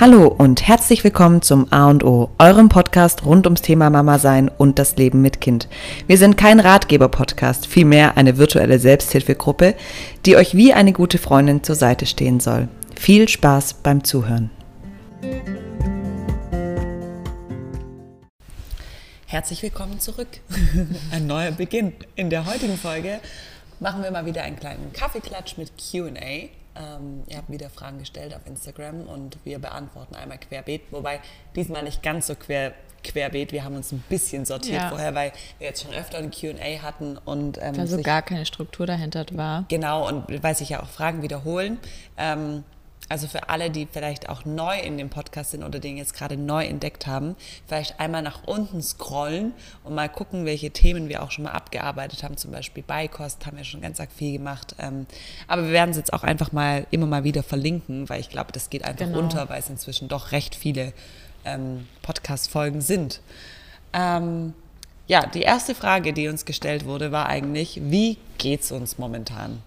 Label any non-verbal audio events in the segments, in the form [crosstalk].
Hallo und herzlich willkommen zum A und O, eurem Podcast rund ums Thema Mama sein und das Leben mit Kind. Wir sind kein Ratgeber-Podcast, vielmehr eine virtuelle Selbsthilfegruppe, die euch wie eine gute Freundin zur Seite stehen soll. Viel Spaß beim Zuhören. Herzlich willkommen zurück. [laughs] Ein neuer Beginn. In der heutigen Folge machen wir mal wieder einen kleinen Kaffeeklatsch mit QA. Ähm, ihr habt wieder Fragen gestellt auf Instagram und wir beantworten einmal querbeet, wobei diesmal nicht ganz so quer, querbeet. Wir haben uns ein bisschen sortiert ja. vorher, weil wir jetzt schon öfter ein QA hatten und. Ähm, weil so gar keine Struktur dahinter war. Genau, und weil sich ja auch Fragen wiederholen. Ähm, also für alle, die vielleicht auch neu in dem Podcast sind oder den jetzt gerade neu entdeckt haben, vielleicht einmal nach unten scrollen und mal gucken, welche Themen wir auch schon mal abgearbeitet haben. Zum Beispiel Beikost haben wir schon ganz arg viel gemacht. Ähm, aber wir werden es jetzt auch einfach mal immer mal wieder verlinken, weil ich glaube, das geht einfach genau. unter, weil es inzwischen doch recht viele ähm, Podcast-Folgen sind. Ähm, ja, die erste Frage, die uns gestellt wurde, war eigentlich, wie geht's uns momentan?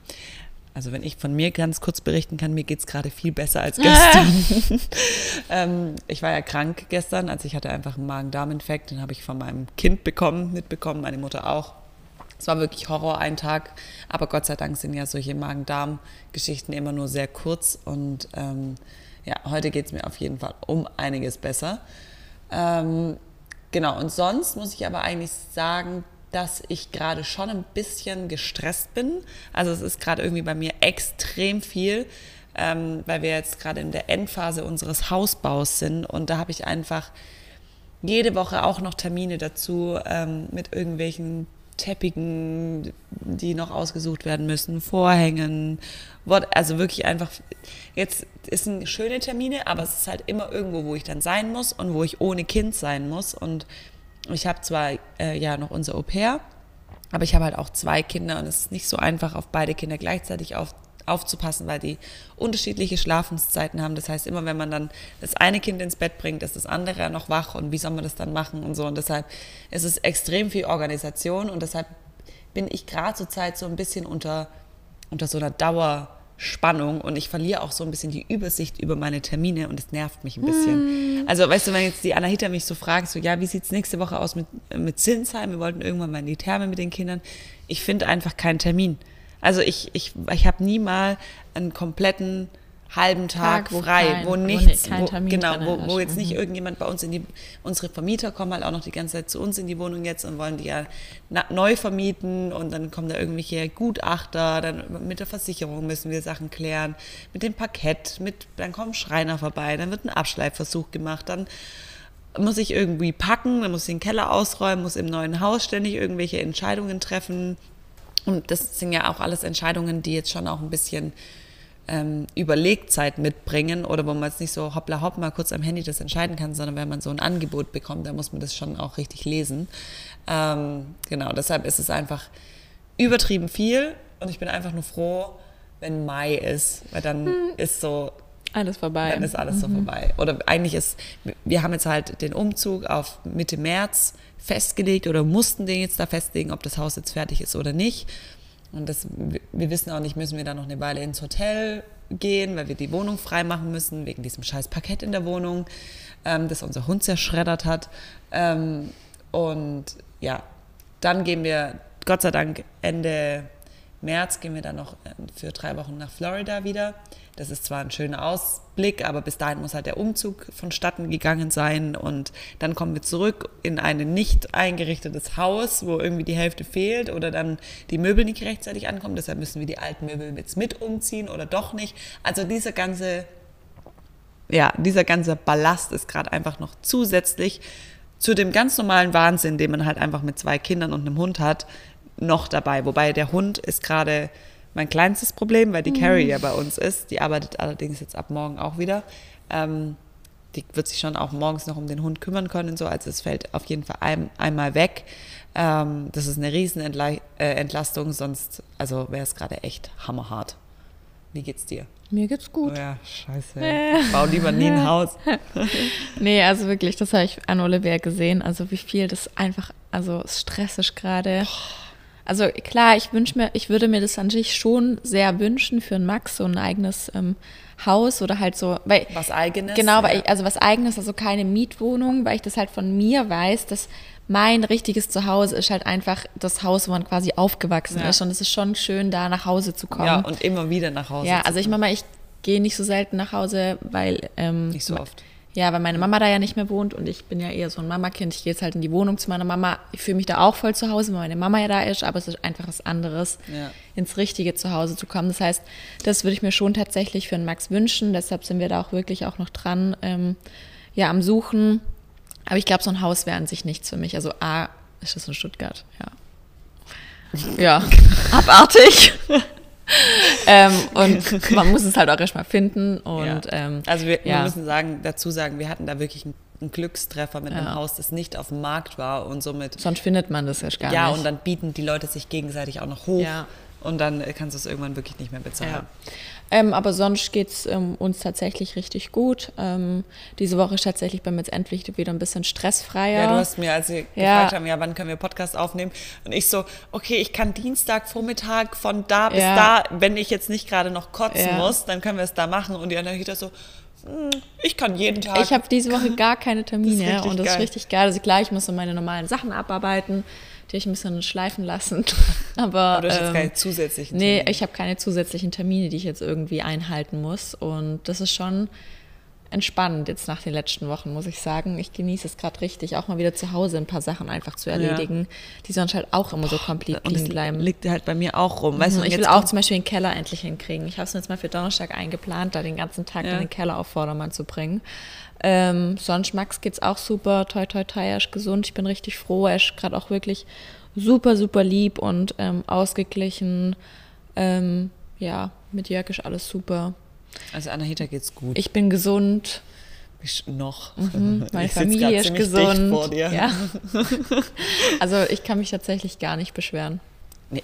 Also wenn ich von mir ganz kurz berichten kann, mir geht es gerade viel besser als [laughs] gestern. [laughs] ähm, ich war ja krank gestern, also ich hatte einfach einen Magen-Darm-Infekt, den habe ich von meinem Kind bekommen, mitbekommen, meine Mutter auch. Es war wirklich Horror ein Tag, aber Gott sei Dank sind ja solche Magen-Darm-Geschichten immer nur sehr kurz und ähm, ja, heute geht es mir auf jeden Fall um einiges besser. Ähm, genau, und sonst muss ich aber eigentlich sagen, dass ich gerade schon ein bisschen gestresst bin. Also es ist gerade irgendwie bei mir extrem viel, ähm, weil wir jetzt gerade in der Endphase unseres Hausbaus sind und da habe ich einfach jede Woche auch noch Termine dazu ähm, mit irgendwelchen Teppichen, die noch ausgesucht werden müssen, Vorhängen, also wirklich einfach, jetzt sind schöne Termine, aber es ist halt immer irgendwo, wo ich dann sein muss und wo ich ohne Kind sein muss und ich habe zwar äh, ja noch unser Au pair, aber ich habe halt auch zwei Kinder und es ist nicht so einfach, auf beide Kinder gleichzeitig auf, aufzupassen, weil die unterschiedliche Schlafenszeiten haben. Das heißt, immer wenn man dann das eine Kind ins Bett bringt, ist das andere noch wach und wie soll man das dann machen und so. Und deshalb ist es extrem viel Organisation und deshalb bin ich gerade zur Zeit so ein bisschen unter, unter so einer Dauer- Spannung und ich verliere auch so ein bisschen die Übersicht über meine Termine und es nervt mich ein bisschen. Mm. Also, weißt du, wenn jetzt die Anahita mich so fragt, so, ja, wie sieht es nächste Woche aus mit, mit Zinsheim? Wir wollten irgendwann mal in die Therme mit den Kindern. Ich finde einfach keinen Termin. Also, ich, ich, ich habe nie mal einen kompletten halben Tag, Tag wo frei, kein, wo nichts, wo, wo genau, wo, wo jetzt nicht mhm. irgendjemand bei uns in die, unsere Vermieter kommen halt auch noch die ganze Zeit zu uns in die Wohnung jetzt und wollen die ja neu vermieten und dann kommen da irgendwelche Gutachter, dann mit der Versicherung müssen wir Sachen klären, mit dem Parkett, mit, dann kommen Schreiner vorbei, dann wird ein Abschleifversuch gemacht, dann muss ich irgendwie packen, dann muss ich den Keller ausräumen, muss im neuen Haus ständig irgendwelche Entscheidungen treffen. Und das sind ja auch alles Entscheidungen, die jetzt schon auch ein bisschen ähm, Überlegzeit mitbringen oder wo man jetzt nicht so hoppla hopp mal kurz am Handy das entscheiden kann, sondern wenn man so ein Angebot bekommt, dann muss man das schon auch richtig lesen. Ähm, genau, deshalb ist es einfach übertrieben viel und ich bin einfach nur froh, wenn Mai ist, weil dann hm. ist so alles vorbei. Dann ist alles mhm. so vorbei. Oder eigentlich ist, wir haben jetzt halt den Umzug auf Mitte März festgelegt oder mussten den jetzt da festlegen, ob das Haus jetzt fertig ist oder nicht. Und das, wir wissen auch nicht, müssen wir da noch eine Weile ins Hotel gehen, weil wir die Wohnung freimachen müssen, wegen diesem scheiß Parkett in der Wohnung, ähm, das unser Hund zerschreddert hat. Ähm, und ja, dann gehen wir, Gott sei Dank, Ende März gehen wir dann noch äh, für drei Wochen nach Florida wieder. Das ist zwar ein schöner Ausblick, aber bis dahin muss halt der Umzug vonstatten gegangen sein und dann kommen wir zurück in ein nicht eingerichtetes Haus, wo irgendwie die Hälfte fehlt oder dann die Möbel nicht rechtzeitig ankommen. Deshalb müssen wir die alten Möbel jetzt mit umziehen oder doch nicht. Also dieser ganze, ja, dieser ganze Ballast ist gerade einfach noch zusätzlich zu dem ganz normalen Wahnsinn, den man halt einfach mit zwei Kindern und einem Hund hat, noch dabei. Wobei der Hund ist gerade mein kleinstes Problem, weil die mhm. Carrie ja bei uns ist. Die arbeitet allerdings jetzt ab morgen auch wieder. Ähm, die wird sich schon auch morgens noch um den Hund kümmern können und so. Also es fällt auf jeden Fall ein, einmal weg. Ähm, das ist eine riesen äh, Entlastung, sonst also wäre es gerade echt hammerhart. Wie geht's dir? Mir geht's gut. Oh ja, scheiße. Äh. Bau lieber nie ein Haus. [laughs] nee, also wirklich, das habe ich an Olivia gesehen. Also wie viel das einfach, also stressig gerade. Oh Also klar, ich wünsche mir, ich würde mir das an sich schon sehr wünschen für einen Max, so ein eigenes ähm, Haus oder halt so, weil Was Eigenes, Genau, weil ja. ich, also was eigenes, also keine Mietwohnung, weil ich das halt von mir weiß, dass mein richtiges Zuhause ist halt einfach das Haus, wo man quasi aufgewachsen Ja. ist und es ist schon schön, da nach Hause zu kommen. Ja, und immer wieder nach Hause. Ja, also ich meine mal, ich gehe nicht so selten nach Hause, weil ähm, Nicht so oft. Ja, weil meine Mama da ja nicht mehr wohnt und ich bin ja eher so ein Mamakind. Ich gehe jetzt halt in die Wohnung zu meiner Mama. Ich fühle mich da auch voll zu Hause, weil meine Mama ja da ist, aber es ist einfach was anderes, Ja. ins richtige Zuhause zu kommen. Das heißt, das würde ich mir schon tatsächlich für den Max wünschen. Deshalb sind wir da auch wirklich auch noch dran, ähm, ja, am Suchen. Aber ich glaube, so ein Haus wäre an sich nichts für mich. Also A, ist das in Stuttgart, ja. Ja, [laughs] abartig. [laughs] [laughs] ähm, und man muss es halt auch erstmal finden. Und ja. ähm, also wir, ja. wir müssen sagen, dazu sagen, wir hatten da wirklich einen, einen Glückstreffer mit einem Ja. Haus, das nicht auf dem Markt war und somit sonst findet man das erst gar ja nicht. und dann bieten die Leute sich gegenseitig auch noch hoch Ja. und dann kannst du es irgendwann wirklich nicht mehr bezahlen. Ja. Ähm, aber sonst geht es ähm, uns tatsächlich richtig gut. Ähm, diese Woche ist tatsächlich bei mir jetzt endlich wieder ein bisschen stressfreier. Ja, du hast mir, als sie Ja. gefragt haben, ja, wann können wir Podcast aufnehmen? Und ich so, okay, ich kann Dienstag Vormittag von da bis Ja. da, wenn ich jetzt nicht gerade noch kotzen Ja. muss, dann können wir es da machen. Und die Anahita so, hm, ich kann jeden Tag. ich habe diese Woche gar keine Termine [laughs] Das ist und das ist geil. richtig geil. Also klar, ich muss so meine normalen Sachen abarbeiten, die ich ein bisschen schleifen lassen. [laughs] Aber Aber du hast jetzt ähm, keine zusätzlichen Nee, Termine. ich habe keine zusätzlichen Termine, die ich jetzt irgendwie einhalten muss. Und das ist schon entspannend jetzt nach den letzten Wochen, muss ich sagen. Ich genieße es gerade richtig, auch mal wieder zu Hause ein paar Sachen einfach zu erledigen, die sonst halt auch immer so komplett und liegen es bleiben. liegt halt bei mir auch rum. Weißt du, Mhm, und ich will jetzt auch zum Beispiel den Keller endlich hinkriegen. Ich habe es mir jetzt mal für Donnerstag eingeplant, da den ganzen Tag Ja. den Keller auf Vordermann zu bringen. Ähm, sonst Max geht's auch super, toi toi toi, er ist gesund. Ich bin richtig froh. Er ist gerade auch wirklich super, super lieb und ähm, ausgeglichen. Ähm, ja, mit Jörg ist alles super. Also Anahita geht's gut. Ich bin gesund. Ich, noch. [laughs] Meine Ich Familie ist ziemlich dicht gesund. Vor dir. Ja. [laughs] Also ich kann mich tatsächlich gar nicht beschweren.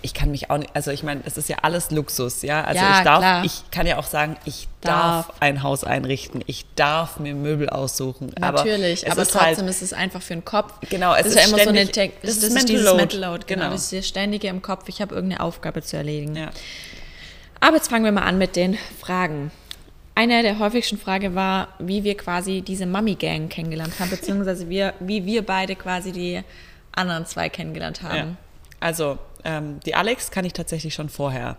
Ich kann mich auch nicht, also ich meine, das ist ja alles Luxus, ja. Also Ja, ich darf, klar. ich kann ja auch sagen, ich darf, Darf. ein Haus einrichten, ich darf mir Möbel aussuchen. Natürlich, aber, aber, ist trotzdem halt, ist es einfach für den Kopf. Genau, es das ist ist ja immer so eine ständig- das ist das Mental dieses Load. Mental Load, genau. Genau. Das ist das ständige im Kopf, ich habe irgendeine Aufgabe zu erledigen. ja. Aber jetzt fangen wir mal an mit den Fragen. Eine der häufigsten Fragen war, wie wir quasi diese Mummy-Gang kennengelernt haben, beziehungsweise wir, wie wir beide quasi die anderen zwei kennengelernt ja. haben. Also ähm, die Alex kann ich tatsächlich schon vorher.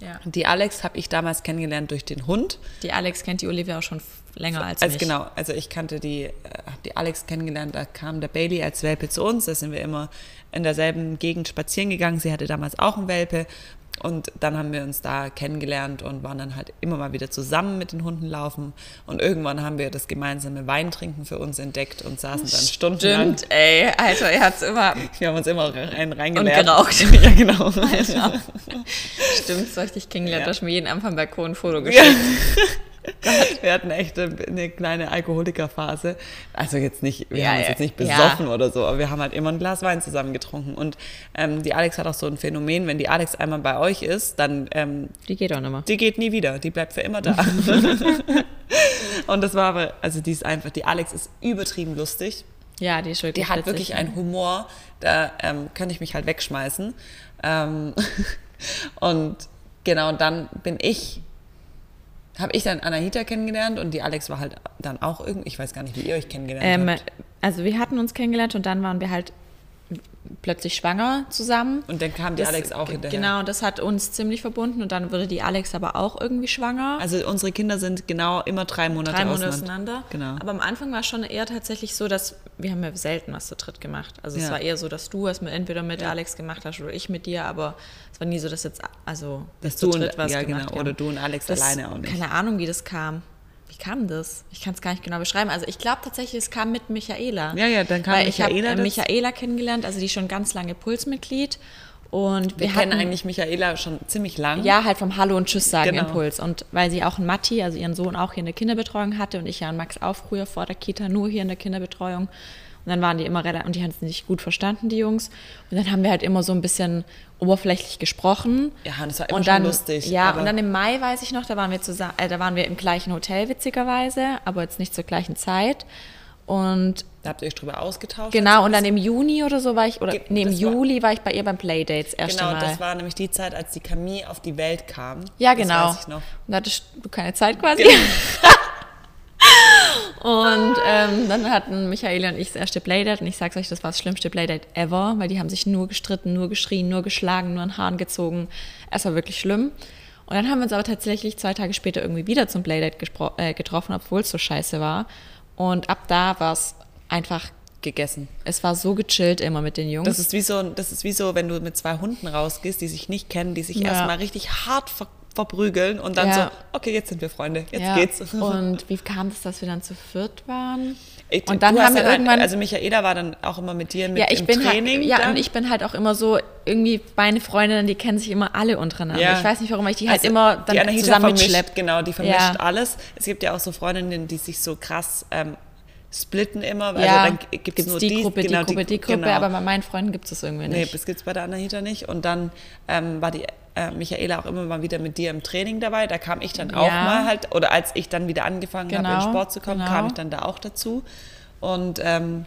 Ja. Die Alex habe ich damals kennengelernt durch den Hund. Die Alex kennt die Olivia auch schon länger als Also mich. genau, also ich kannte die, äh, habe die Alex kennengelernt, da kam der Bailey als Welpe zu uns, da sind wir immer in derselben Gegend spazieren gegangen. Sie hatte damals auch einen Welpe und dann haben wir uns da kennengelernt und waren dann halt immer mal wieder zusammen mit den Hunden laufen und irgendwann haben wir das gemeinsame Weintrinken für uns entdeckt und saßen dann stundenlang. Stimmt, ey, Alter, er hat's immer. Wir haben uns immer rein reingeleert. Und geraucht. [laughs] ja, genau. [laughs] Stimmt, so richtig kennengelernt, Ja. du hast mir jeden vom Balkon ein Foto geschickt. Ja. [laughs] Wir hatten echt eine, eine kleine Alkoholikerphase. Also jetzt nicht, wir Ja, haben uns ja. jetzt nicht Ja. besoffen oder so, aber wir haben halt immer ein Glas Wein zusammen getrunken. Und ähm, die Alex hat auch so ein Phänomen, wenn die Alex einmal bei euch ist, dann ähm, Die geht auch nicht mehr. die geht nie wieder, die bleibt für immer da. [laughs] Und das war aber, also die ist einfach, die Alex ist übertrieben lustig. Ja, die ist wirklich Die hat witzig, wirklich ja. einen Humor, da ähm, könnte ich mich halt wegschmeißen. Ähm, [laughs] und genau, dann bin ich, habe ich dann Anahita kennengelernt und die Alex war halt dann auch irgendwie, ich weiß gar nicht, wie ihr euch kennengelernt Ähm, habt. also wir hatten uns kennengelernt und dann waren wir halt plötzlich schwanger zusammen. Und dann kam die Das- Alex auch hinterher. Genau, das hat uns ziemlich verbunden und dann wurde die Alex aber auch irgendwie schwanger. Also unsere Kinder sind genau immer drei Monate drei Monate auseinander. auseinander. Genau. Aber am Anfang war es schon eher tatsächlich so, dass wir haben ja selten was zu dritt gemacht. Also es Ja. war eher so, dass du es entweder mit Alex gemacht hast oder ich mit dir, aber es war nie so, dass jetzt also Dass du und- was ja, gemacht genau, oder du und Alex das, alleine auch nicht. Keine Ahnung, wie das kam. Wie kam das? Ich kann es gar nicht genau beschreiben. Also ich glaube tatsächlich, es kam mit Michaela. Ja, ja, dann kam Weil ich habe Michaela äh, dazu. Michaela kennengelernt, also die ist schon ganz lange Pulsmitglied. Und Wir wir, kennen hatten, eigentlich Michaela schon ziemlich lang. ja, halt vom Hallo und Tschüss sagen Genau. Impuls. Und weil sie auch einen Matti, also ihren Sohn, auch hier in der Kinderbetreuung hatte und ich ja und Max auch früher vor der Kita nur hier in der Kinderbetreuung. Und dann waren die immer relativ, und die haben es nicht gut verstanden, die Jungs. Und dann haben wir halt immer so ein bisschen oberflächlich gesprochen. Ja, und es war immer und dann, lustig, Ja, und dann im Mai weiß ich noch, da waren wir zusammen, äh, da waren wir im gleichen Hotel witzigerweise, aber jetzt nicht zur gleichen Zeit. Und Da habt ihr euch drüber ausgetauscht? genau, und dann im Juni oder so war ich, oder nee, im das war- Juli war ich bei ihr beim Playdates erst Genau, Mal. das war nämlich die Zeit, als die Camille auf die Welt kam. Ja, Das genau. weiß ich noch. Und da hattest du keine Zeit quasi. [laughs] und ähm, dann hatten Michaela und ich das erste Playdate und ich sag's euch, das war das schlimmste Playdate ever, weil die haben sich nur gestritten, nur geschrien, nur geschlagen, nur an Haaren gezogen. Es war wirklich schlimm. Und dann haben wir uns aber tatsächlich zwei Tage später irgendwie wieder zum Playdate äh, getroffen, obwohl es so scheiße war. Und ab da war es einfach, Gegessen. es war so gechillt immer mit den Jungs. Das ist, wie so, das ist wie so, wenn du mit zwei Hunden rausgehst, die sich nicht kennen, die sich Ja. erstmal richtig hart ver verprügeln und dann Ja. so, okay, jetzt sind wir Freunde, jetzt ja. geht's. [laughs] Und wie kam es, dass wir dann zu viert waren? Ich- und dann haben wir halt- irgendwann Also Michaela war dann auch immer mit dir mit ja, ich im bin Training. halt, ja, dann. und ich bin halt auch immer so, irgendwie meine Freundinnen, die kennen sich immer alle untereinander. Ja. Ich weiß nicht, warum ich die halt Also, immer dann die Anahita zusammen vermischt, mitschlepp. Genau, die vermischt Ja. alles. Es gibt ja auch so Freundinnen, die sich so krass ähm, splitten immer. Also Ja, dann gibt es nur die, Gruppe, genau, die Gruppe, die Gruppe, genau. aber bei meinen Freunden gibt es das irgendwie Nee, nicht. das gibt es bei der Anahita nicht. Und dann ähm, war die äh, Michaela auch immer mal wieder mit dir im Training dabei. Da kam ich dann auch Ja. mal halt, oder als ich dann wieder angefangen habe, in Genau, Sport zu kommen, genau. kam ich dann da auch dazu. Und ähm,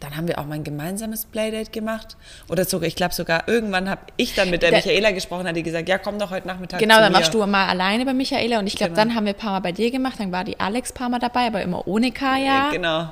dann haben wir auch mal ein gemeinsames Playdate gemacht. Oder sogar, ich glaube sogar, irgendwann habe ich dann mit der Der- Michaela gesprochen, hat die gesagt, ja, komm doch heute Nachmittag Genau, dann mir. warst du mal alleine bei Michaela und ich glaube, Genau. dann haben wir ein paar Mal bei dir gemacht, dann war die Alex ein paar Mal dabei, aber immer ohne Kaya. Genau.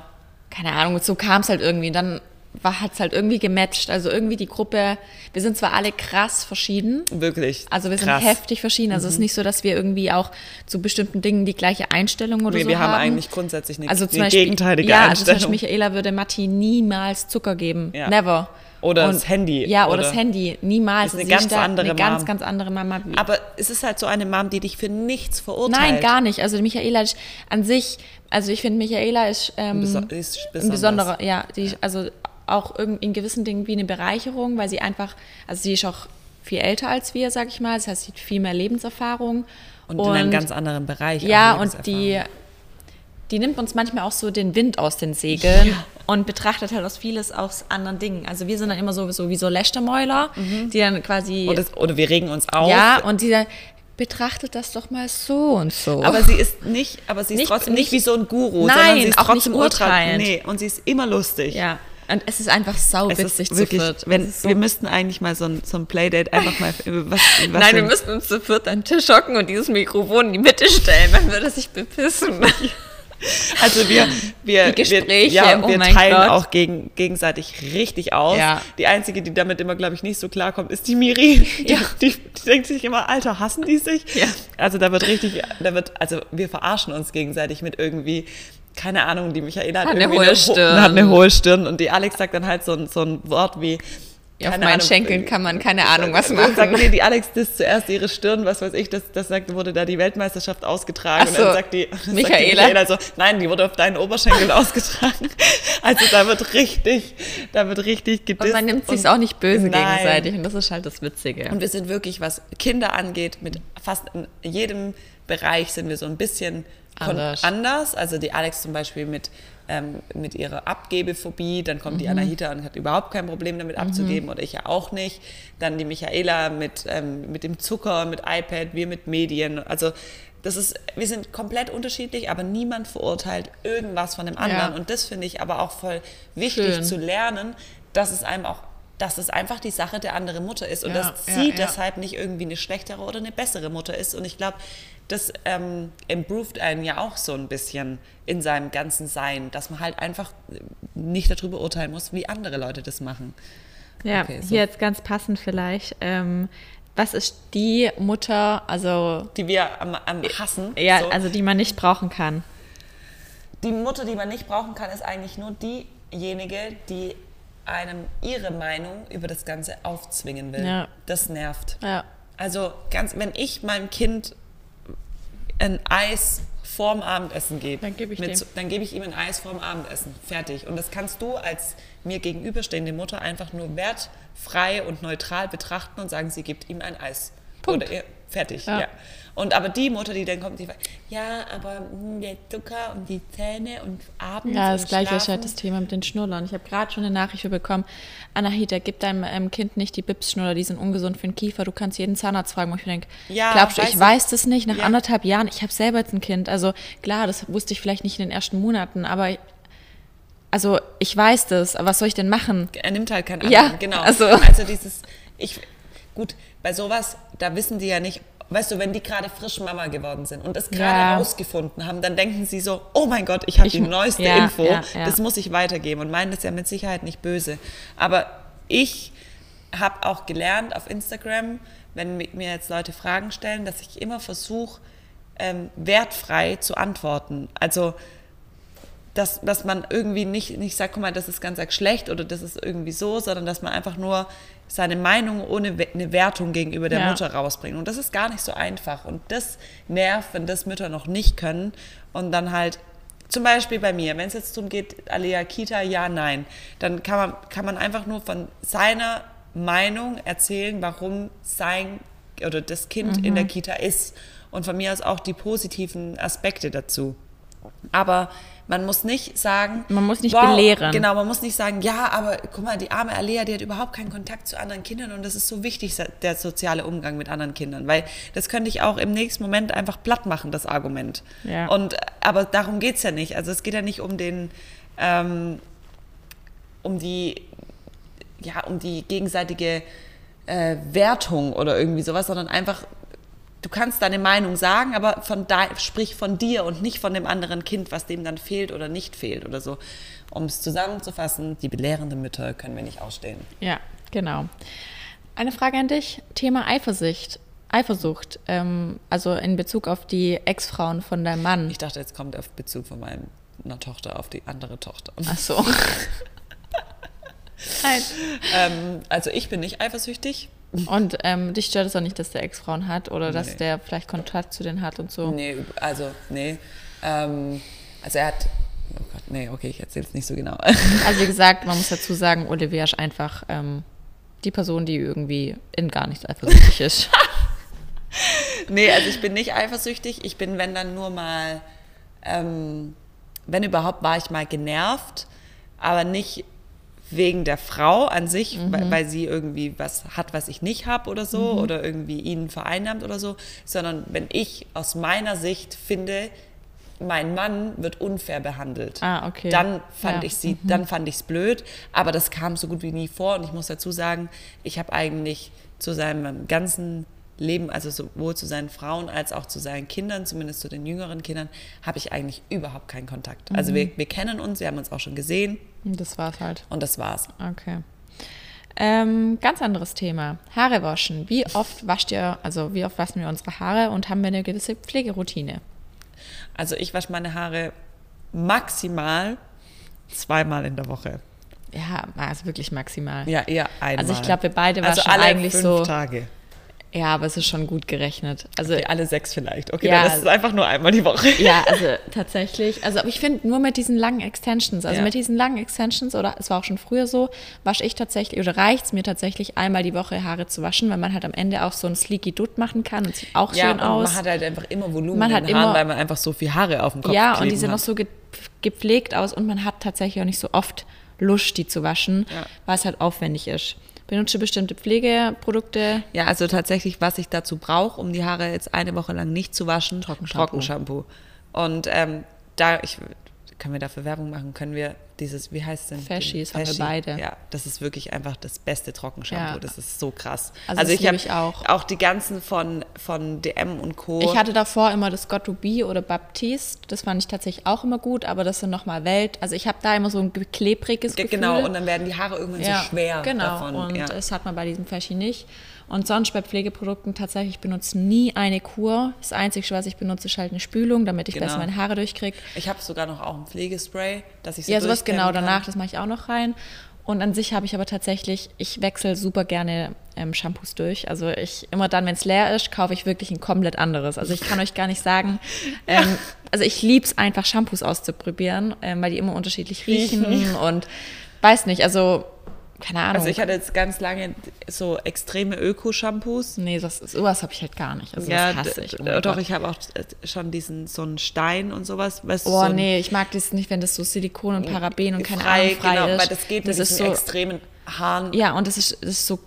Keine Ahnung, so kam es halt irgendwie. Und dann hat es halt irgendwie gematcht. Also irgendwie die Gruppe, wir sind zwar alle krass verschieden, Wirklich. Also wir krass. sind heftig verschieden. Also es ist nicht so, dass wir irgendwie auch zu bestimmten Dingen die gleiche Einstellung oder Nee, so wir haben. haben eigentlich grundsätzlich eine, also zum eine Beispiel, gegenteilige ja, also zum Beispiel Einstellung. Michaela würde Matti niemals Zucker geben. Ja. Never. Oder das Handy. Ja, oder, Oder- das Handy. Niemals. Ist eine Sie ganz andere Eine ganz, Mom. ganz andere Mama. Aber es ist halt so eine Mom, die dich für nichts verurteilt. Nein, gar nicht. Also Michaela ist an sich, also ich finde Michaela ist, ähm, die ist ein besonderer, ja, die ist also auch in gewissen Dingen wie eine Bereicherung, weil sie einfach, also sie ist auch viel älter als wir, sag ich mal. Das heißt, sie hat viel mehr Lebenserfahrung. Und, in einem ganz anderen Bereich. Ja, und die, die nimmt uns manchmal auch so den Wind aus den Segeln und betrachtet halt aus vieles aus anderen Dingen. Also wir sind dann immer so, so wie so Lästermäuler, die dann quasi, Oder, oder wir regen uns auf. ja, und die dann, betrachtet das doch mal so und so. Aber sie ist nicht, aber sie ist Nicht- trotzdem nicht, nicht- wie so ein Guru, Nein, sondern sie ist auch nicht trotzdem ultra. urteilend. Nee, und sie ist immer lustig. ja, und es ist einfach sau Es witzig ist wirklich, zu viert. wenn, so wir müssten eigentlich mal so ein, so ein Playdate einfach mal, was, was [laughs] Nein, wir denn- müssten uns zu viert an den Tisch hocken und dieses Mikrofon in die Mitte stellen, dann würde sich bepissen. [laughs] Also wir, wir, Die Gespräche, wir, ja, oh wir teilen Gott. auch gegen, gegenseitig richtig aus. Ja. Die einzige, die damit immer, glaube ich, nicht so klarkommt, ist die Miri. Die, [laughs] Ja. die, die denkt sich immer, Alter, hassen die sich? Ja. Also da wird richtig, da wird, also wir verarschen uns gegenseitig mit irgendwie, keine Ahnung, die Michaela hat, Hat eine hohe Ho- Stirn. hat eine hohe Stirn und die Alex sagt dann halt so ein, so ein Wort wie, Ja, auf meinen Ahnung, Schenkeln kann man keine Ahnung was Sagt, machen. nee, die Alex disst zuerst ihre Stirn, was weiß ich, das, das sagt, wurde da die Weltmeisterschaft ausgetragen. Ach und dann so, sagt die, [laughs] sagt die Michaela. Michaela so, nein, die wurde auf deinen Oberschenkel [laughs] ausgetragen. Also da wird richtig, da wird richtig gedisst. Und man nimmt sich auch nicht böse Nein. gegenseitig und das ist halt das Witzige. Und wir sind wirklich, was Kinder angeht, mit fast in jedem Bereich sind wir so ein bisschen Anders. anders. Also die Alex zum Beispiel mit, ähm, mit ihrer Abgebephobie, dann kommt die Mhm. Anahita und hat überhaupt kein Problem damit abzugeben oder ich ja auch nicht. Dann die Michaela mit, ähm, mit dem Zucker, mit iPad, wir mit Medien. Also das ist, wir sind komplett unterschiedlich, aber niemand verurteilt irgendwas von dem anderen. Ja. Und das finde ich aber auch voll wichtig Schön. zu lernen, dass es einem auch dass es einfach die Sache der anderen Mutter ist und Ja, dass ja, sie ja. deshalb nicht irgendwie eine schlechtere oder eine bessere Mutter ist. Und ich glaube, das ähm, improved einen ja auch so ein bisschen in seinem ganzen Sein, dass man halt einfach nicht darüber urteilen muss, wie andere Leute das machen. Ja, Okay, so. hier jetzt ganz passend vielleicht. Ähm, was ist die Mutter, also Die wir am, am hassen. ja, so. also die man nicht brauchen kann? Die Mutter, die man nicht brauchen kann, ist eigentlich nur diejenige, die einem ihre Meinung über das Ganze aufzwingen will. Ja. Das nervt. Ja. Also ganz, wenn ich meinem Kind ein Eis vorm Abendessen gebe, Dann gebe ich mit dann gebe ich ihm ein Eis vorm Abendessen. Fertig. Und das kannst du als mir gegenüberstehende Mutter einfach nur wertfrei und neutral betrachten und sagen, sie gibt ihm ein Eis. Punkt. Oder fertig, Ja. ja. Und aber die Mutter, die dann kommt, die sagt, ja, aber hm, der Zucker und die Zähne und abends Ja, das gleiche ist halt das Thema mit den Schnullern. Ich habe gerade schon eine Nachricht bekommen, Anahita, gib deinem ähm, Kind nicht die Bips-Schnuller, die sind ungesund für den Kiefer. Du kannst jeden Zahnarzt fragen. Und ich denke, Ja, glaubst du, ich ich. weiß das nicht nach Ja. anderthalb Jahren? Ich habe selber jetzt ein Kind. Also klar, das wusste ich vielleicht nicht in den ersten Monaten, aber also ich weiß das, aber was soll ich denn machen? Er nimmt halt keinen Ja, anderen. genau. also- also dieses, ich, gut, bei sowas, da wissen die ja nicht, weißt du, wenn die gerade frisch Mama geworden sind und es gerade Ja. rausgefunden haben, dann denken sie so, oh mein Gott, ich habe die neueste ja, Info, ja, das muss ich weitergeben und meinen das ja mit Sicherheit nicht böse. Aber ich habe auch gelernt auf Instagram, wenn mi- mir jetzt Leute Fragen stellen, dass ich immer versuche, ähm, wertfrei zu antworten. Also dass, dass man irgendwie nicht, nicht sagt, guck mal, das ist ganz arg schlecht oder das ist irgendwie so, sondern dass man einfach nur seine Meinung ohne eine Wertung gegenüber der Ja. Mutter rausbringt. Und das ist gar nicht so einfach. Und das nervt, wenn das Mütter noch nicht können und dann halt, zum Beispiel bei mir, wenn es jetzt darum geht, Alea Kita, ja, nein, dann kann man, kann man einfach nur von seiner Meinung erzählen, warum sein oder das Kind in Mhm. der Kita ist. Und von mir aus auch die positiven Aspekte dazu. Aber man muss nicht sagen. Man muss nicht belehren. Genau, man muss nicht sagen, ja, aber guck mal, die arme Alea, die hat überhaupt keinen Kontakt zu anderen Kindern und das ist so wichtig, der soziale Umgang mit anderen Kindern. Weil das könnte ich auch im nächsten Moment einfach platt machen, das Argument. Ja. Und, aber darum geht es ja nicht. Also es geht ja nicht um den, ähm, um die, ja, um die gegenseitige äh, Wertung oder irgendwie sowas, sondern einfach, du kannst deine Meinung sagen, aber von da, sprich von dir und nicht von dem anderen Kind, was dem dann fehlt oder nicht fehlt oder so. Um es zusammenzufassen, die belehrenden Mütter können wir nicht ausstehen. Ja, genau. Eine Frage an dich: Thema Eifersucht. Eifersucht, ähm, also in Bezug auf die Ex-Frauen von deinem Mann. Ich dachte, jetzt kommt auf Bezug von meiner Tochter auf die andere Tochter. Ach so. [laughs] Nein. ähm, also ich bin nicht eifersüchtig. Und ähm, dich stört es auch nicht, dass der Ex-Frauen hat oder dass Nee. der vielleicht Kontakt zu denen hat und so. Nee, also, nee. Ähm, also er hat, oh Gott, nee, okay, ich erzähle es nicht so genau. [laughs] Also wie gesagt, man muss dazu sagen, Olivia ist einfach ähm, die Person, die irgendwie in gar nichts eifersüchtig ist. [laughs] Nee, also ich bin nicht eifersüchtig. Ich bin, wenn dann nur mal, ähm, wenn überhaupt, war ich mal genervt, aber nicht wegen der Frau an sich, weil, weil sie irgendwie was hat, was ich nicht habe oder so, oder irgendwie ihn vereinnahmt oder so, sondern wenn ich aus meiner Sicht finde, mein Mann wird unfair behandelt. Ah, okay. Dann fand Ja. ich sie, dann fand ich es blöd, aber das kam so gut wie nie vor und ich muss dazu sagen, ich habe eigentlich zu seinem ganzen Leben, also sowohl zu seinen Frauen als auch zu seinen Kindern, zumindest zu den jüngeren Kindern, habe ich eigentlich überhaupt keinen Kontakt. Also wir, wir kennen uns, wir haben uns auch schon gesehen Und das war's halt. und das war's. Okay. Ähm, ganz anderes Thema. Haare waschen. Wie oft wascht ihr, also wie oft waschen wir unsere Haare und haben wir eine gewisse Pflegeroutine? Also ich wasche meine Haare maximal zweimal in der Woche. Ja, also wirklich maximal. Ja, eher einmal. Also ich glaube, wir beide also waschen alle eigentlich fünf so. Tage. Ja, aber es ist schon gut gerechnet. Also Okay, alle sechs vielleicht. Okay, Ja. dann ist es einfach nur einmal die Woche. ja, [laughs] also tatsächlich. Also aber ich finde nur mit diesen langen Extensions, also Ja. mit diesen langen Extensions oder es war auch schon früher so, wasche ich tatsächlich oder reicht es mir tatsächlich einmal die Woche Haare zu waschen, weil man halt am Ende auch so ein sleeky Dutt machen kann und sieht auch Ja, schön und aus. man hat halt einfach immer Volumen Man in hat den Haaren, immer- weil man einfach so viel Haare auf dem Kopf Ja, und die sind hat. noch so ge gepflegt aus und man hat tatsächlich auch nicht so oft Lust, die zu waschen, Ja. weil es halt aufwendig ist. Benutze bestimmte Pflegeprodukte. Ja, also tatsächlich, was ich dazu brauche, um die Haare jetzt eine Woche lang nicht zu waschen, Trockenshampoo. Trockenshampoo. Und ähm, da, ich, können wir dafür Werbung machen, können wir dieses, wie heißt denn? Fashis haben wir beide. Ja, das ist wirklich einfach das beste Trockenshampoo. Ja. Das ist so krass. Also hab ich auch. Auch die ganzen von, von DM und Co. Ich hatte davor immer das Got to Be oder Baptiste. Das fand ich tatsächlich auch immer gut, aber das sind nochmal Welt. Also ich habe da immer so ein klebriges Ge- Gefühl. Genau, und dann werden die Haare irgendwann so schwer genau. davon. Und ja. das hat man bei diesem Fashion nicht. Und sonst bei Pflegeprodukten tatsächlich, ich benutze nie eine Kur. Das Einzige, was ich benutze, ist halt eine Spülung, damit ich Genau. besser meine Haare durchkriege. Ich habe sogar noch auch ein Pflegespray, dass ich so Ja, sowas genau kann. danach, das mache ich auch noch rein. Und an sich habe ich aber tatsächlich, ich wechsle super gerne ähm, Shampoos durch. Also ich immer dann, wenn es leer ist, kaufe ich wirklich ein komplett anderes. Also ich kann euch gar nicht sagen, [laughs] ähm, also ich liebe es einfach, Shampoos auszuprobieren, ähm, weil die immer unterschiedlich riechen und weiß nicht, also keine Ahnung. Also ich hatte jetzt ganz lange so extreme Öko-Shampoos. nee, das, sowas habe ich halt gar nicht. Also Ja, das hasse ich. Oh doch, Gott. ich habe auch schon diesen, so einen Stein und sowas. Weißt Oh so nee, ich mag das nicht, wenn das so Silikon und Paraben und keine Ahnung frei genau, ist. weil das geht das mit ist so, extremen Haaren. Ja, und das ist, das ist so,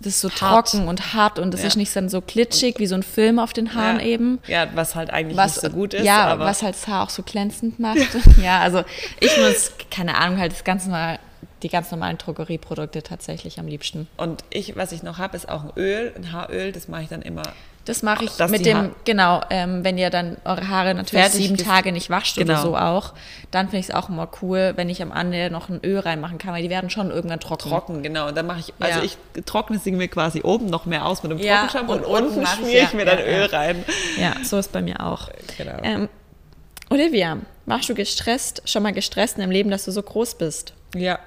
das ist so Hart. trocken und hart und das Ja. ist nicht dann so glitschig wie so ein Film auf den Haaren ja. eben. Ja, was halt eigentlich Was nicht so gut ist. Ja, was halt das Haar auch so glänzend macht. [laughs] Ja, also ich muss, keine Ahnung, halt das ganz normal, die ganz normalen Drogerieprodukte tatsächlich am liebsten. Und ich, was ich noch habe, ist auch ein Öl, ein Haaröl. Das mache ich dann immer. Das mache ich mit dem, Haar- genau, ähm, wenn ihr dann eure Haare natürlich Fertig sieben Tage nicht wascht oder Genau. so auch, dann finde ich es auch immer cool, wenn ich am Ende noch ein Öl reinmachen kann, weil die werden schon irgendwann trocken. Trocken, genau. Und dann mache ich, also Ja. ich trockne sie mir quasi oben noch mehr aus mit dem Ja, Trockenshampoo und, und unten ich- schmiere ich ja, mir dann Öl rein. Ja, so ist bei mir auch. Genau. Ähm, Olivia, warst du gestresst, schon mal gestresst in deinem Leben, dass du so groß bist? Ja.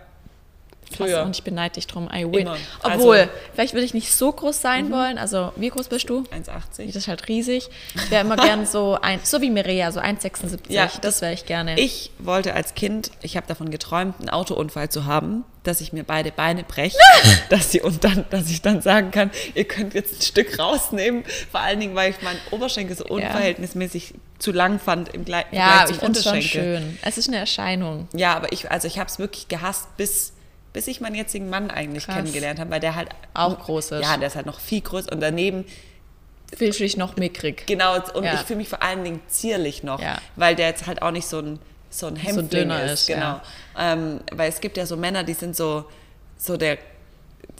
Krass, Früher. Und ich beneide dich drum. I win. Immer. Obwohl, Also- vielleicht würde ich nicht so groß sein wollen. Also, wie groß bist du? 1,80. Das ist halt riesig. Ich wäre immer gern so, ein, so wie Mireia, so 1,76. Ja, das wäre ich gerne. Ich wollte als Kind, ich habe davon geträumt, einen Autounfall zu haben, dass ich mir beide Beine breche, [laughs] dass, sie, und dann, dass ich dann sagen kann, ihr könnt jetzt ein Stück rausnehmen. Vor allen Dingen, weil ich meinen Oberschenkel so unverhältnismäßig zu lang fand im Gle ja, Vergleich zum ich finde es schon Unterschenkel. schön. Es ist eine Erscheinung. Ja, aber ich, also ich habe es wirklich gehasst, bis, bis ich meinen jetzigen Mann eigentlich Krass. kennengelernt habe, weil der halt Auch groß ist. Ja, der ist halt noch viel größer und daneben Fühlst du dich noch mickrig? Genau, und Ja. ich fühle mich vor allen Dingen zierlich noch, Ja. weil der jetzt halt auch nicht so ein, so ein Hämpfling dünner ist. ist, Genau. ja. Ähm, weil es gibt ja so Männer, die sind so, so der,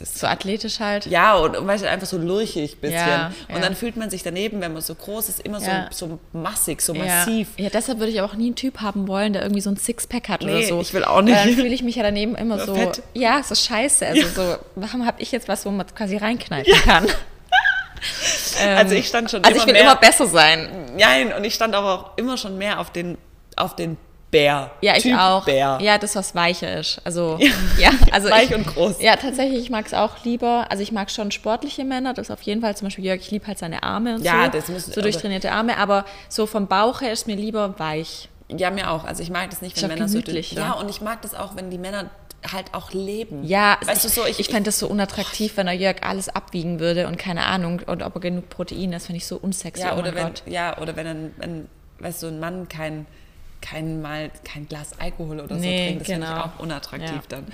So athletisch halt. ja, und, und weißt du, einfach so lurchig ein bisschen. Ja, und ja. dann fühlt man sich daneben, wenn man so groß ist, immer Ja. so, so massig, so massiv. Ja, deshalb würde ich aber auch nie einen Typ haben wollen, der irgendwie so ein Sixpack hat oder Nee, so. ich will auch nicht. Weil Dann fühle ich mich ja daneben immer so, Fett. ja, so scheiße. Also so, warum habe ich jetzt was, wo man quasi reinkneifen kann? [laughs] Ähm, Also ich stand schon also immer ich will mehr, immer besser sein. Nein, und ich stand aber auch immer schon mehr auf den, auf den Bär. Ja, ich typ auch. Bär. Ja, das, was weicher ist. Also, ja, [laughs] also [laughs] Weich ich, und groß. Ja, tatsächlich, ich mag es auch lieber. Also ich mag schon sportliche Männer, das auf jeden Fall. Zum Beispiel Jörg, ich liebe halt seine Arme und Ja, so. das muss- so durchtrainierte Arme, aber so vom Bauch her ist mir lieber weich. Ja, mir auch. Also ich mag das nicht, wenn Männer so dünn gemütlich, Ja, ja. und ich mag das auch, wenn die Männer halt auch leben. Ja, weißt du so, ich, ich fände das so unattraktiv, wenn der Jörg alles abwiegen würde und keine Ahnung, und ob er genug Protein ist, finde ich so unsexy. ja, oh oder mein wenn, Gott. ja, oder wenn ein, wenn, weißt du, ein Mann kein, kein mal kein Glas Alkohol oder so Nee, trinkt, das finde genau. ich auch unattraktiv Ja. dann.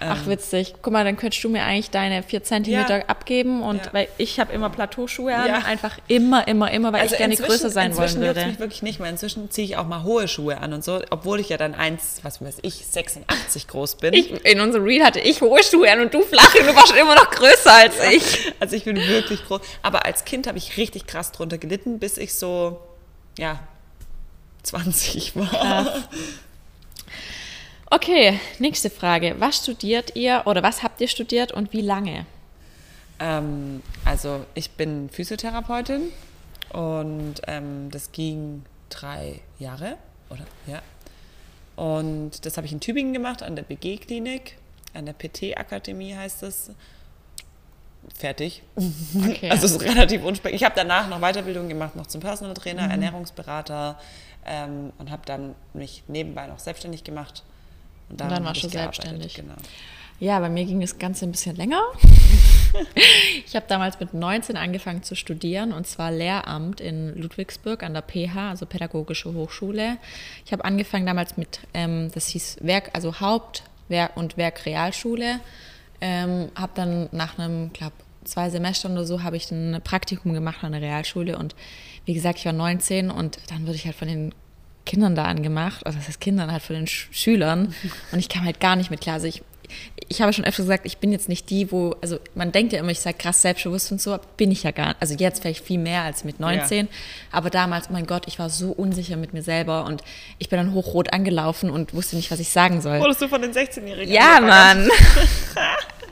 Ach, witzig. Guck mal, dann könntest du mir eigentlich deine vier Zentimeter Ja. abgeben und Ja. weil ich habe immer Plateauschuhe an, einfach immer, immer, immer, weil ich gerne inzwischen- größer sein wollen inzwischen würde. mich wirklich nicht mehr. Inzwischen ziehe ich auch mal hohe Schuhe an und so, obwohl ich ja dann eins, was weiß ich, 86 groß bin. Ich, in unserem Reel hatte ich hohe Schuhe an und du flache und du warst immer noch größer als ich. [laughs] Also ich bin wirklich groß. Aber als Kind habe ich richtig krass drunter gelitten, bis ich so, ja, 20 war. Okay, nächste Frage. Was studiert ihr oder was habt ihr studiert und wie lange? Ähm, also ich bin Physiotherapeutin und ähm, das ging drei Jahre, oder? Ja. Und das habe ich in Tübingen gemacht, an der BG-Klinik, an der PT-Akademie heißt es. Fertig. Okay. [laughs] Also es ist relativ unspektakulär. Ich habe danach noch Weiterbildung gemacht, noch zum Personal Trainer, Ernährungsberater ähm, und habe dann mich nebenbei noch selbstständig gemacht. Und, dann daran warst du selbstständig. Genau. Ja, bei mir ging das Ganze ein bisschen länger. [laughs] ich habe damals mit 19 angefangen zu studieren und zwar Lehramt in Ludwigsburg an der PH, also Pädagogische Hochschule. Ich habe angefangen damals mit, ähm, das hieß Werk, also Haupt- Werk und Werk Realschule. Ähm, habe dann nach einem, glaube zwei Semestern oder so, habe ich ein Praktikum gemacht an der Realschule und wie gesagt, ich war 19 und dann wurde ich halt von den Kindern da angemacht, also das heißt Kindern halt von den Sch Schülern [laughs] und ich kam halt gar nicht mit klar. Also ich, ich habe schon öfter gesagt, ich bin jetzt nicht die, wo, also man denkt ja immer, ich sei krass selbstbewusst und so, aber bin ich ja gar nicht. Also jetzt vielleicht viel mehr als mit 19, aber damals, mein Gott, ich war so unsicher mit mir selber und ich bin dann hochrot angelaufen und wusste nicht, was ich sagen soll. Wurdest du von den 16-Jährigen Ja? Mann. [laughs]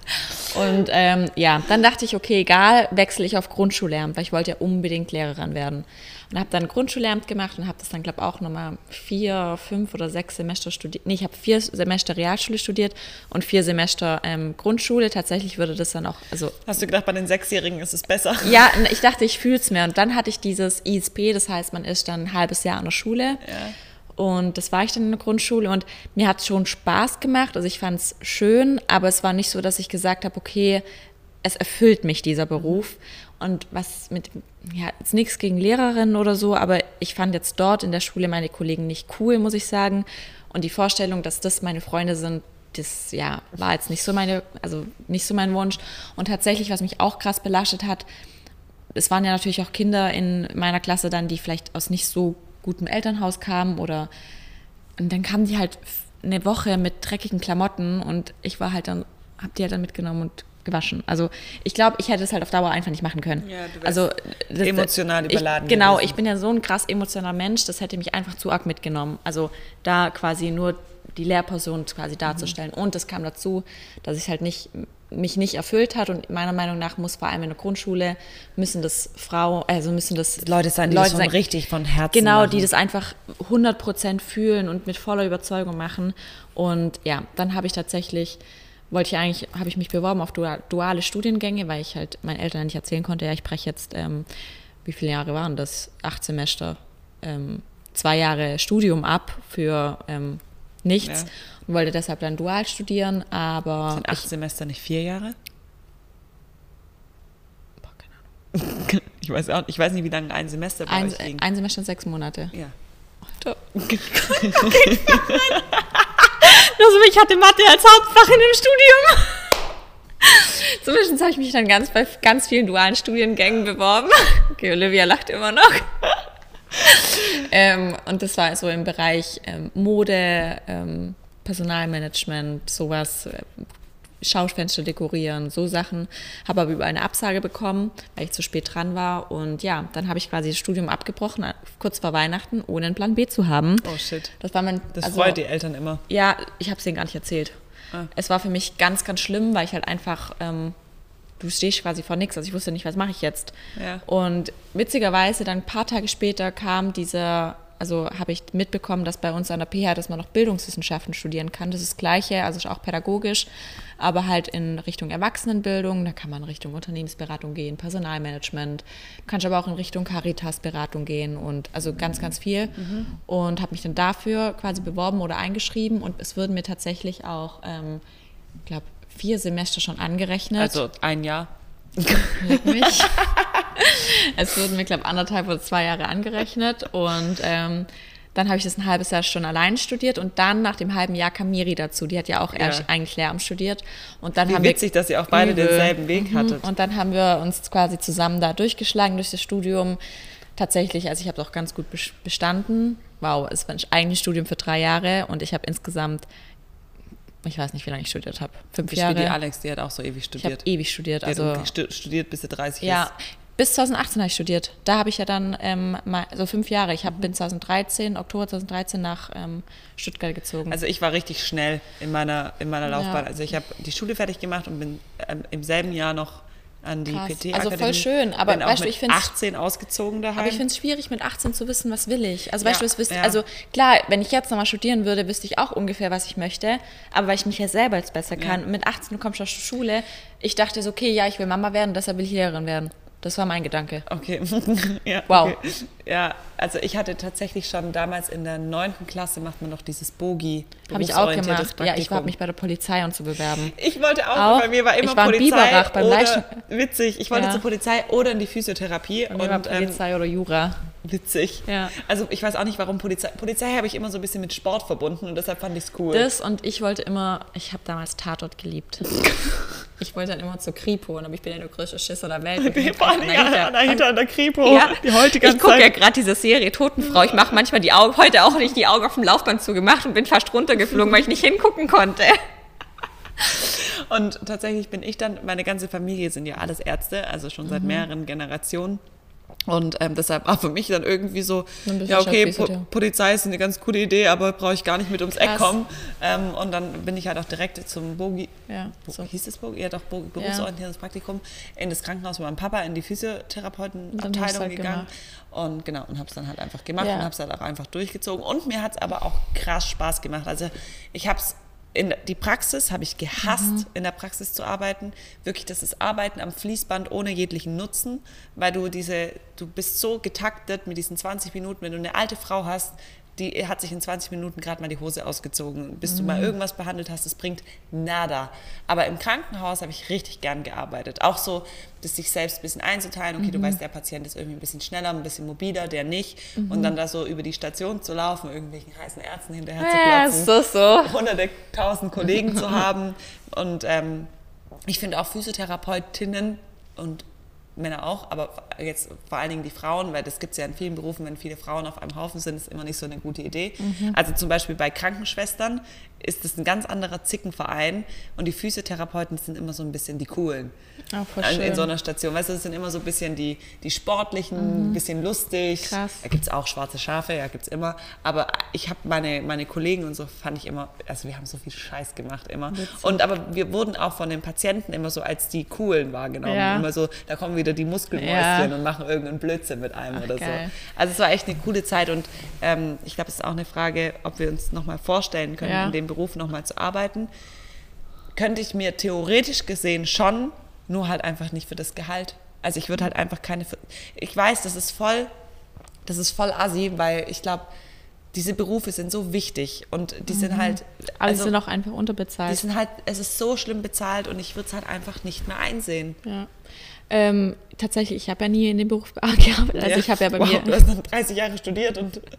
Und ähm, ja, dann dachte ich, okay, egal, wechsle ich auf Grundschullehramt, weil ich wollte ja unbedingt Lehrerin werden. Und habe dann Grundschullehramt gemacht und habe das dann, glaube ich, auch nochmal vier, fünf oder sechs Semester studiert. Nee, ich habe vier Semester Realschule studiert und vier Semester ähm, Grundschule. Tatsächlich würde das dann auch, also Hast du gedacht, bei den Sechsjährigen ist es besser? ja, ich dachte, ich fühle es mehr. Und dann hatte ich dieses ISP, das heißt, man ist dann ein halbes Jahr an der Schule. Und das war ich dann in der Grundschule und mir hat es schon Spaß gemacht. Also ich fand es schön, aber es war nicht so, dass ich gesagt habe, okay, es erfüllt mich dieser Beruf. Und was mit, ja, jetzt nichts gegen Lehrerinnen oder so, aber ich fand jetzt dort in der Schule meine Kollegen nicht cool, muss ich sagen. Und die Vorstellung, dass das meine Freunde sind, das ja war jetzt nicht so meine, also nicht so mein Wunsch. Und tatsächlich, was mich auch krass belastet hat, es waren ja natürlich auch Kinder in meiner Klasse dann, die vielleicht aus nicht so gutem Elternhaus kamen oder und dann kamen die halt eine Woche mit dreckigen Klamotten und ich war halt dann, hab die halt dann mitgenommen und gewaschen. Also ich glaube, ich hätte es halt auf Dauer einfach nicht machen können. Ja, du also das, emotional ich, überladen Genau, gewesen. ich bin ja so ein krass emotionaler Mensch, das hätte mich einfach zu arg mitgenommen. Also da quasi nur die Lehrperson quasi darzustellen. Mhm. Und es kam dazu, dass ich halt nicht mich nicht erfüllt hat und meiner Meinung nach muss vor allem in der Grundschule müssen das Frau also müssen das Leute sein, die das von richtig von Herzen genau machen. die das einfach 100% fühlen und mit voller Überzeugung machen und ja dann habe ich tatsächlich wollte ich eigentlich habe ich mich beworben auf dual- duale Studiengänge weil ich halt meinen Eltern nicht erzählen konnte ja ich breche jetzt ähm, wie viele Jahre waren das acht Semester ähm, zwei Jahre Studium ab für ähm, nichts Ja. und wollte deshalb dann dual studieren aber Sind acht Semester nicht vier Jahre? ich, boah, keine Ahnung. [laughs] Ich weiß auch, ich weiß nicht, wie lange ein Semester bei ein, ein Semester und sechs Monate ja. Also [laughs] ich hatte Mathe als Hauptfach in dem Studium. [laughs] Zumindest habe ich mich dann ganz bei ganz vielen dualen Studiengängen beworben. Okay, Olivia lacht immer noch. [laughs] ähm, und das war so im Bereich ähm, Mode, ähm, Personalmanagement, sowas, äh, Schaufenster dekorieren, so Sachen. Habe aber über eine Absage bekommen, weil ich zu spät dran war. Und ja, dann habe ich quasi das Studium abgebrochen, äh, kurz vor Weihnachten, ohne einen Plan B zu haben. Oh shit. Das war mein. Das also- freut die Eltern immer. ja, ich habe es denen gar nicht erzählt. Ah. Es war für mich ganz, ganz schlimm, weil ich halt einfach, ähm, du stehst quasi vor nichts. Also ich wusste nicht, was mache ich jetzt. Ja. Und witzigerweise, dann ein paar Tage später kam dieser, also habe ich mitbekommen, dass bei uns an der PH, dass man noch Bildungswissenschaften studieren kann. Das ist das Gleiche, also ist auch pädagogisch, aber halt in Richtung Erwachsenenbildung. Da kann man in Richtung Unternehmensberatung gehen, Personalmanagement. Du kannst aber auch in Richtung Caritas-Beratung gehen und also ganz, ganz viel. Und habe mich dann dafür quasi beworben oder eingeschrieben und es würden mir tatsächlich auch, ähm, ich glaube, vier Semester schon angerechnet. Also ein Jahr. Leck mich. [laughs] es wurden mir, glaube anderthalb oder zwei Jahre angerechnet und ähm, dann habe ich das ein halbes Jahr schon allein studiert und dann nach dem halben Jahr kam Miri dazu. Die hat ja auch Ja. erst eigentlich Lehramt studiert. Und dann Wie haben witzig, wir dass ihr auch beide Übel. denselben Weg hattet. Und dann haben wir uns quasi zusammen da durchgeschlagen durch das Studium. Tatsächlich, also ich habe es auch ganz gut bes- bestanden. Wow, es war eigentlich ein Studium für drei Jahre und ich habe insgesamt, ich weiß nicht, wie lange ich studiert habe, fünf Ich Jahre. wie die Alex, die hat auch so ewig ich habe studiert. ewig studiert. Also stu- studiert, bis sie 30 ja, ist. bis 2018 habe ich studiert. Da habe ich ja dann ähm, mal, so fünf Jahre. Ich hab, bin 2013, Oktober 2013 nach ähm, Stuttgart gezogen. Also ich war richtig schnell in meiner, in meiner Laufbahn. Ja. Also ich habe die Schule fertig gemacht und bin ähm, im selben Jahr noch an die Krass. PT Also voll schön, aber bin weißt du, mit ich find's- 18 ausgezogen daheim. aber ich finde es schwierig, mit 18 zu wissen, was will ich. Also weißt Ja, du, was wisst, ja. also klar, wenn ich jetzt nochmal studieren würde, wüsste ich auch ungefähr, was ich möchte. Aber weil ich mich ja selber jetzt besser kann. Ja. Mit 18 du kommst du aus der Schule. Ich dachte so, okay, ja, ich will Mama werden, deshalb will ich Lehrerin werden. Das war mein Gedanke. Okay. [laughs] ja, Wow. Okay. Ja, also ich hatte tatsächlich schon damals in der neunten Klasse macht man noch dieses Bogi. Habe ich auch gemacht. Ja, ich habe mich bei der Polizei und zu bewerben. Ich wollte auch, Auch? bei mir war immer Ich war Polizei Biberach beim oder, witzig, ich wollte Ja. zur Polizei oder in die Physiotherapie Bei mir war und ähm, Polizei oder Jura. witzig. Ja. Also ich weiß auch nicht, warum Polizei, Polizei habe ich immer so ein bisschen mit Sport verbunden und deshalb fand ich es cool. Das und ich wollte immer, ich habe damals Tatort geliebt. [laughs] Ich wollte dann immer zur Kripo, aber ich bin ja der größte Schisser der Welt. Vor allem dahinter. ja, dahinter an der Kripo, Ja, die gucke ja Zeit. Gerade diese Serie Totenfrau. Ich mache manchmal die Augen, heute auch nicht die Augen auf dem Laufband zugemacht und bin fast runtergeflogen, weil ich nicht hingucken konnte. Und tatsächlich bin ich dann, meine ganze Familie sind ja alles Ärzte, also schon Mhm. seit mehreren Generationen. Und ähm, deshalb war für mich dann irgendwie so, ja okay, po Physio. Polizei ist eine ganz coole Idee, aber brauche ich gar nicht mit ums Eck Krass. kommen. Ähm, und dann bin ich halt auch direkt zum Bogi, Ja, Bo- so. hieß es Bogi? Ja doch, Bo berufsorientiertes Praktikum in das Krankenhaus mit meinem Papa in die Physiotherapeutenabteilung halt gegangen. Und genau, und habe es dann halt einfach gemacht Ja. und habe es halt auch einfach durchgezogen. Und mir hat es aber auch krass Spaß gemacht. Also ich habe es in die Praxis habe ich gehasst, Mhm. in der Praxis zu arbeiten. Wirklich, das ist Arbeiten am Fließband ohne jeglichen Nutzen, weil du diese, du bist so getaktet mit diesen 20 Minuten, wenn du eine alte Frau hast, die hat sich in 20 Minuten gerade mal die Hose ausgezogen, bis du mal Mhm. irgendwas behandelt hast, das bringt nada. Aber im Krankenhaus habe ich richtig gern gearbeitet. Auch so das sich selbst ein bisschen einzuteilen. Okay, Mhm. du weißt, der Patient ist irgendwie ein bisschen schneller, ein bisschen mobiler, der nicht. Und dann da so über die Station zu laufen, irgendwelchen heißen Ärzten hinterher zu Ja, platzen so, so. hunderte tausend Kollegen zu [laughs] haben. Und ähm, ich finde auch Physiotherapeutinnen und Männer auch, aber jetzt vor allen Dingen die Frauen, weil das gibt es ja in vielen Berufen, wenn viele Frauen auf einem Haufen sind, ist immer nicht so eine gute Idee. Also zum Beispiel bei Krankenschwestern ist das ein ganz anderer Zickenverein und die Physiotherapeuten sind immer so ein bisschen die coolen. Voll in, in so einer Station. Weißt du, das sind immer so ein bisschen die, die sportlichen, ein bisschen lustig. Krass. Da gibt es auch schwarze Schafe, ja, gibt es immer. Aber ich habe meine, meine Kollegen und so fand ich immer, also wir haben so viel Scheiß gemacht immer. Und aber wir wurden auch von den Patienten immer so als die Coolen wahrgenommen. Ja. Immer so, da kommen wieder die Muskelmäuschen Ja. und machen irgendeinen Blödsinn mit einem Ach, oder geil. so. Also es war echt eine coole Zeit und ähm, ich glaube, es ist auch eine Frage, ob wir uns nochmal vorstellen können, Ja. in dem Beruf nochmal zu arbeiten. Könnte ich mir theoretisch gesehen schon, nur halt einfach nicht für das Gehalt. Also ich würde halt einfach keine. Ich weiß, das ist voll, das ist voll assi, weil ich glaube, diese Berufe sind so wichtig und die sind halt. Alle also, sind auch einfach die unterbezahlt. sind halt, es ist so schlimm bezahlt und ich würde es halt einfach nicht mehr einsehen. Ja. Ähm, tatsächlich, ich habe ja nie in dem Beruf [laughs] gearbeitet. Also ich habe ja bei wow, mir. Du hast dann 30 Jahre studiert und. [laughs]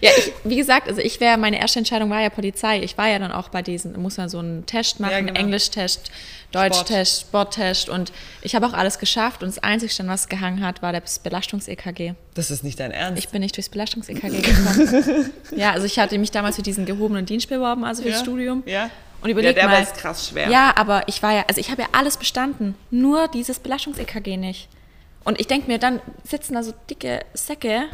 Ja, ich, wie gesagt, also ich wäre, meine erste Entscheidung war ja Polizei. Ich war ja dann auch bei diesen, muss man so einen Test machen, Ja, genau. Englisch-Test, Deutsch-Test, Sport-Test und ich habe auch alles geschafft und das Einzige, was gehangen hat, war das Belastungs-EKG. Das ist nicht dein Ernst. Ich bin nicht durchs Belastungs-EKG [laughs] gekommen. ja, also ich hatte mich damals für diesen gehobenen Dienst beworben, also fürs ja. Studium. Ja. Und überleg ja, der mal. war jetzt krass schwer. Ja, aber ich war ja, also ich habe ja alles bestanden, nur dieses Belastungs-EKG nicht. Und ich denke mir, dann sitzen da so dicke Säcke.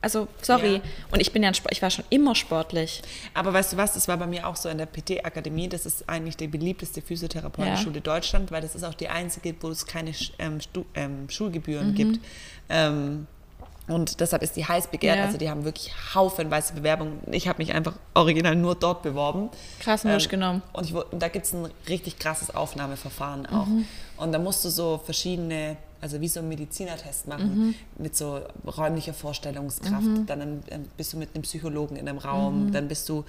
Also, sorry. Ja. Und ich bin ja, ich war schon immer sportlich. Aber weißt du was, das war bei mir auch so in der PT-Akademie. Das ist eigentlich die beliebteste Physiotherapeutenschule Deutschland, weil das ist auch die einzige, wo es keine ähm, ähm, Schulgebühren gibt. Ähm, und deshalb ist die heiß begehrt. Ja. Also die haben wirklich haufenweise Bewerbungen. Ich habe mich einfach original nur dort beworben. Krass durchgenommen. Und, ich, und da gibt es ein richtig krasses Aufnahmeverfahren auch. Mhm. Und da musst du so verschiedene, also wie so einen Medizinertest machen, Mhm. mit so räumlicher Vorstellungskraft. Dann ähm, bist du mit einem Psychologen in einem Mhm. Raum, dann bist du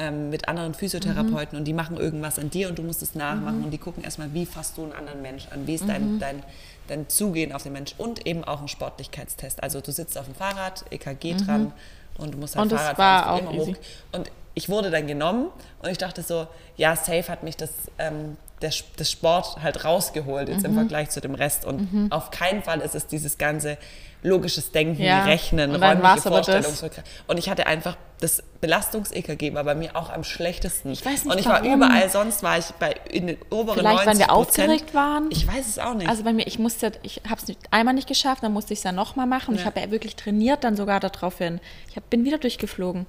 ähm, mit anderen Physiotherapeuten und die machen irgendwas an dir und du musst es Mhm. nachmachen und die gucken erstmal, wie fasst du einen anderen Mensch an, wie ist dein, dein, dein Zugehen auf den Mensch und eben auch ein Sportlichkeitstest. Also du sitzt auf dem Fahrrad, EKG dran und du musst Mhm. Und das Fahrrad fahren, immer easy. hoch. Und ich wurde dann genommen und ich dachte so, ja, safe hat mich das, ähm, der, das Sport halt rausgeholt jetzt im Mhm. Vergleich zu dem Rest. Und auf keinen Fall ist es dieses ganze logisches Denken, Ja. Rechnen, Und räumliche. Vorstellungskraft. Und ich hatte einfach, das Belastungs-EKG war bei mir auch am schlechtesten. Ich weiß nicht, Und ich war warum. überall sonst, war ich bei in den oberen Vielleicht, 90 weil wir aufgeregt waren? Ich weiß es auch nicht. Also bei mir, ich musste, ich habe es einmal nicht geschafft, dann musste ich es ja nochmal machen. Und ich Ja. habe ja wirklich trainiert dann sogar darauf hin. Ich hab, bin wieder durchgeflogen.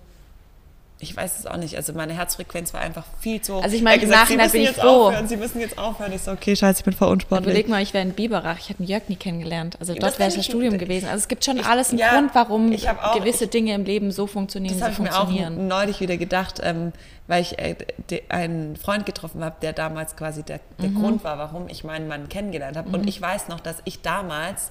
Ich weiß es auch nicht. Also meine Herzfrequenz war einfach viel zu hoch. Also ich meine, im Nachhinein Sie bin müssen ich jetzt froh. Aufhören. Sie müssen jetzt aufhören. Ich so, okay, scheiße, ich bin voll unsportlich. überleg mal, ich wäre in Biberach, ich hätte einen Jörg nie kennengelernt. Also Das dort wäre ich ja fänd ich- Studium gewesen. Also es gibt schon Ich- alles einen ja, Grund, warum ich auch- gewisse Dinge im Leben so funktionieren, Das wie habe sie ich mir auch funktionieren. neulich wieder gedacht, ähm, weil ich äh, de, einen Freund getroffen habe, der damals quasi der, der Mhm. Grund war, warum ich meinen Mann kennengelernt habe. Und ich weiß noch, dass ich damals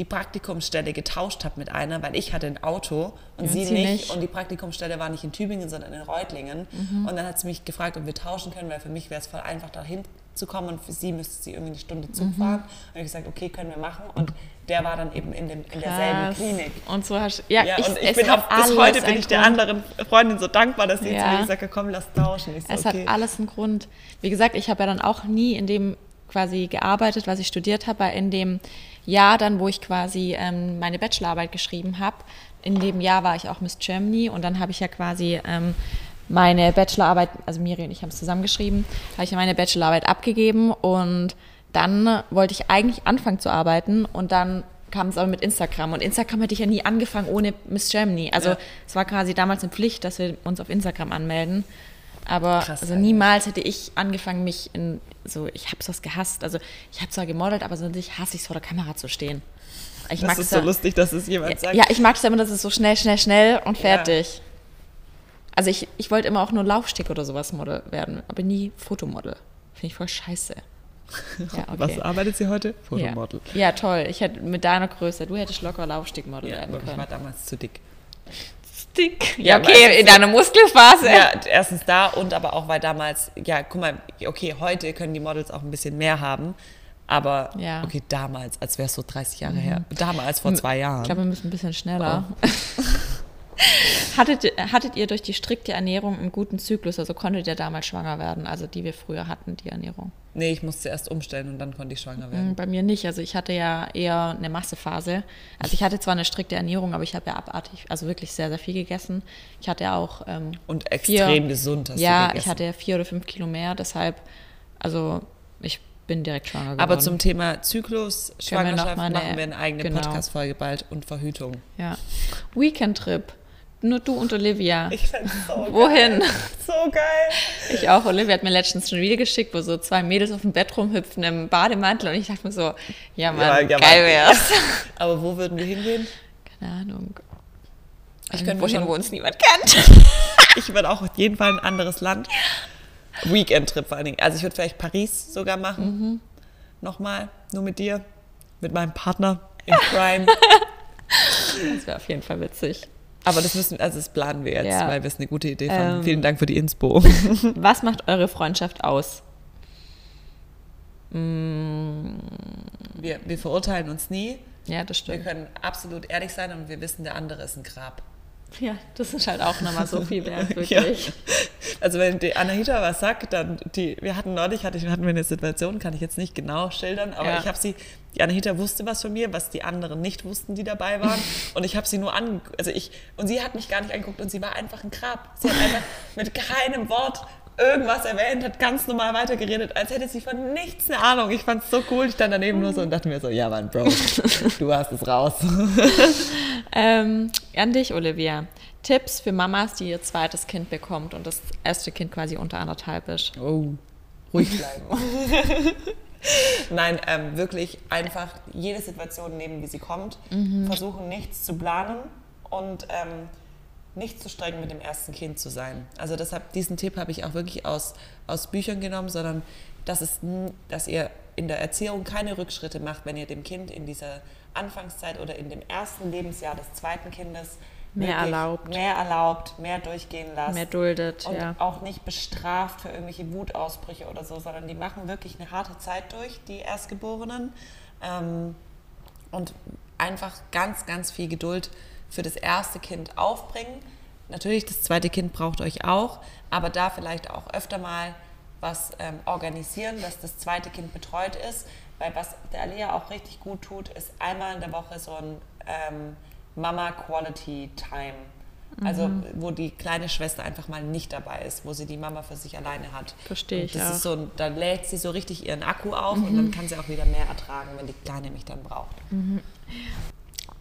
die Praktikumsstelle getauscht habe mit einer, weil ich hatte ein Auto und Ja, sie, sie nicht. nicht. Und die Praktikumsstelle war nicht in Tübingen, sondern in Reutlingen. Mhm. Und dann hat sie mich gefragt, ob wir tauschen können, weil für mich wäre es voll einfach, dahin zu kommen und für sie müsste sie irgendwie eine Stunde Zug Mhm. fahren. Und ich habe gesagt, okay, können wir machen. Und der war dann eben in, dem, in derselben. Klinik. Und so hast ja, Ja, ich, und ich bin auch, bis heute bin ich der Grund. anderen Freundin so dankbar, dass sie Ja. zu mir gesagt hat, komm, lass tauschen. So, Es okay. hat alles einen Grund. Wie gesagt, ich habe ja dann auch nie in dem quasi gearbeitet, was ich studiert habe, in dem Jahr dann, wo ich quasi ähm, meine Bachelorarbeit geschrieben habe, in dem Jahr war ich auch Miss Germany und dann habe ich ja quasi ähm, meine Bachelorarbeit, also Miri und ich haben es zusammengeschrieben, habe ich ja meine Bachelorarbeit abgegeben und dann wollte ich eigentlich anfangen zu arbeiten und dann kam es aber mit Instagram und Instagram hätte ich ja nie angefangen ohne Miss Germany. Also Ja. es war quasi damals eine Pflicht, dass wir uns auf Instagram anmelden. Aber Krass also niemals hätte ich angefangen, mich in so, ich habe sowas gehasst. Also ich habe zwar gemodelt, aber sonst hasse ich es vor der Kamera zu stehen. Ich das ist so ja, lustig, dass es jemand sagt. ja, ich mag es ja immer, dass es so schnell, schnell, schnell und fertig. Also ich, ich wollte immer auch nur Laufsteg oder sowas Model werden, aber nie Fotomodel. Finde ich voll scheiße. [laughs] Ja, okay. Was arbeitet sie heute? ja. Fotomodel. ja, toll. Ich hätte mit deiner Größe, du hättest locker Laufstegmodel Ja, werden aber ich war können. damals zu dick. Stick. Ja, Ja, okay, in deiner Muskelphase. Ja, erstens da und aber auch, weil damals, ja, guck mal, okay, heute können die Models auch ein bisschen mehr haben, Aber Ja. okay, damals, als wäre es so 30 Jahre her. Damals, vor zwei Jahren. Ich glaube, wir müssen ein bisschen schneller. [laughs] [laughs] hattet, hattet ihr durch die strikte Ernährung einen guten Zyklus? Also konntet ihr damals schwanger werden? Also die wir früher hatten, die Ernährung? nee, ich musste erst umstellen und dann konnte ich schwanger werden. Mm, Bei mir nicht. Also ich hatte ja eher eine Massephase. Also ich hatte zwar eine strikte Ernährung, aber ich habe ja abartig, also wirklich sehr, sehr viel gegessen. Ich hatte ja auch ähm, Und extrem vier, gesund hast Ja, ich hatte ja vier oder fünf Kilo mehr. Deshalb, also ich bin direkt schwanger geworden. Aber zum Thema Zyklus, Können wir Schwangerschaft noch eine- machen wir eine eigene genau. Podcast-Folge bald und Verhütung. ja. Weekend-Trip. Nur du und Olivia. Ich find's so Wohin? So geil. Ich auch. Olivia hat mir letztens ein Video geschickt, wo so zwei Mädels auf dem Bett rumhüpfen im Bademantel und ich dachte mir so, ja Mann, Ja, ja, geil wär's. [laughs] Aber wo würden wir hingehen? Keine Ahnung. Ich könnte Wohin, wo uns niemand kennt. [laughs] Ich würde auch auf jeden Fall ein anderes Land. Weekend-Trip vor allen Dingen. Also ich würde vielleicht Paris sogar machen. Mhm. Nochmal, nur mit dir. Mit meinem Partner in Crime. [laughs] Das wäre auf jeden Fall witzig. Aber das müssen, also das planen wir jetzt, Ja. weil wir es eine gute Idee fanden. Ähm. Vielen Dank für die Inspo. [laughs] Was macht eure Freundschaft aus? Wir, wir verurteilen uns nie. Ja, das Wir stimmt. können absolut ehrlich sein und wir wissen, der andere ist ein Grab. Ja, das ist halt auch nochmal so viel wert, [laughs] Ja. wirklich. Also wenn die Anahita was sagt, dann die, wir hatten neulich, hatte ich, hatten wir eine Situation, kann ich jetzt nicht genau schildern, aber Ja. ich habe sie, die Anahita wusste was von mir, was die anderen nicht wussten, die dabei waren. [laughs] und ich habe sie nur an, also ich, und sie hat mich gar nicht angeguckt und sie war einfach ein Grab. Sie hat einfach mit keinem Wort irgendwas erwähnt, hat ganz normal weitergeredet, als hätte sie von nichts eine Ahnung. Ich fand es so cool. Ich stand daneben nur so und dachte mir so, ja Mann, Bro, du hast es raus. [laughs] Ähm, an dich, Olivia. Tipps für Mamas, die ihr zweites Kind bekommt und das erste Kind quasi unter anderthalb ist. Oh, ruhig bleiben. [laughs] Nein, ähm, wirklich einfach jede Situation nehmen, wie sie kommt. Versuchen nichts zu planen und ähm, nicht zu streng mit dem ersten Kind zu sein. Also deshalb, diesen Tipp habe ich auch wirklich aus, aus Büchern genommen, sondern dass, es, dass ihr in der Erziehung keine Rückschritte macht, wenn ihr dem Kind in dieser Anfangszeit oder in dem ersten Lebensjahr des zweiten Kindes Mehr erlaubt. mehr erlaubt, mehr durchgehen lasst. Mehr duldet, Und ja. auch nicht bestraft für irgendwelche Wutausbrüche oder so, sondern die machen wirklich eine harte Zeit durch, die Erstgeborenen. Ähm, und einfach ganz, ganz viel Geduld für das erste Kind aufbringen. Natürlich, das zweite Kind braucht euch auch, aber da vielleicht auch öfter mal was ähm, organisieren, dass das zweite Kind betreut ist. Weil was der Alia auch richtig gut tut, ist einmal in der Woche so ein ähm, Mama Quality Time. Also Mhm. wo die kleine Schwester einfach mal nicht dabei ist, wo sie die Mama für sich alleine hat. Verstehe ich das auch. ist so, da lädt sie so richtig ihren Akku auf und dann kann sie auch wieder mehr ertragen, wenn die Kleine mich dann braucht.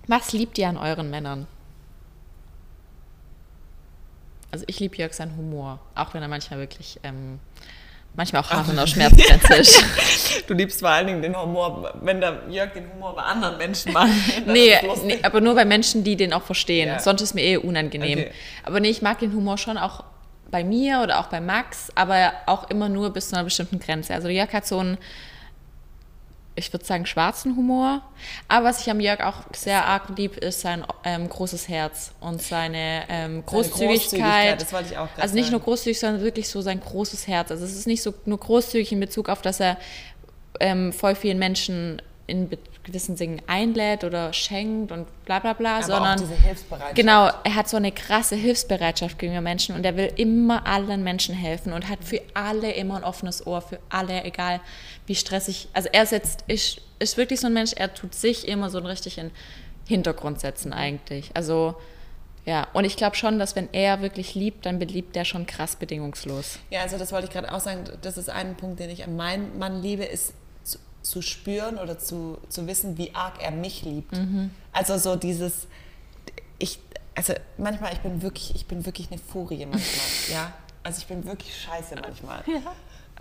Was liebt ihr an euren Männern? Also ich liebe Jörg seinen Humor, auch wenn er manchmal wirklich, ähm, manchmal auch hart und aus Schmerzgrenze [laughs] ist. Du liebst vor allen Dingen den Humor, wenn der Jörg den Humor bei anderen Menschen macht. [laughs] Nee, nee, aber nur bei Menschen, die den auch verstehen. Ja. Sonst ist mir eh unangenehm. Okay. Aber nee, ich mag den Humor schon auch bei mir oder auch bei Max, aber auch immer nur bis zu einer bestimmten Grenze. Also Jörg hat so einen, ich würde sagen, schwarzen Humor. Aber was ich am Jörg auch sehr arg lieb, ist sein ähm, großes Herz und seine ähm, Großzügigkeit. Großzügigkeit, das wollte ich auch grad Also nicht sagen. nur großzügig, sondern wirklich so sein großes Herz. Also es ist nicht so nur großzügig in Bezug auf, dass er ähm, voll vielen Menschen in gewissen Dingen einlädt oder schenkt und bla bla bla, Aber sondern auch diese Hilfsbereitschaft. genau, er hat so eine krasse Hilfsbereitschaft gegenüber Menschen und er will immer allen Menschen helfen und hat für alle immer ein offenes Ohr, für alle, egal wie stressig. Also er ist, ist wirklich so ein Mensch, er tut sich immer so richtig in Hintergrund setzen eigentlich. Also ja, und ich glaube schon, dass wenn er wirklich liebt, dann beliebt er schon krass bedingungslos. Ja, also das wollte ich gerade auch sagen. Das ist ein Punkt, den ich an meinem Mann liebe, ist zu, zu spüren oder zu, zu wissen, wie arg er mich liebt. Also so dieses, ich, also manchmal, ich bin wirklich, ich bin wirklich eine Furie manchmal, ja. Also ich bin wirklich scheiße manchmal.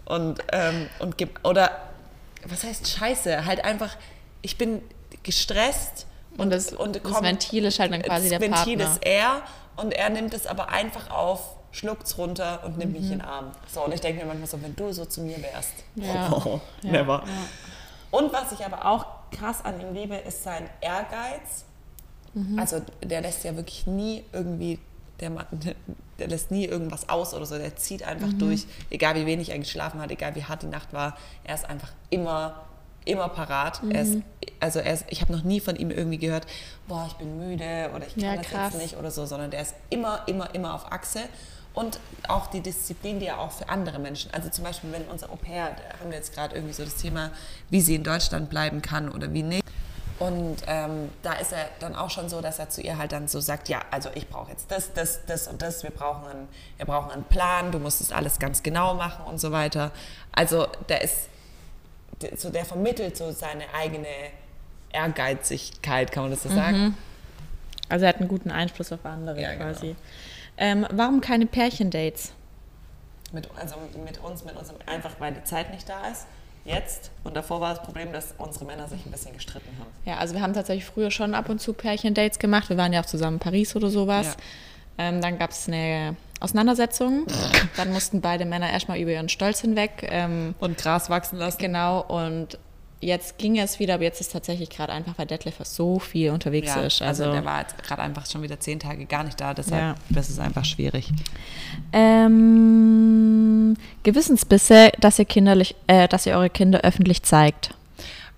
Und, ähm, und oder was heißt scheiße? Halt einfach, ich bin gestresst Und das- das komm- Ventil ist halt dann quasi das der Ventil Partner. ist er und er nimmt es aber einfach auf, schluckt's runter und nimmt mich in den Arm. So, und ich denke mir manchmal so, wenn du so zu mir wärst. Ja. [laughs] Oh, never. Und was ich aber auch krass an ihm liebe, ist sein Ehrgeiz. Also der lässt ja wirklich nie irgendwie, der, [laughs] der lässt nie irgendwas aus oder so, der zieht einfach durch, egal wie wenig er geschlafen hat, egal wie hart die Nacht war, er ist einfach immer immer parat. Mhm. Er ist, also er ist, ich habe noch nie von ihm irgendwie gehört, boah, ich bin müde oder ich kann Ja, das krass. jetzt nicht oder so, sondern der ist immer, immer, immer auf Achse. Und auch die Disziplin, die er auch für andere Menschen, also zum Beispiel, wenn unser Au pair, da haben wir jetzt gerade irgendwie so das Thema, wie sie in Deutschland bleiben kann oder wie nicht. Und ähm, da ist er dann auch schon so, dass er zu ihr halt dann so sagt, ja, also ich brauche jetzt das, das, das und das, wir brauchen, einen, wir brauchen einen Plan, du musst das alles ganz genau machen und so weiter. Also der ist, der, so der vermittelt so seine eigene Ehrgeizigkeit, kann man das so sagen? Also er hat einen guten Einfluss auf andere Ja, genau. quasi. Ähm, warum keine Pärchendates? Mit, also mit uns, mit unserem, einfach weil die Zeit nicht da ist, jetzt. Und davor war das Problem, dass unsere Männer sich ein bisschen gestritten haben. Ja, also wir haben tatsächlich früher schon ab und zu Pärchendates gemacht. Wir waren ja auch zusammen in Paris oder sowas. Ja. Ähm, dann gab es eine Auseinandersetzung. [laughs] dann mussten beide Männer erstmal über ihren Stolz hinweg. Ähm, Und Gras wachsen lassen. genau, und jetzt ging es wieder, aber jetzt ist tatsächlich gerade einfach, weil Detlef so viel unterwegs Ja, ist. also, Also, der war jetzt gerade einfach schon wieder zehn Tage gar nicht da, deshalb Ja. das ist einfach schwierig. ähm, Gewissensbisse, dass ihr, kinderlich, äh, dass ihr eure Kinder öffentlich zeigt.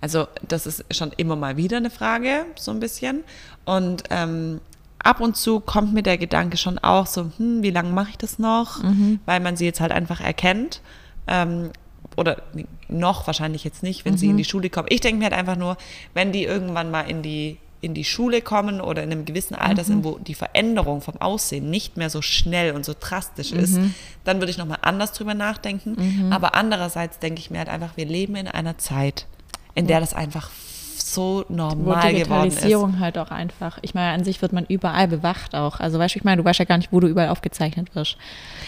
Also das ist schon immer mal wieder eine Frage, so ein bisschen. Und ähm, ab und zu kommt mir der Gedanke schon auch so, hm, wie lange mache ich das noch? Weil man sie jetzt halt einfach erkennt. Ähm, oder noch wahrscheinlich jetzt nicht, wenn sie in die Schule kommen. Ich denke mir halt einfach nur, wenn die irgendwann mal in die in die Schule kommen oder in einem gewissen Alter sind, wo die Veränderung vom Aussehen nicht mehr so schnell und so drastisch ist, dann würde ich nochmal anders drüber nachdenken. Aber andererseits denke ich mir halt einfach, wir leben in einer Zeit, in der das einfach so normal geworden ist. Digitalisierung halt auch einfach. Ich meine, an sich wird man überall bewacht auch. Also weißt du, ich meine, du weißt ja gar nicht, wo du überall aufgezeichnet wirst.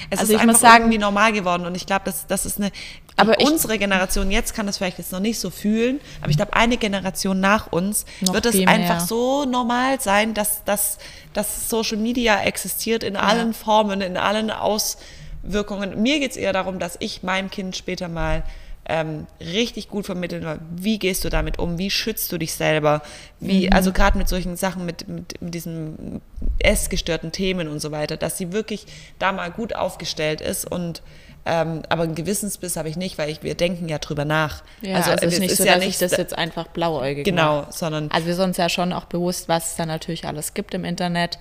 Es also ist ich einfach muss sagen, irgendwie normal geworden und ich glaube, das, das ist eine. Aber ich- unsere Generation jetzt kann das vielleicht jetzt noch nicht so fühlen, aber ich glaube, eine Generation nach uns wird es einfach so normal sein, dass, dass, dass Social Media existiert in allen Formen, in allen Auswirkungen. Mir geht es eher darum, dass ich meinem Kind später mal ähm, richtig gut vermitteln wie gehst du damit um, wie schützt du dich selber, wie, Mhm. also gerade mit solchen Sachen, mit, mit, mit diesen essgestörten Themen und so weiter, dass sie wirklich da mal gut aufgestellt ist und ähm, aber einen Gewissensbiss habe ich nicht, weil ich, wir denken ja drüber nach. ja, also, es ist nicht so, dass ich das jetzt einfach blauäugig genau, mache. sondern Also wir sind uns ja schon auch bewusst, was es da natürlich alles gibt im Internet.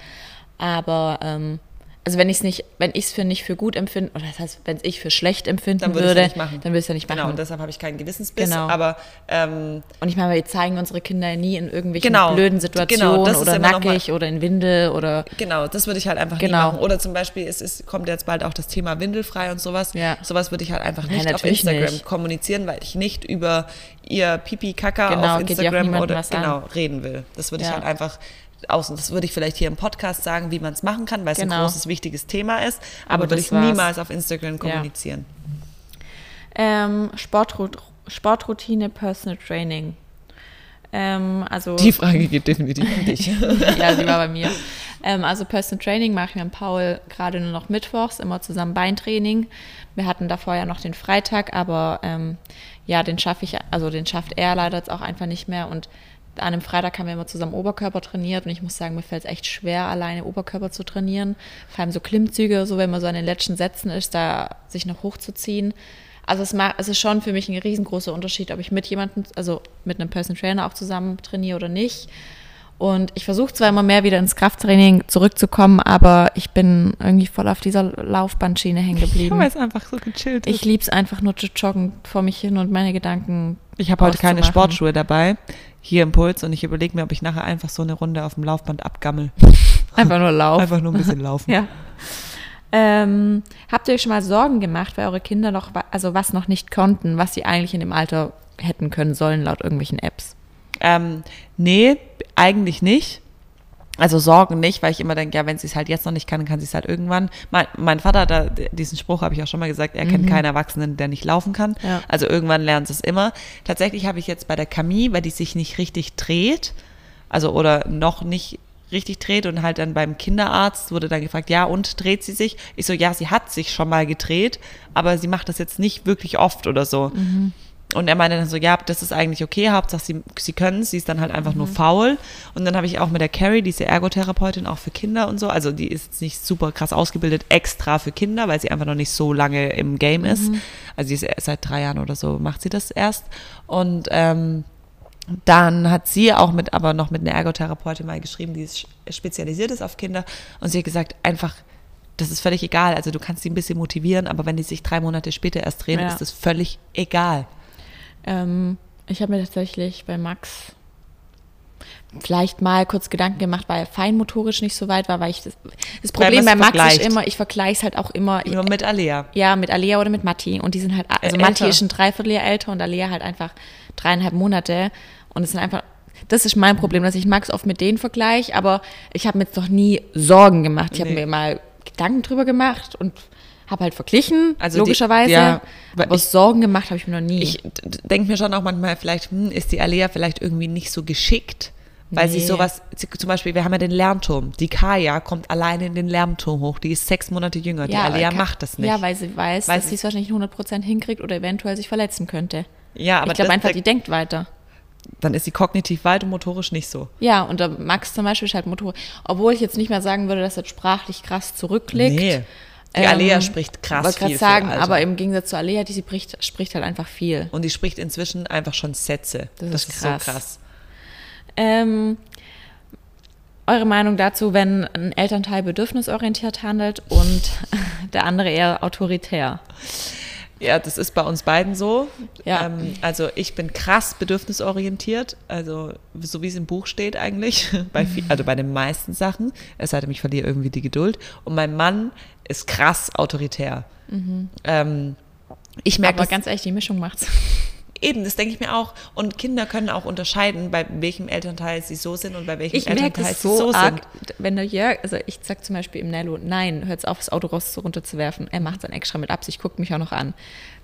Aber ähm, also wenn ich es nicht, wenn ich es für nicht für gut empfinde, oder das heißt, wenn ich für schlecht empfinden dann würde ich es ja nicht machen. dann würde ich es ja nicht machen. Genau, und deshalb habe ich keinen Gewissensbiss, Genau. aber ähm, Und ich meine, wir zeigen unsere Kinder nie in irgendwelchen Genau, blöden genau, Situationen ist oder nackig oder in Windel oder Genau, das würde ich halt einfach Genau. nie machen. Oder zum Beispiel, es ist, kommt jetzt bald auch das Thema Windelfrei und sowas. Ja. Sowas würde ich halt einfach Nein, nicht auf Instagram nicht. kommunizieren, weil ich nicht über ihr Pipi-Kaka Genau, auf Instagram oder genau reden will. Das würde ich Ja. halt einfach aus und das würde ich vielleicht hier im Podcast sagen, wie man es machen kann, weil es ein Genau. großes, wichtiges Thema ist. Aber Aber, würde ich war's. niemals auf Instagram kommunizieren. ähm, Sportrut Sportroutine, Personal Training. Ähm, also Die Frage geht definitiv an dich. [laughs] ja, sie war bei mir. Ähm, also Personal Training mache ich mit Paul gerade nur noch mittwochs, immer zusammen Beintraining. Wir hatten davor ja noch den Freitag, aber ähm, ja, den schaffe ich, also den schafft er leider jetzt auch einfach nicht mehr. Und an einem Freitag haben wir immer zusammen Oberkörper trainiert und ich muss sagen, mir fällt es echt schwer, alleine Oberkörper zu trainieren. Vor allem so Klimmzüge, so wenn man so an den letzten Sätzen ist, da sich noch hochzuziehen. Also es, ma- es ist schon für mich ein riesengroßer Unterschied, ob ich mit jemandem, also mit einem Personal Trainer auch zusammen trainiere oder nicht. Und ich versuche zwar immer mehr wieder ins Krafttraining zurückzukommen, aber ich bin irgendwie voll auf dieser Laufbandschiene hängen geblieben. [laughs] Weil es einfach so gechillt Ich lieb's einfach nur zu joggen vor mich hin und meine Gedanken. Ich habe heute keine. Sportschuhe dabei, hier im Puls, und ich überlege mir, ob ich nachher einfach so eine Runde auf dem Laufband abgammel. [laughs] Einfach nur laufen. Einfach nur ein bisschen laufen. [laughs] Ja. Ähm, habt ihr euch schon mal Sorgen gemacht, weil eure Kinder noch, also was noch nicht konnten, was sie eigentlich in dem Alter hätten können sollen, laut irgendwelchen Apps? Ähm, nee, eigentlich nicht. Also Sorgen nicht, weil ich immer denke, ja, wenn sie es halt jetzt noch nicht kann, kann sie es halt irgendwann. Mein, mein Vater, hat da, diesen Spruch habe ich auch schon mal gesagt, er kennt keinen Erwachsenen, der nicht laufen kann. Ja. Also irgendwann lernt sie es immer. Tatsächlich habe ich jetzt bei der Camille, weil die sich nicht richtig dreht, also oder noch nicht richtig dreht und halt dann beim Kinderarzt wurde dann gefragt, ja und dreht sie sich? Ich so, ja, sie hat sich schon mal gedreht, aber sie macht das jetzt nicht wirklich oft oder so. Und er meinte dann so, ja, das ist eigentlich okay, Hauptsache sie, sie können es, sie ist dann halt einfach nur Mhm. faul. Und dann habe ich auch mit der Carrie, diese Ergotherapeutin, auch für Kinder und so, also die ist jetzt nicht super krass ausgebildet, extra für Kinder, weil sie einfach noch nicht so lange im Game ist. Mhm. Also sie ist seit drei Jahren oder so, macht sie das erst. Und ähm, dann hat sie auch mit, aber noch mit einer Ergotherapeutin mal geschrieben, die ist spezialisiert ist auf Kinder. Und sie hat gesagt, einfach, das ist völlig egal. Also du kannst sie ein bisschen motivieren, aber wenn die sich drei Monate später erst drehen, Ja. ist das völlig egal. Ähm, ich habe mir tatsächlich bei Max vielleicht mal kurz Gedanken gemacht, weil er feinmotorisch nicht so weit war, weil ich das, das Problem bei Max vergleicht. ist immer, ich vergleiche es halt auch immer, Nur mit Alea. ja, mit Alea oder mit Matti und die sind halt, also Äh, Matti älter. ist ein Dreivierteljahr älter und Alea halt einfach dreieinhalb Monate und es sind einfach, das ist mein Problem, dass ich Max oft mit denen vergleiche, aber ich habe mir jetzt noch nie Sorgen gemacht. Ich habe Nee. mir mal Gedanken drüber gemacht und habe halt verglichen, Also die- logischerweise, ja, weil aber ich- Sorgen gemacht habe ich mir noch nie. Ich denke mir schon auch manchmal, vielleicht hm, ist die Alea vielleicht irgendwie nicht so geschickt, weil sie Nee. sowas, sie, zum Beispiel, wir haben ja den Lernturm. Die Kaya kommt alleine in den Lernturm hoch. Die ist sechs Monate jünger. Die aber Alea kann- macht das nicht. Ja, weil sie weiß, Weil dass sie- es wahrscheinlich nicht 100% hinkriegt oder eventuell sich verletzen könnte. ja aber ich glaube einfach, da- die denkt weiter. dann ist sie kognitiv weit und motorisch nicht so. Ja, und der Max zum Beispiel ist halt Motor. Obwohl ich jetzt nicht mehr sagen würde, dass er sprachlich krass zurückliegt. Nee. Die Ähm, Alea spricht krass wollte viel für ihr sagen, aber im Gegensatz zu Alea, die sie spricht, spricht halt einfach viel. Und die spricht inzwischen einfach schon Sätze. Das Das, ist ist krass. so krass. Ähm, eure Meinung dazu, wenn ein Elternteil bedürfnisorientiert handelt und [laughs] der andere eher autoritär? Ja, das ist bei uns beiden so. Ja. Ähm, also ich bin krass bedürfnisorientiert, also so wie es im Buch steht eigentlich, [laughs] bei viel, also bei den meisten Sachen, es sei denn, ich verliere irgendwie die Geduld. Und mein Mann ist krass autoritär. Ähm, ich merke Mhm. Aber das ganz ehrlich, die Mischung macht's. Eben, das denke ich mir auch. Und Kinder können auch unterscheiden, bei welchem Elternteil sie so sind und bei welchem Ich merke Elternteil das sie so, so arg, sind. wenn der Jörg, also ich sag zum Beispiel im Nello, nein, hört's auf, das Auto raus runterzuwerfen. Er macht dann extra mit Absicht, guckt mich auch noch an.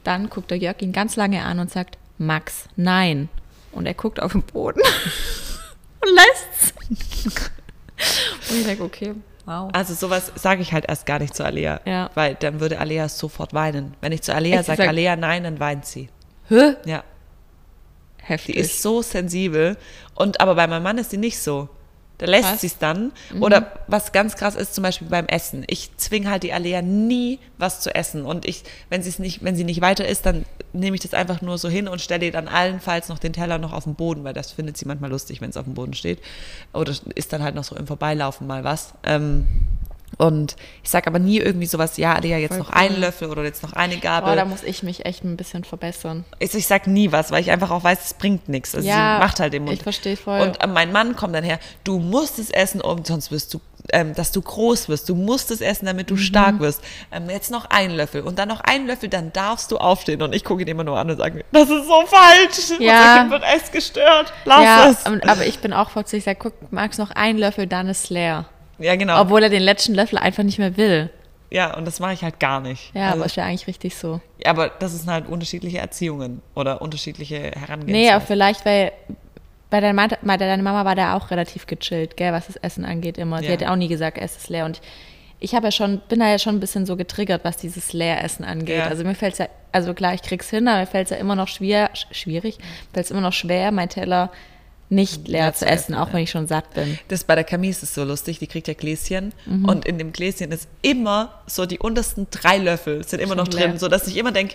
Dann guckt der Jörg ihn ganz lange an und sagt, Max, nein. Und er guckt auf den Boden [laughs] und lässt's. Und ich denke, okay, wow. Also sowas sage ich halt erst gar nicht zu Alea, Ja. weil dann würde Alea sofort weinen. Wenn ich zu Alea sage, Sag- Alea nein, dann weint sie. Hä? Ja. Heftig. Die ist so sensibel. Und aber bei meinem Mann ist sie nicht so. Da lässt sie es dann. Oder was ganz krass ist, zum Beispiel beim Essen. Ich zwinge halt die Alea nie was zu essen. Und ich, wenn sie es nicht, wenn sie nicht weiter isst, dann nehme ich das einfach nur so hin und stelle ihr dann allenfalls noch den Teller noch auf den Boden, weil das findet sie manchmal lustig, wenn es auf dem Boden steht. Oder ist dann halt noch so im Vorbeilaufen mal was. Ähm, und ich sage aber nie irgendwie sowas, ja, Alea, jetzt Voll noch cool. einen Löffel oder jetzt noch eine Gabel. oh, da muss ich mich echt ein bisschen verbessern. ich, ich sag nie was, weil ich einfach auch weiß, es bringt nichts. Also Ja, sie macht halt den Mund. ich verstehe voll. Und äh, mein Mann kommt dann her, du musst es essen, um, sonst wirst du, ähm, dass du groß wirst. Du musst es essen, damit du Mhm. stark wirst. Ähm, jetzt noch ein Löffel und dann noch ein Löffel, dann darfst du aufstehen. Und ich gucke ihn immer nur an und sage, das ist so falsch. [laughs] Ja. Unser Kind wird essgestört. Lass ja, es. aber ich bin auch voll ich sage, guck, Max, noch ein Löffel, dann ist leer. Ja, genau. Obwohl er den letzten Löffel einfach nicht mehr will. ja, und das mache ich halt gar nicht. Ja, also, aber ist ja eigentlich richtig so. ja, aber das sind halt unterschiedliche Erziehungen oder unterschiedliche Herangehensweisen. Nee, aber vielleicht, weil bei deiner, Ma- bei deiner Mama war der auch relativ gechillt, gell, was das Essen angeht immer. Sie Ja. hat auch nie gesagt, es ist leer. Und ich habe ja schon, bin da ja schon ein bisschen so getriggert, was dieses Leeressen angeht. Ja. Also mir fällt es ja, also klar, ich krieg's hin, aber mir fällt es ja immer noch schwer, sch- schwierig, fällt es immer noch schwer, mein Teller nicht leer zu essen, auch wenn ich schon satt bin. Das bei der Camise ist so lustig, die kriegt ja Gläschen Mhm. und in dem Gläschen ist immer so die untersten drei Löffel sind immer Schon noch drin, leer. so dass ich immer denke,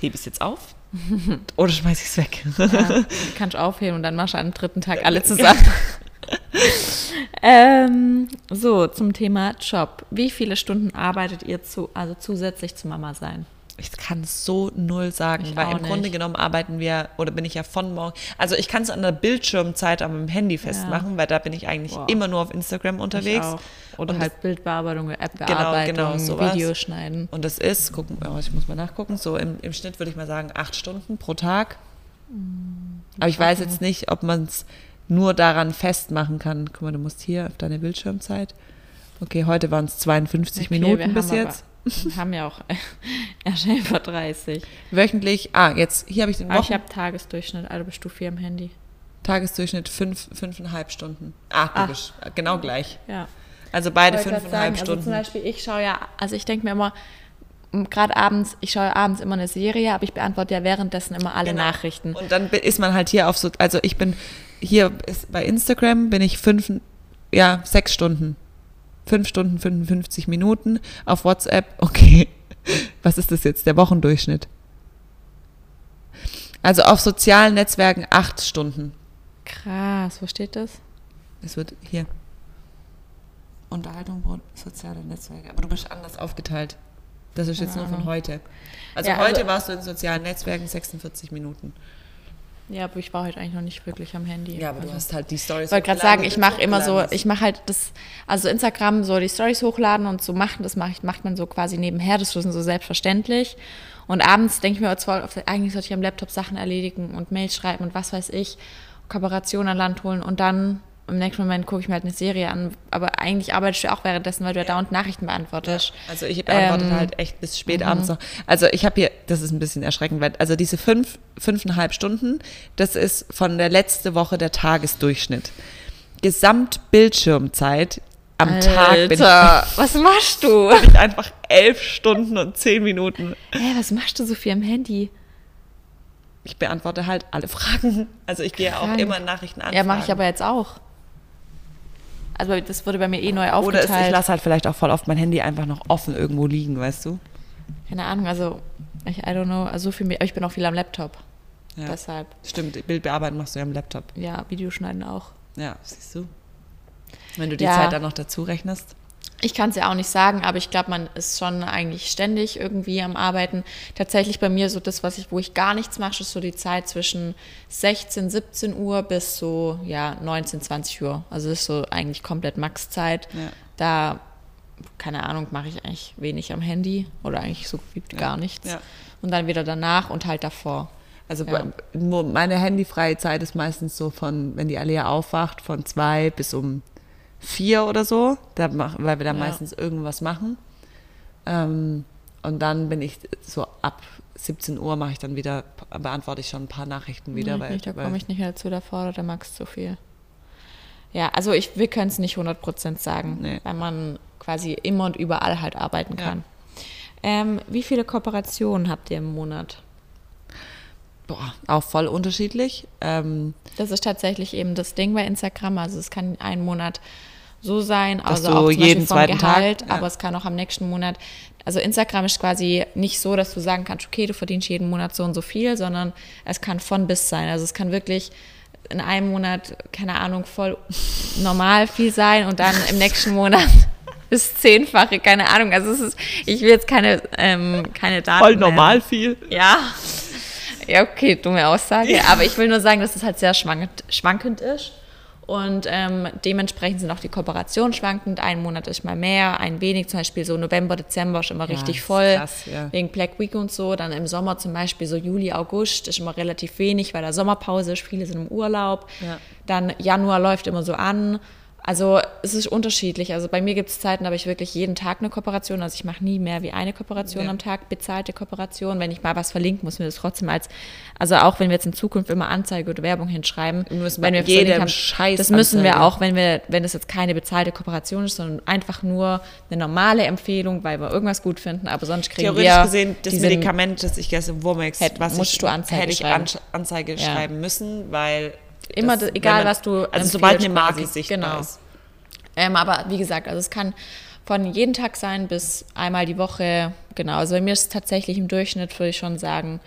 hebe ich es jetzt auf [laughs] oder schmeiß ich es weg? Ja, kannst du aufheben und dann machst du am dritten Tag alle zusammen. [laughs] ähm, so, zum Thema Job. Wie viele Stunden arbeitet ihr zu, also zusätzlich zu Mama sein? Ich kann es so null sagen, Ich weil im Grunde nicht. genommen arbeiten wir oder bin ich ja von morgen. Also ich kann es an der Bildschirmzeit am Handy festmachen, weil da bin ich eigentlich Wow. immer nur auf Instagram unterwegs. Oder Und halt Bildbearbeitung, App-Bearbeitung, genau, sowas. Videos schneiden. Und das ist, gucken, oh, ich muss mal nachgucken, so im, im Schnitt würde ich mal sagen, acht Stunden pro Tag. Aber ich weiß jetzt nicht, ob man es nur daran festmachen kann. Guck mal, du musst hier auf deine Bildschirmzeit. Okay, heute waren es 52 Okay, Minuten bis jetzt. Wir haben ja auch erst über 30. Wöchentlich, ah, jetzt, hier habe ich den ich Wochen habe Tagesdurchschnitt, also bist du viel am Handy. Tagesdurchschnitt fünf, fünfeinhalb Stunden. Ah, Ach. bist genau gleich. Ja. Also beide fünfeinhalb Stunden. Also zum Beispiel, ich schaue ja, also ich denke mir immer, gerade abends, ich schaue abends immer eine Serie, aber ich beantworte ja währenddessen immer alle Genau. Nachrichten. Und dann ist man halt hier auf so, also ich bin hier bei Instagram bin ich fünf, ja, sechs Stunden. Fünf Stunden, 55 Minuten. Auf WhatsApp, [laughs] okay. Was ist das jetzt? Der Wochendurchschnitt. Also auf sozialen Netzwerken acht Stunden. Krass, wo steht das? Es wird hier. Unterhaltung, soziale Netzwerke. Aber du bist anders aufgeteilt. Das ist jetzt nur von heute. Also Ja, heute also- warst du in sozialen Netzwerken 46 Minuten. Ja, aber ich war heute eigentlich noch nicht wirklich am Handy. Ja, aber du Also- hast halt die Stories. Ich wollte gerade sagen, ich mache immer so, ich mache halt das, also Instagram so die Stories hochladen und so machen, das mache ich, macht man so quasi nebenher, das ist so selbstverständlich. Und abends denke ich mir, zwar, eigentlich sollte ich am Laptop Sachen erledigen und Mails schreiben und was weiß ich, Kooperation an Land holen und dann im nächsten Moment gucke ich mir halt eine Serie an. Aber eigentlich arbeitest du auch währenddessen, weil du ja dauernd Nachrichten beantwortest. Also ich beantworte Ähm, halt echt bis spät abends noch. Also ich habe hier, das ist ein bisschen erschreckend, weil also diese fünf, fünfeinhalb Stunden, das ist von der letzte Woche der Tagesdurchschnitt. Gesamtbildschirmzeit am Tag bin ich, Alter, [laughs] was machst du? [laughs] bin ich einfach elf Stunden und zehn Minuten. Hä, was machst du so viel am Handy? Ich beantworte halt alle Fragen. Also ich gehe auch immer Nachrichten an. Ja, mache ich aber jetzt auch. Also das wurde bei mir eh neu Oder es, aufgeteilt. ich lasse halt vielleicht auch voll oft mein Handy einfach noch offen irgendwo liegen, weißt du? Keine Ahnung, also ich, I don't know, also so viel mehr, ich bin auch viel am Laptop. Ja. Deshalb, Stimmt, Bildbearbeiten machst du ja am Laptop. ja, Videoschneiden auch. Ja, siehst du. Wenn du die Ja. Zeit dann noch dazu rechnest. Ich kann es ja auch nicht sagen, aber ich glaube, man ist schon eigentlich ständig irgendwie am Arbeiten. Tatsächlich bei mir so das, was ich, wo ich gar nichts mache, ist so die Zeit zwischen 16, 17 Uhr bis so ja 19, 20 Uhr. Also das ist so eigentlich komplett Maxzeit. Ja. Da keine Ahnung, mache ich eigentlich wenig am Handy oder eigentlich so gut wie gar nichts. Ja. Und dann wieder danach und halt davor. Also Ja. meine handyfreie Zeit ist meistens so von, wenn die Alia aufwacht, von zwei bis um vier oder so, da mach, weil wir da Ja. meistens irgendwas machen. Ähm, und dann bin ich so ab 17 Uhr mache ich dann wieder, beantworte ich schon ein paar Nachrichten wieder. Nee, weil, nicht, da komme ich nicht mehr dazu, da fordert der Max zu viel. Ja, also ich, wir können es nicht 100% sagen, Nee. weil man quasi immer und überall halt arbeiten Ja. kann. Ähm, wie viele Kooperationen habt ihr im Monat? boah, auch voll unterschiedlich. Ähm, Das ist tatsächlich eben das Ding bei Instagram. Also es kann einen Monat so sein, also auch jeden zweiten Tag- Gehalt, ja. aber es kann auch am nächsten Monat. Also Instagram ist quasi nicht so, dass du sagen kannst, okay, du verdienst jeden Monat so und so viel, sondern es kann von bis sein. Also es kann wirklich in einem Monat, keine Ahnung, voll normal viel sein und dann im nächsten Monat [laughs] das Zehnfache, keine Ahnung. Also es ist, ich will jetzt keine, ähm, keine Daten. voll normal viel. Ja. Ja, okay, dumme Aussage. Aber ich will nur sagen, dass es halt sehr schwankend, schwankend ist. Und ähm, dementsprechend sind auch die Kooperationen schwankend. Ein Monat ist mal mehr, ein wenig. Zum Beispiel so November, Dezember ist immer Ja, richtig voll. krass, ja. Wegen Black Week und so. Dann im Sommer zum Beispiel so Juli, August ist immer relativ wenig, weil da Sommerpause ist. Viele sind im Urlaub. Ja. Dann Januar läuft immer so an. Also es ist unterschiedlich. Also bei mir gibt es Zeiten, da habe ich wirklich jeden Tag eine Kooperation. Also ich mache nie mehr wie eine Kooperation Ja. am Tag, bezahlte Kooperation. Wenn ich mal was verlinke, muss mir das trotzdem als, also auch wenn wir jetzt in Zukunft immer Anzeige oder Werbung hinschreiben, Wir müssen wenn wir jedem haben, Scheiß das müssen wir Anzeige. auch, wenn wir, wenn es jetzt keine bezahlte Kooperation ist, sondern einfach nur eine normale Empfehlung, weil wir irgendwas gut finden, aber sonst kriegen Theoretisch wir gesehen, das diesen- Medikament, das ich gestern Womex, Hätt- was musst ich, du Anzeige hätte ich schreiben. Anzeige Ja. schreiben müssen, weil Immer, das, egal man- was du Also sobald eine Marke sichtbar genau. ist. Ähm, aber wie gesagt, also es kann von jeden Tag sein bis einmal die Woche. Genau, also bei mir ist es tatsächlich im Durchschnitt, würde ich schon sagen,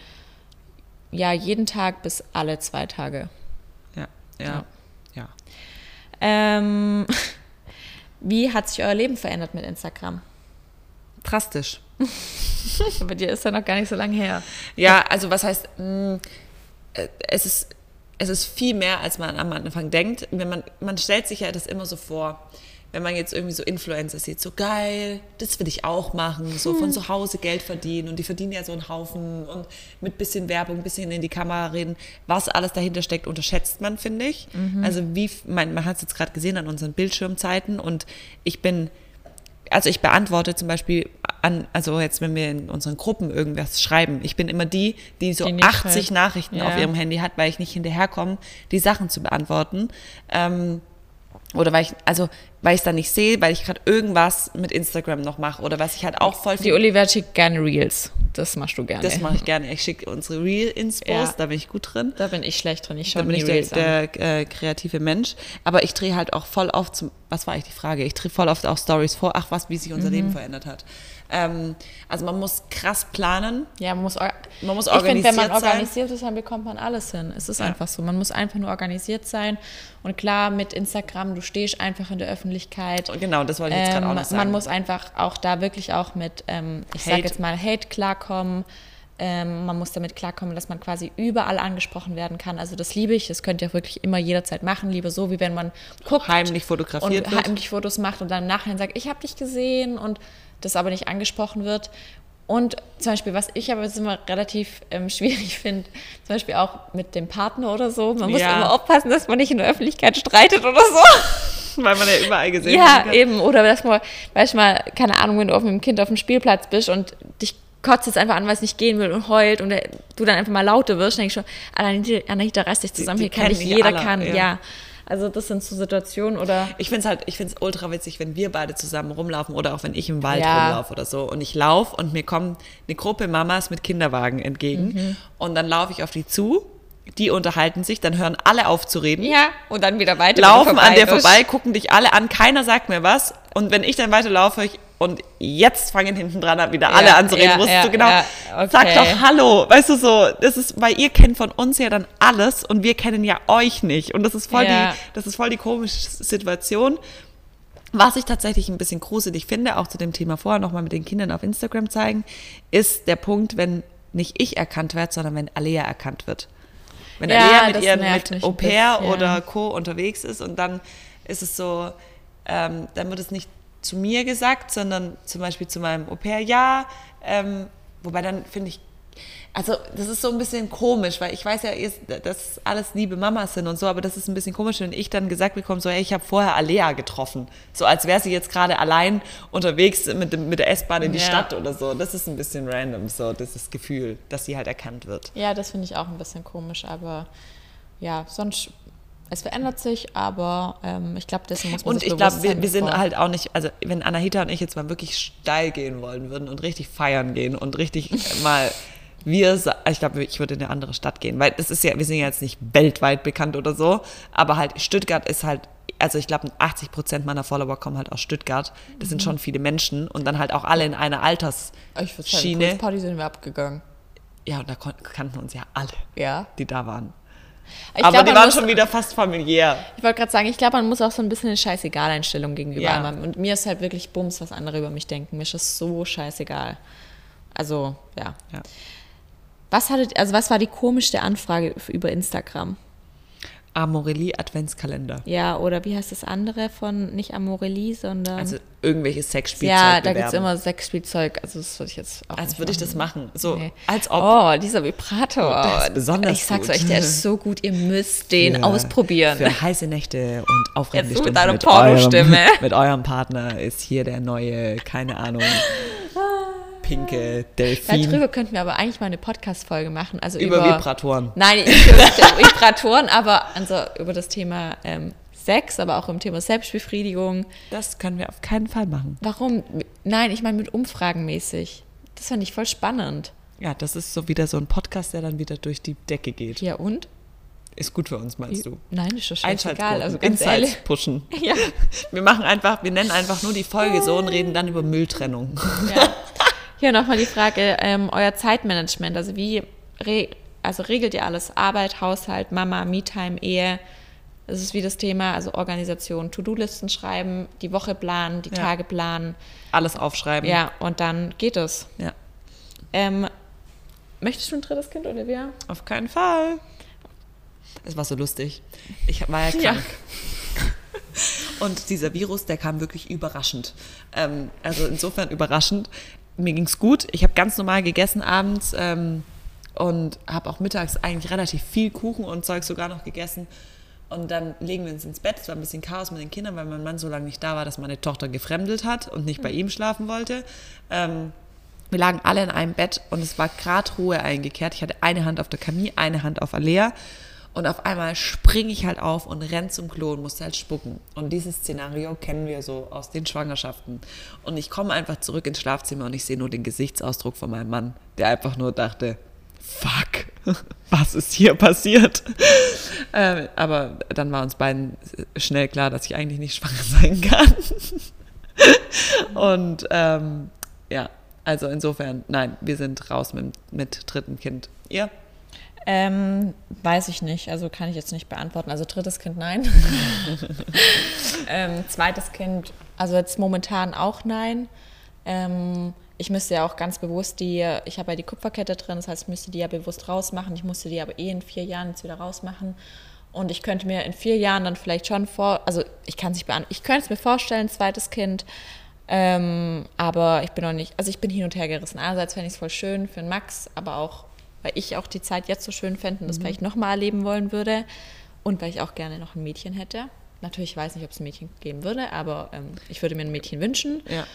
ja, jeden Tag bis alle zwei Tage. Ja, ja, ja. Ähm, [laughs] wie hat sich euer Leben verändert mit Instagram? Drastisch. [laughs] Bei dir ist ja noch gar nicht so lange her. Ja, also was heißt, mh, äh, es ist, es ist viel mehr, als man am Anfang denkt. Wenn man, man stellt sich ja das immer so vor, wenn man jetzt irgendwie so Influencer sieht, so geil, das will ich auch machen, so von zu Hause Geld verdienen und die verdienen ja so einen Haufen und mit bisschen Werbung, bisschen in die Kamera reden, was alles dahinter steckt, unterschätzt man, finde ich. Also wie, man, man hat es jetzt gerade gesehen an unseren Bildschirmzeiten und ich bin also ich beantworte zum Beispiel an, also jetzt, wenn wir in unseren Gruppen irgendwas schreiben, ich bin immer die, die so Die nicht 80 schreibt. Nachrichten Ja. auf ihrem Handy hat, weil ich nicht hinterherkomme, die Sachen zu beantworten. Ähm, Oder weil ich, also, weil ich es dann nicht sehe, weil ich gerade irgendwas mit Instagram noch mache. Oder was ich halt auch voll Die Olivia schickt gerne Reels. Das machst du gerne. Das mache ich gerne. Ich schicke unsere Real-Inspos, Ja. da bin ich gut drin. Da bin ich schlecht drin. Ich Da schaue bin mir ich die der, Reels an. der äh, kreative Mensch. Aber ich drehe halt auch voll oft zum, was war eigentlich die Frage? Ich drehe voll oft auch Stories vor, ach was, wie sich unser Mhm. Leben verändert hat. Ähm, also man muss krass planen. Ja, man muss, Man muss ich finde, wenn man organisiert sein. organisiert ist, dann bekommt man alles hin. Es ist Ja. einfach so. Man muss einfach nur organisiert sein. Und klar, mit Instagram, du stehst einfach in der Öffentlichkeit. Genau, das wollte ich jetzt gerade auch Ähm, noch sagen. man muss einfach auch da wirklich auch mit, ähm, ich sage jetzt mal, Hate klarkommen. Ähm, man muss damit klarkommen, dass man quasi überall angesprochen werden kann. Also das liebe ich. Das könnt ihr auch wirklich immer jederzeit machen. Lieber so, wie wenn man guckt heimlich fotografiert und wird. heimlich Fotos macht und dann im Nachhinein sagt, ich habe dich gesehen und das aber nicht angesprochen wird. Und zum Beispiel, was ich aber jetzt immer relativ ähm, [laughs] schwierig finde, zum Beispiel auch mit dem Partner oder so, man muss Ja. immer aufpassen, dass man nicht in der Öffentlichkeit streitet oder so. [laughs] weil man ja überall gesehen Ja, kann. eben. Oder dass man, manchmal, keine Ahnung, wenn du auf mit dem Kind auf dem Spielplatz bist und dich kotzt es einfach an, weil es nicht gehen will und heult und der, du dann einfach mal lauter wirst, denke ich schon, Anahita, Anahita reiß dich zusammen, die hier kann die jeder alle, kann, ja. ja. Also das sind so Situationen oder Ich finde es halt, ich finde es ultra witzig, wenn wir beide zusammen rumlaufen oder auch wenn ich im Wald Ja. rumlaufe oder so und ich laufe und mir kommt eine Gruppe Mamas mit Kinderwagen entgegen Mhm. und dann laufe ich auf die zu, die unterhalten sich, dann hören alle auf zu reden, ja, und dann wieder weiter. laufen an dir bist. vorbei, gucken dich alle an, keiner sagt mir was und wenn ich dann weiterlaufe ich, und jetzt fangen hinten dran an, wieder alle Ja, an zu reden, ja, wusstest ja, du genau, ja, okay. sag doch Hallo, weißt du so, das ist, weil ihr kennt von uns ja dann alles und wir kennen ja euch nicht und das ist voll die, das ist voll die komische Situation. Was ich tatsächlich ein bisschen gruselig finde, auch zu dem Thema vorher nochmal mit den Kindern auf Instagram zeigen, ist der Punkt, wenn nicht ich erkannt werde, sondern wenn Alea erkannt wird. Wenn Alea mit ein Au pair bisschen. oder Co. unterwegs ist und dann ist es so, ähm, dann wird es nicht zu mir gesagt, sondern zum Beispiel zu meinem Au pair, ja, ähm, wobei dann finde ich, also das ist so ein bisschen komisch, weil ich weiß ja, dass alles liebe Mamas sind und so, aber das ist ein bisschen komisch, wenn ich dann gesagt bekomme, so, hey, ich habe vorher Alea getroffen. So als wäre sie jetzt gerade allein unterwegs mit, mit der S-Bahn in die Ja. Stadt oder so. Das ist ein bisschen random, so das Gefühl, dass sie halt erkannt wird. Ja, das finde ich auch ein bisschen komisch, aber ja, sonst, es verändert sich, aber ähm, ich glaube, dessen muss man Und sich ich bewusst glaube, wir, wir sind halt auch nicht, also wenn Anahita und ich jetzt mal wirklich steil gehen wollen würden und richtig feiern gehen und richtig [laughs] mal wir, sa- ich glaube, ich würde in eine andere Stadt gehen, weil das ist ja, wir sind ja jetzt nicht weltweit bekannt oder so, aber halt Stuttgart ist halt, also ich glaube, 80 Prozent meiner Follower kommen halt aus Stuttgart. Das Mhm. sind schon viele Menschen und dann halt auch alle in einer Ich würde sagen, Altersschiene. Party sind wir abgegangen. Ja, und da kannten uns ja alle, Ja. die da waren. Ich aber glaub, die waren muss- schon wieder fast familiär. Ich wollte gerade sagen, ich glaube, man muss auch so ein bisschen eine Scheißegal-Einstellung gegenüber Ja. haben. Und mir ist halt wirklich Bums, was andere über mich denken. Mir ist das so scheißegal. Also, ja. Ja. Was hattet, also was war die komischste Anfrage über Instagram? Amorelie Adventskalender. Ja, oder wie heißt das andere von nicht Amorelie, sondern Also irgendwelches Sexspielzeug ja, da gibt es immer Sexspielzeug. Also das würde ich jetzt auch Als würde ich das machen. So, Nee. als ob. Oh, dieser Vibrator. Oh, der ist besonders Ich sag's gut. euch, der ist so gut. Ihr müsst den für- ausprobieren. Für heiße Nächte und aufregende mit Stunden deiner mit Pornostimme. eurem, [laughs] mit eurem Partner ist hier der neue, keine Ahnung, [laughs] pinke Delfin Darüber könnten wir aber eigentlich mal eine Podcast-Folge machen. Also über, über, Vibratoren. Nein, nicht über [laughs] Vibratoren, aber also über das Thema ähm, Sex, aber auch im Thema Selbstbefriedigung. Das können wir auf keinen Fall machen. Warum? Nein, ich meine mit Umfragen mäßig. Das fand ich voll spannend. Ja, das ist so wieder so ein Podcast, der dann wieder durch die Decke geht. Ja, und? Ist gut für uns, meinst du? Nein, ist doch scheißegal. Also ganz Insights ehrlich. pushen. [laughs] Ja. Wir machen einfach, wir nennen einfach nur die Folge so und reden dann über Mülltrennung. Ja. [laughs] Hier nochmal die Frage, ähm, euer Zeitmanagement, also wie re also regelt ihr alles? Arbeit, Haushalt, Mama, Me-Time, Ehe? Das ist wie das Thema, also Organisation, To-Do-Listen schreiben, die Woche planen, die Ja. Tage planen. Alles aufschreiben. Ja, und dann geht es. ja. Ähm, möchtest du ein drittes Kind, Olivia? Auf keinen Fall. Es war so lustig. Ich war ja [laughs] Ja. krank. Und dieser Virus, der kam wirklich überraschend. Ähm, also insofern überraschend. Mir ging's gut. Ich habe ganz normal gegessen abends ähm, und habe auch mittags eigentlich relativ viel Kuchen und Zeug sogar noch gegessen. Und dann legen wir uns ins Bett. Es war ein bisschen Chaos mit den Kindern, weil mein Mann so lange nicht da war, dass meine Tochter gefremdelt hat und nicht bei ihm schlafen wollte. Ähm, wir lagen alle in einem Bett und es war gerade Ruhe eingekehrt. Ich hatte eine Hand auf der Camille, eine Hand auf Alea. Und auf einmal springe ich halt auf und renn zum Klo und musste halt spucken. Und dieses Szenario kennen wir so aus den Schwangerschaften. Und ich komme einfach zurück ins Schlafzimmer und ich sehe nur den Gesichtsausdruck von meinem Mann, der einfach nur dachte, fuck, [laughs] was ist hier passiert? [laughs] Ähm, aber dann war uns beiden schnell klar, dass ich eigentlich nicht schwanger [laughs] sein kann. und ähm, ja, also insofern, nein, wir sind raus mit, mit dritten Kind. Ihr? Ähm, weiß ich nicht, also kann ich jetzt nicht beantworten. Also drittes Kind nein. [laughs] ähm, zweites Kind, also jetzt momentan auch nein. Ähm, ich müsste ja auch ganz bewusst die, ich habe ja die Kupferkette drin, das heißt, ich müsste die ja bewusst rausmachen. Ich musste die aber eh in vier Jahren jetzt wieder rausmachen. Und ich könnte mir in vier Jahren dann vielleicht schon vor, also ich kann es nicht beantworten, ich könnte es mir vorstellen, zweites Kind. Ähm, aber ich bin noch nicht, also ich bin hin und her gerissen. Einerseits fände ich es voll schön für den Max, aber auch weil ich auch die Zeit jetzt so schön fände und das mhm. vielleicht nochmal erleben wollen würde und weil ich auch gerne noch ein Mädchen hätte. Natürlich weiß ich nicht, ob es ein Mädchen geben würde, aber ähm, ich würde mir ein Mädchen wünschen. Ja.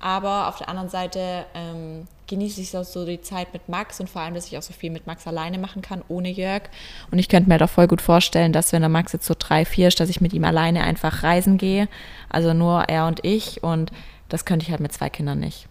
Aber auf der anderen Seite ähm, genieße ich auch so die Zeit mit Max und vor allem, dass ich auch so viel mit Max alleine machen kann, ohne Jörg. Und ich könnte mir doch voll gut vorstellen, dass wenn der Max jetzt so drei, vier ist, dass ich mit ihm alleine einfach reisen gehe. Also nur er und ich. Und das könnte ich halt mit zwei Kindern nicht.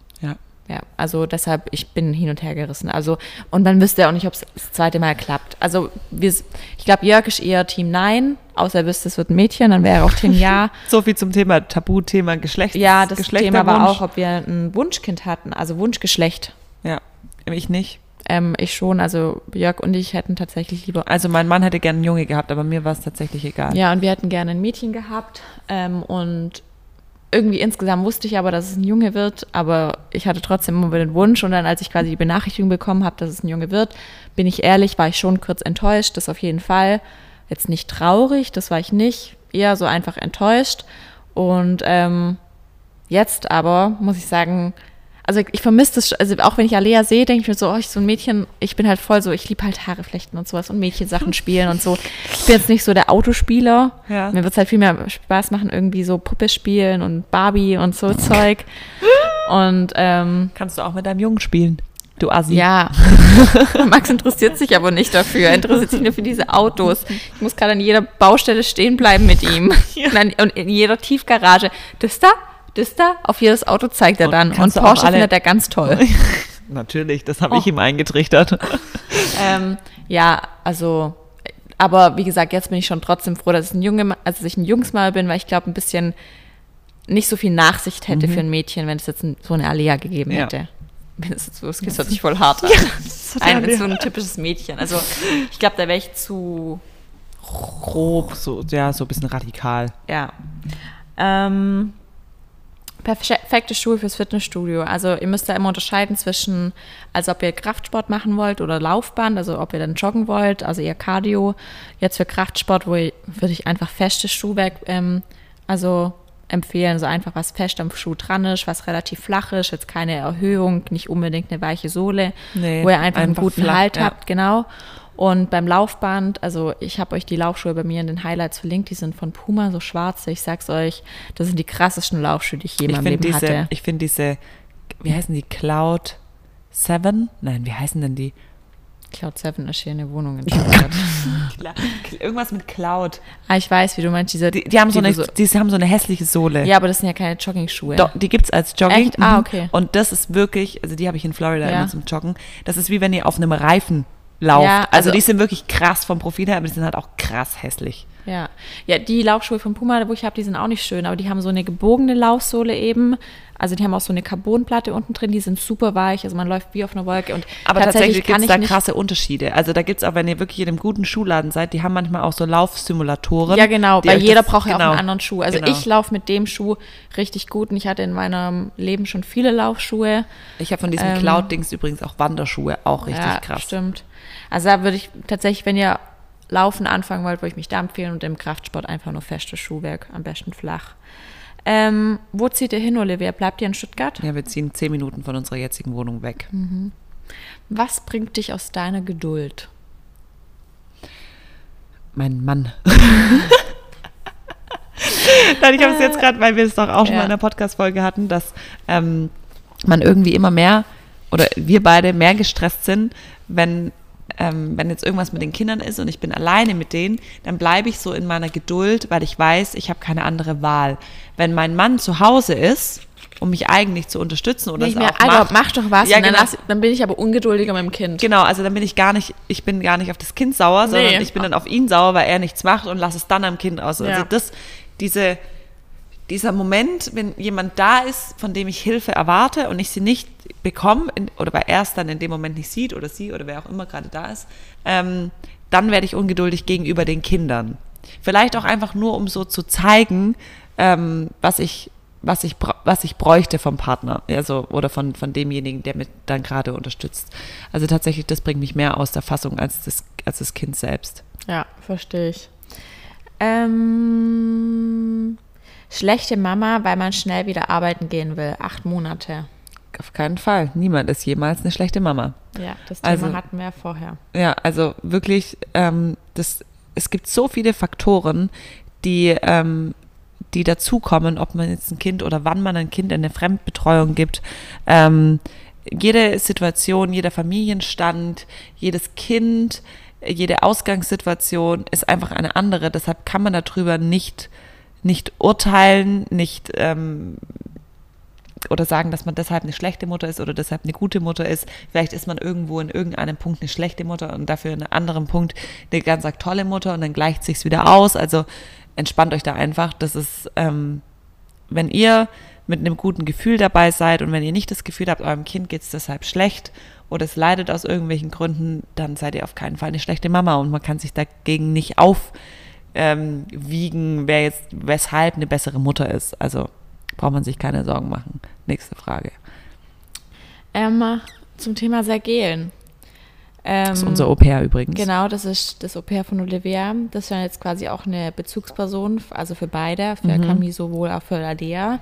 Ja. Also deshalb, ich bin hin und her gerissen. Also, und man wüsste auch nicht, ob es das zweite Mal klappt. Also, wir, ich glaube, Jörg ist eher Team Nein, außer er wüsste, es wird ein Mädchen, dann wäre er auch Team Ja. [laughs] so viel zum Thema Tabuthema Geschlecht. Ja, das Thema war auch, ob wir ein Wunschkind hatten, also Wunschgeschlecht. Ja, ich nicht. Ähm, ich schon, also Jörg und ich hätten tatsächlich lieber. Also mein Mann hätte gerne einen Junge gehabt, aber mir war es tatsächlich egal. Ja, und wir hätten gerne ein Mädchen gehabt. Ähm, und irgendwie insgesamt wusste ich aber, dass es ein Junge wird, aber ich hatte trotzdem immer den Wunsch und dann, als ich quasi die Benachrichtigung bekommen habe, dass es ein Junge wird, bin ich ehrlich, war ich schon kurz enttäuscht, das auf jeden Fall. Jetzt nicht traurig, das war ich nicht, eher so einfach enttäuscht. Und ähm, jetzt aber muss ich sagen, also ich vermisse das, also auch wenn ich Alea sehe, denke ich mir so, oh, ich so ein Mädchen, ich bin halt voll so, ich liebe halt Haare flechten und sowas und Mädchensachen spielen und so. Ich bin jetzt nicht so der Autospieler. Ja. Mir wird es halt viel mehr Spaß machen, irgendwie so Puppe spielen und Barbie und so Zeug. Und ähm, kannst du auch mit deinem Jungen spielen. Du Assi. Ja. [laughs] Max interessiert sich aber nicht dafür. Er interessiert sich nur für diese Autos. Ich muss gerade an jeder Baustelle stehen bleiben mit ihm. [laughs] Ja. Und in jeder Tiefgarage. Das da? Das da, auf jedes Auto zeigt er dann. Und, und Porsche findet er ganz toll. [laughs] [laughs] Natürlich, das habe oh. ich ihm eingetrichtert. [laughs] ähm, ja, also, aber wie gesagt, jetzt bin ich schon trotzdem froh, dass, ein Junge, also ich ein Jungsmal bin, weil ich glaube, ein bisschen nicht so viel Nachsicht hätte mhm. für ein Mädchen, wenn es jetzt so eine Alea gegeben ja. hätte. Das, das hört sich voll hart an. Ja, ein, so ein typisches Mädchen. Also ich glaube, da wäre ich zu grob. So, ja, so ein bisschen radikal. Ja. Ähm, perfekte Schuhe fürs Fitnessstudio. Also ihr müsst da immer unterscheiden zwischen, also ob ihr Kraftsport machen wollt oder Laufband, also ob ihr dann joggen wollt, also eher Cardio. Jetzt für Kraftsport wo ich, würde ich einfach festes Schuhwerk ähm, also empfehlen, so einfach was fest am Schuh dran ist, was relativ flach ist, jetzt keine Erhöhung, nicht unbedingt eine weiche Sohle, nee, wo ihr einfach, einfach einen guten flach, Halt ja. habt, genau. Und beim Laufband, also ich habe euch die Laufschuhe bei mir in den Highlights verlinkt, die sind von Puma, so schwarze. Ich sag's euch, das sind die krassesten Laufschuhe, die ich je in meinem Leben diese, hatte. Ich finde diese, wie heißen die, Cloud 7? Nein, wie heißen denn die? Cloud 7 ist hier eine Wohnung in [laughs] Irgendwas mit Cloud. Ah, ich weiß, wie du meinst. Diese, die, die haben, so eine, so, die haben so eine hässliche Sohle. Ja, aber das sind ja keine Jogging-Schuhe. Die gibt es als Jogging. Echt? Ah, mhm. okay. Und das ist wirklich, also die habe ich in Florida ja. immer zum Joggen. Das ist wie wenn ihr auf einem Reifen lauft. Ja, also, also, die sind wirklich krass vom Profil her, aber die sind halt auch krass hässlich. Ja, ja, die Laufschuhe von Puma, wo ich habe, die sind auch nicht schön, aber die haben so eine gebogene Laufsohle eben. Also die haben auch so eine Carbonplatte unten drin, die sind super weich, also man läuft wie auf einer Wolke. Und aber tatsächlich, tatsächlich gibt es da krasse Unterschiede. Also da gibt es auch, wenn ihr wirklich in einem guten Schuhladen seid, die haben manchmal auch so Laufsimulatoren. Ja, genau, weil jeder braucht ja auch einen genau. anderen Schuh. Also genau. ich laufe mit dem Schuh richtig gut und ich hatte in meinem Leben schon viele Laufschuhe. Ich habe von diesem ähm, Cloud-Dings übrigens auch Wanderschuhe, auch richtig ja, krass. stimmt. Also da würde ich tatsächlich, wenn ihr Laufen anfangen wollt, würde ich mich da empfehlen und im Kraftsport einfach nur festes Schuhwerk, am besten flach. Ähm, wo zieht ihr hin, Olivia? Bleibt ihr in Stuttgart? Ja, wir ziehen zehn Minuten von unserer jetzigen Wohnung weg. Mhm. Was bringt dich aus deiner Geduld? Mein Mann. [laughs] Nein, ich habe es jetzt gerade, weil wir es doch auch schon ja. mal in der Podcast-Folge hatten, dass ähm, man irgendwie immer mehr oder wir beide mehr gestresst sind, wenn ähm, wenn jetzt irgendwas mit den Kindern ist und ich bin alleine mit denen, dann bleibe ich so in meiner Geduld, weil ich weiß, ich habe keine andere Wahl. Wenn mein Mann zu Hause ist, um mich eigentlich zu unterstützen oder Nicht es mehr, auch Alter, macht, mach doch was. Ja, dann, genau. lass, dann bin ich aber ungeduldiger mit dem Kind. Genau, also dann bin ich gar nicht, ich bin gar nicht auf das Kind sauer, sondern Nee. ich bin dann auf ihn sauer, weil er nichts macht und lasse es dann am Kind aus. Also Ja. das, diese, dieser Moment, wenn jemand da ist, von dem ich Hilfe erwarte und ich sie nicht bekomme oder weil er es dann in dem Moment nicht sieht oder sie oder wer auch immer gerade da ist, ähm, dann werde ich ungeduldig gegenüber den Kindern. Vielleicht auch einfach nur, um so zu zeigen, ähm, was ich was ich, was ich bräuchte vom Partner also, oder von, von demjenigen, der mich dann gerade unterstützt. Also tatsächlich, das bringt mich mehr aus der Fassung als das, als das Kind selbst. Ja, verstehe ich. Ähm, schlechte Mama, weil man schnell wieder arbeiten gehen will. Acht Monate. Auf keinen Fall. Niemand ist jemals eine schlechte Mama. Ja, das Thema Also- hatten wir ja vorher. Ja, also wirklich, ähm, das, es gibt so viele Faktoren, die, ähm, die dazukommen, ob man jetzt ein Kind oder wann man ein Kind in eine Fremdbetreuung gibt. Ähm, jede Situation, jeder Familienstand, jedes Kind, jede Ausgangssituation ist einfach eine andere. Deshalb kann man darüber nicht, nicht urteilen, nicht ähm, oder sagen, dass man deshalb eine schlechte Mutter ist oder deshalb eine gute Mutter ist. Vielleicht ist man irgendwo in irgendeinem Punkt eine schlechte Mutter und dafür in einem anderen Punkt eine ganz tolle Mutter und dann gleicht sich's wieder aus. Also entspannt euch da einfach. Das ist, ähm, wenn ihr mit einem guten Gefühl dabei seid und wenn ihr nicht das Gefühl habt, eurem Kind geht's deshalb schlecht oder es leidet aus irgendwelchen Gründen, dann seid ihr auf keinen Fall eine schlechte Mama und man kann sich dagegen nicht aufwiegen, ähm, wiegen, wer jetzt weshalb eine bessere Mutter ist. Also braucht man sich keine Sorgen machen. Nächste Frage. Ähm, zum Thema Sergelen. Ähm, Das ist unser Au-pair übrigens. Genau, das ist das Au-pair von Olivia. Das ist ja jetzt quasi auch eine Bezugsperson, also für beide, für Mhm. Camille sowohl auch für Alea.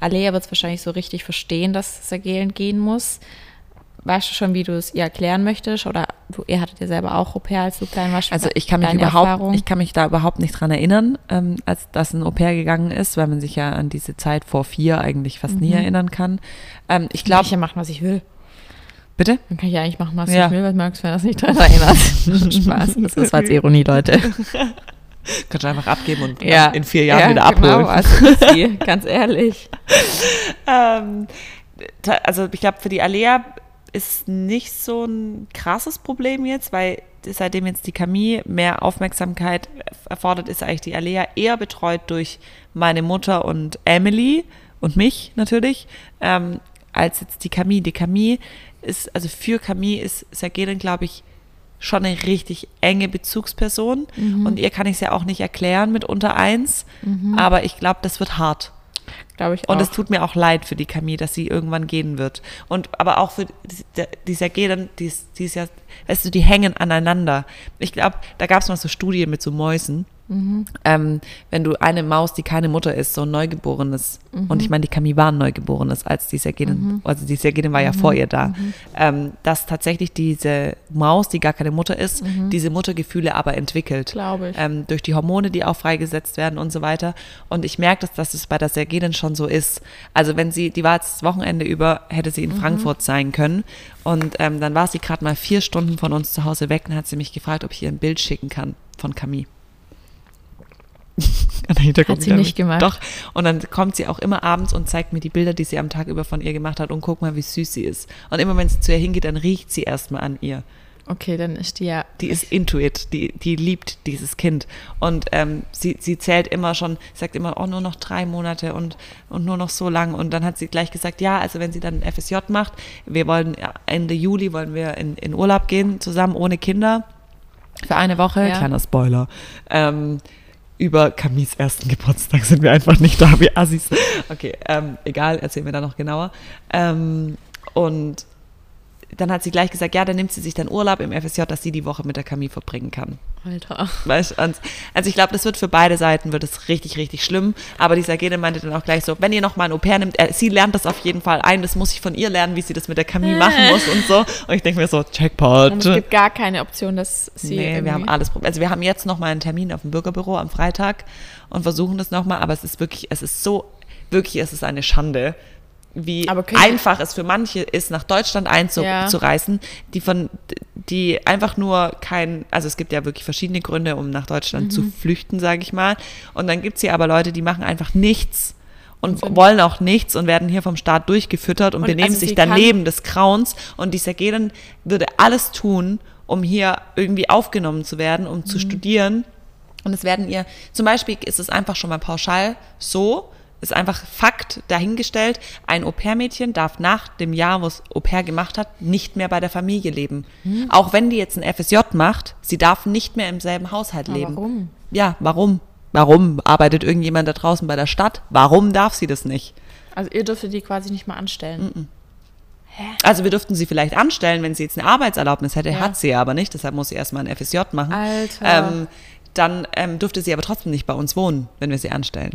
Alea wird es wahrscheinlich so richtig verstehen, dass Sergelen gehen muss. Weißt du schon, wie du es ihr erklären möchtest? Oder du, ihr hattet ja selber auch Au-pair, als du klein warst. Also ich kann mich überhaupt, Erfahrung? ich kann mich da überhaupt nicht dran erinnern, ähm, als das ein Au-pair gegangen ist, weil man sich ja an diese Zeit vor vier eigentlich fast nie erinnern kann. Ähm, ich ich glaube, kann ja machen, was ich will. bitte? Dann kann ich ja eigentlich machen, was Ja. ich will, magst du, wenn das nicht dran erinnert. [laughs] Spaß. Das ist als Ironie, Leute. Kannst du einfach abgeben und Ja. in vier Jahren ja, wieder abholen. Genau, also ganz ehrlich. [laughs] Ähm, also ich glaube, für die Alea ist nicht so ein krasses Problem jetzt, weil seitdem jetzt die Camille mehr Aufmerksamkeit erfordert, ist eigentlich die Alea eher betreut durch meine Mutter und Emily und mich natürlich, ähm, als jetzt die Camille. Die Camille ist, also für Camille ist Sergelin, glaube ich, schon eine richtig enge Bezugsperson. Und ihr kann ich es ja auch nicht erklären mit unter eins. Aber ich glaube, das wird hart. Glaube ich Und auch. es tut mir auch leid für die Camille, dass sie irgendwann gehen wird. Und aber auch für die, die Sergelen, die ist, die ist ja, weißt du, die hängen aneinander. Ich glaube, da gab es mal so Studien mit so Mäusen. Ähm, wenn du eine Maus, die keine Mutter ist, so ein Neugeborenes, und ich meine, die Camille war ein Neugeborenes, als die Sergelin, also die Sergelin war ja vor ihr da, ähm, dass tatsächlich diese Maus, die gar keine Mutter ist, diese Muttergefühle aber entwickelt Glaube ich. ähm, durch die Hormone, die auch freigesetzt werden und so weiter. Und ich merke, dass, dass es bei der Sergelin schon so ist. Also wenn sie, die war jetzt das Wochenende über, hätte sie in Frankfurt sein können. Und ähm, dann war sie gerade mal vier Stunden von uns zu Hause weg und hat sie mich gefragt, ob ich ihr ein Bild schicken kann von Camille. [laughs] An der Hintergrund Hat sie nicht gemacht. Doch. Und dann kommt sie auch immer abends und zeigt mir die Bilder, die sie am Tag über von ihr gemacht hat und guck mal, wie süß sie ist. Und immer wenn sie zu ihr hingeht, dann riecht sie erstmal an ihr Okay, dann ist die ja. die ist into it, die, die liebt dieses Kind. Und ähm, sie, sie zählt immer schon, sagt immer, oh, nur noch drei Monate und, und nur noch so lang. Und dann hat sie gleich gesagt, ja, also wenn sie dann FSJ macht, wir wollen Ende Juli wollen wir in, in Urlaub gehen, zusammen ohne Kinder. Für eine Woche, Ja. kleiner Spoiler. Ähm, über Camis ersten Geburtstag sind wir einfach nicht da, wie Assis. Okay, ähm, egal, erzählen wir da noch genauer. Ähm, und dann hat sie gleich gesagt, ja, dann nimmt sie sich dann Urlaub im FSJ, dass sie die Woche mit der Camille verbringen kann. Alter. Weißt, also ich glaube, das wird für beide Seiten wird es richtig, richtig schlimm. Aber die Sagene meinte dann auch gleich so, wenn ihr noch mal ein Au-pair nimmt, äh, sie lernt das auf jeden Fall ein, das muss ich von ihr lernen, wie sie das mit der Camille machen muss und so. Und ich denke mir so, Checkpot. Und es gibt gar keine Option, dass sie. Nee, wir haben alles probiert. Also wir haben jetzt noch mal einen Termin auf dem Bürgerbüro am Freitag und versuchen das noch mal, aber es ist wirklich, es ist so, wirklich, es ist eine Schande, wie einfach es für manche ist, nach Deutschland einzureisen, die von, die einfach nur kein, also es gibt ja wirklich verschiedene Gründe, um nach Deutschland Mhm. zu flüchten, sage ich mal. Und dann gibt's hier aber Leute, die machen einfach nichts und wollen auch nichts und werden hier vom Staat durchgefüttert und, Und benehmen also sich daneben des Grauens. Und die Sergerin würde alles tun, um hier irgendwie aufgenommen zu werden, um Mhm. zu studieren. Und es werden ihr, zum Beispiel ist es einfach schon mal pauschal so, ist einfach Fakt dahingestellt, ein Au-pair-Mädchen darf nach dem Jahr, wo es Au-pair gemacht hat, nicht mehr bei der Familie leben. Hm. Auch wenn die jetzt ein FSJ macht, sie darf nicht mehr im selben Haushalt Aber leben. warum? Ja, warum? Warum arbeitet irgendjemand da draußen bei der Stadt? Warum darf sie das nicht? Also ihr dürftet die quasi nicht mal anstellen. Also wir dürften sie vielleicht anstellen, wenn sie jetzt eine Arbeitserlaubnis hätte, Ja. hat sie aber nicht, deshalb muss sie erstmal ein FSJ machen. Alter. Ähm, dann ähm, dürfte sie aber trotzdem nicht bei uns wohnen, wenn wir sie anstellen.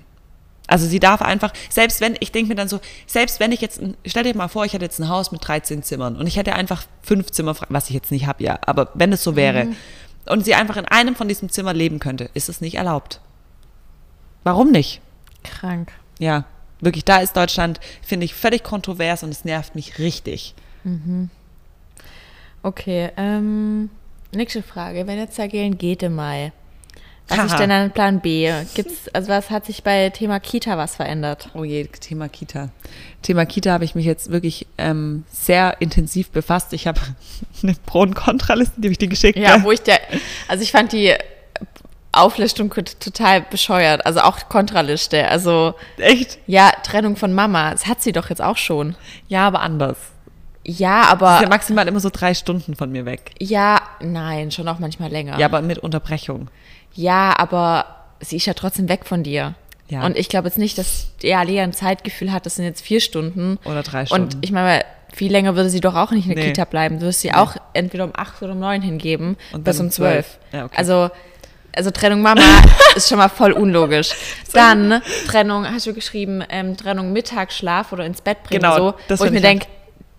Also sie darf einfach, selbst wenn, ich denke mir dann so, selbst wenn ich jetzt, stell dir mal vor, ich hätte jetzt ein Haus mit 13 Zimmern und ich hätte einfach fünf Zimmer, was ich jetzt nicht habe, ja, aber wenn es so wäre und sie einfach in einem von diesen Zimmern leben könnte, ist es nicht erlaubt. Warum nicht? Krank. Ja, wirklich, da ist Deutschland, finde ich, völlig kontrovers und es nervt mich richtig. Okay, ähm, nächste Frage. Wenn jetzt Sergelen geht im Mai, was ist Haha. denn dann Plan B? Gibt's, also was hat sich bei Thema Kita was verändert? Oh je, Thema Kita. Thema Kita habe ich mich jetzt wirklich ähm, sehr intensiv befasst. Ich habe [laughs] eine Pro- und Kontraliste, die habe ich dir geschickt. Ja, gell? wo ich der, also ich fand die Auflistung total bescheuert, also auch Kontraliste. Also Echt? ja, Trennung von Mama, das hat sie doch jetzt auch schon. Ja, aber anders. Ja, Das aber ist ja maximal immer so drei Stunden von mir weg. ja, nein, schon auch manchmal länger. Ja, aber mit Unterbrechung. Ja, aber sie ist ja trotzdem weg von dir. Ja. Und ich glaube jetzt nicht, dass der Lea ein Zeitgefühl hat, das sind jetzt vier Stunden. Oder drei Stunden. Und ich meine, viel länger würde sie doch auch nicht in der Nee. Kita bleiben. Du wirst sie auch entweder um acht oder um neun hingeben, Und bis um zwölf. Ja, okay. Also, also Trennung Mama [laughs] ist schon mal voll unlogisch. Dann Trennung, hast du geschrieben, ähm, Trennung Mittagsschlaf oder ins Bett bringen, Genau, so, das wo ich mir denke,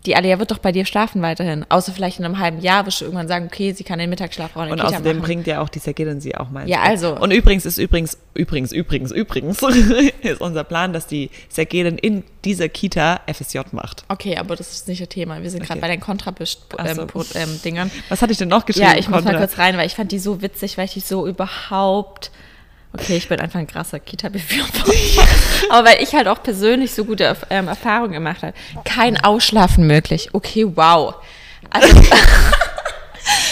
die Alia wird doch bei dir schlafen weiterhin. Außer vielleicht in einem halben Jahr wirst du irgendwann sagen, okay, sie kann den Mittagsschlaf auch in der Und Kita außerdem machen. bringt ja auch die Sergerin sie auch mal. Ja, Bett. also. Und übrigens ist übrigens, übrigens, übrigens, übrigens, [laughs] ist unser Plan, dass die Sergerin in dieser Kita FSJ macht. Okay, aber das ist nicht das Thema. Wir sind gerade Okay. bei den Kontrabist-Dingern. Ach so. Ähm, ähm. Was hatte ich denn noch geschrieben? ja, ich muss mal kurz rein, weil ich fand die so witzig, weil ich die so überhaupt. Okay, ich bin einfach ein krasser Kita-Befürworter. [laughs] Aber weil ich halt auch persönlich so gute ähm, Erfahrungen gemacht habe. Kein Ausschlafen möglich. Okay, wow. Also, [laughs]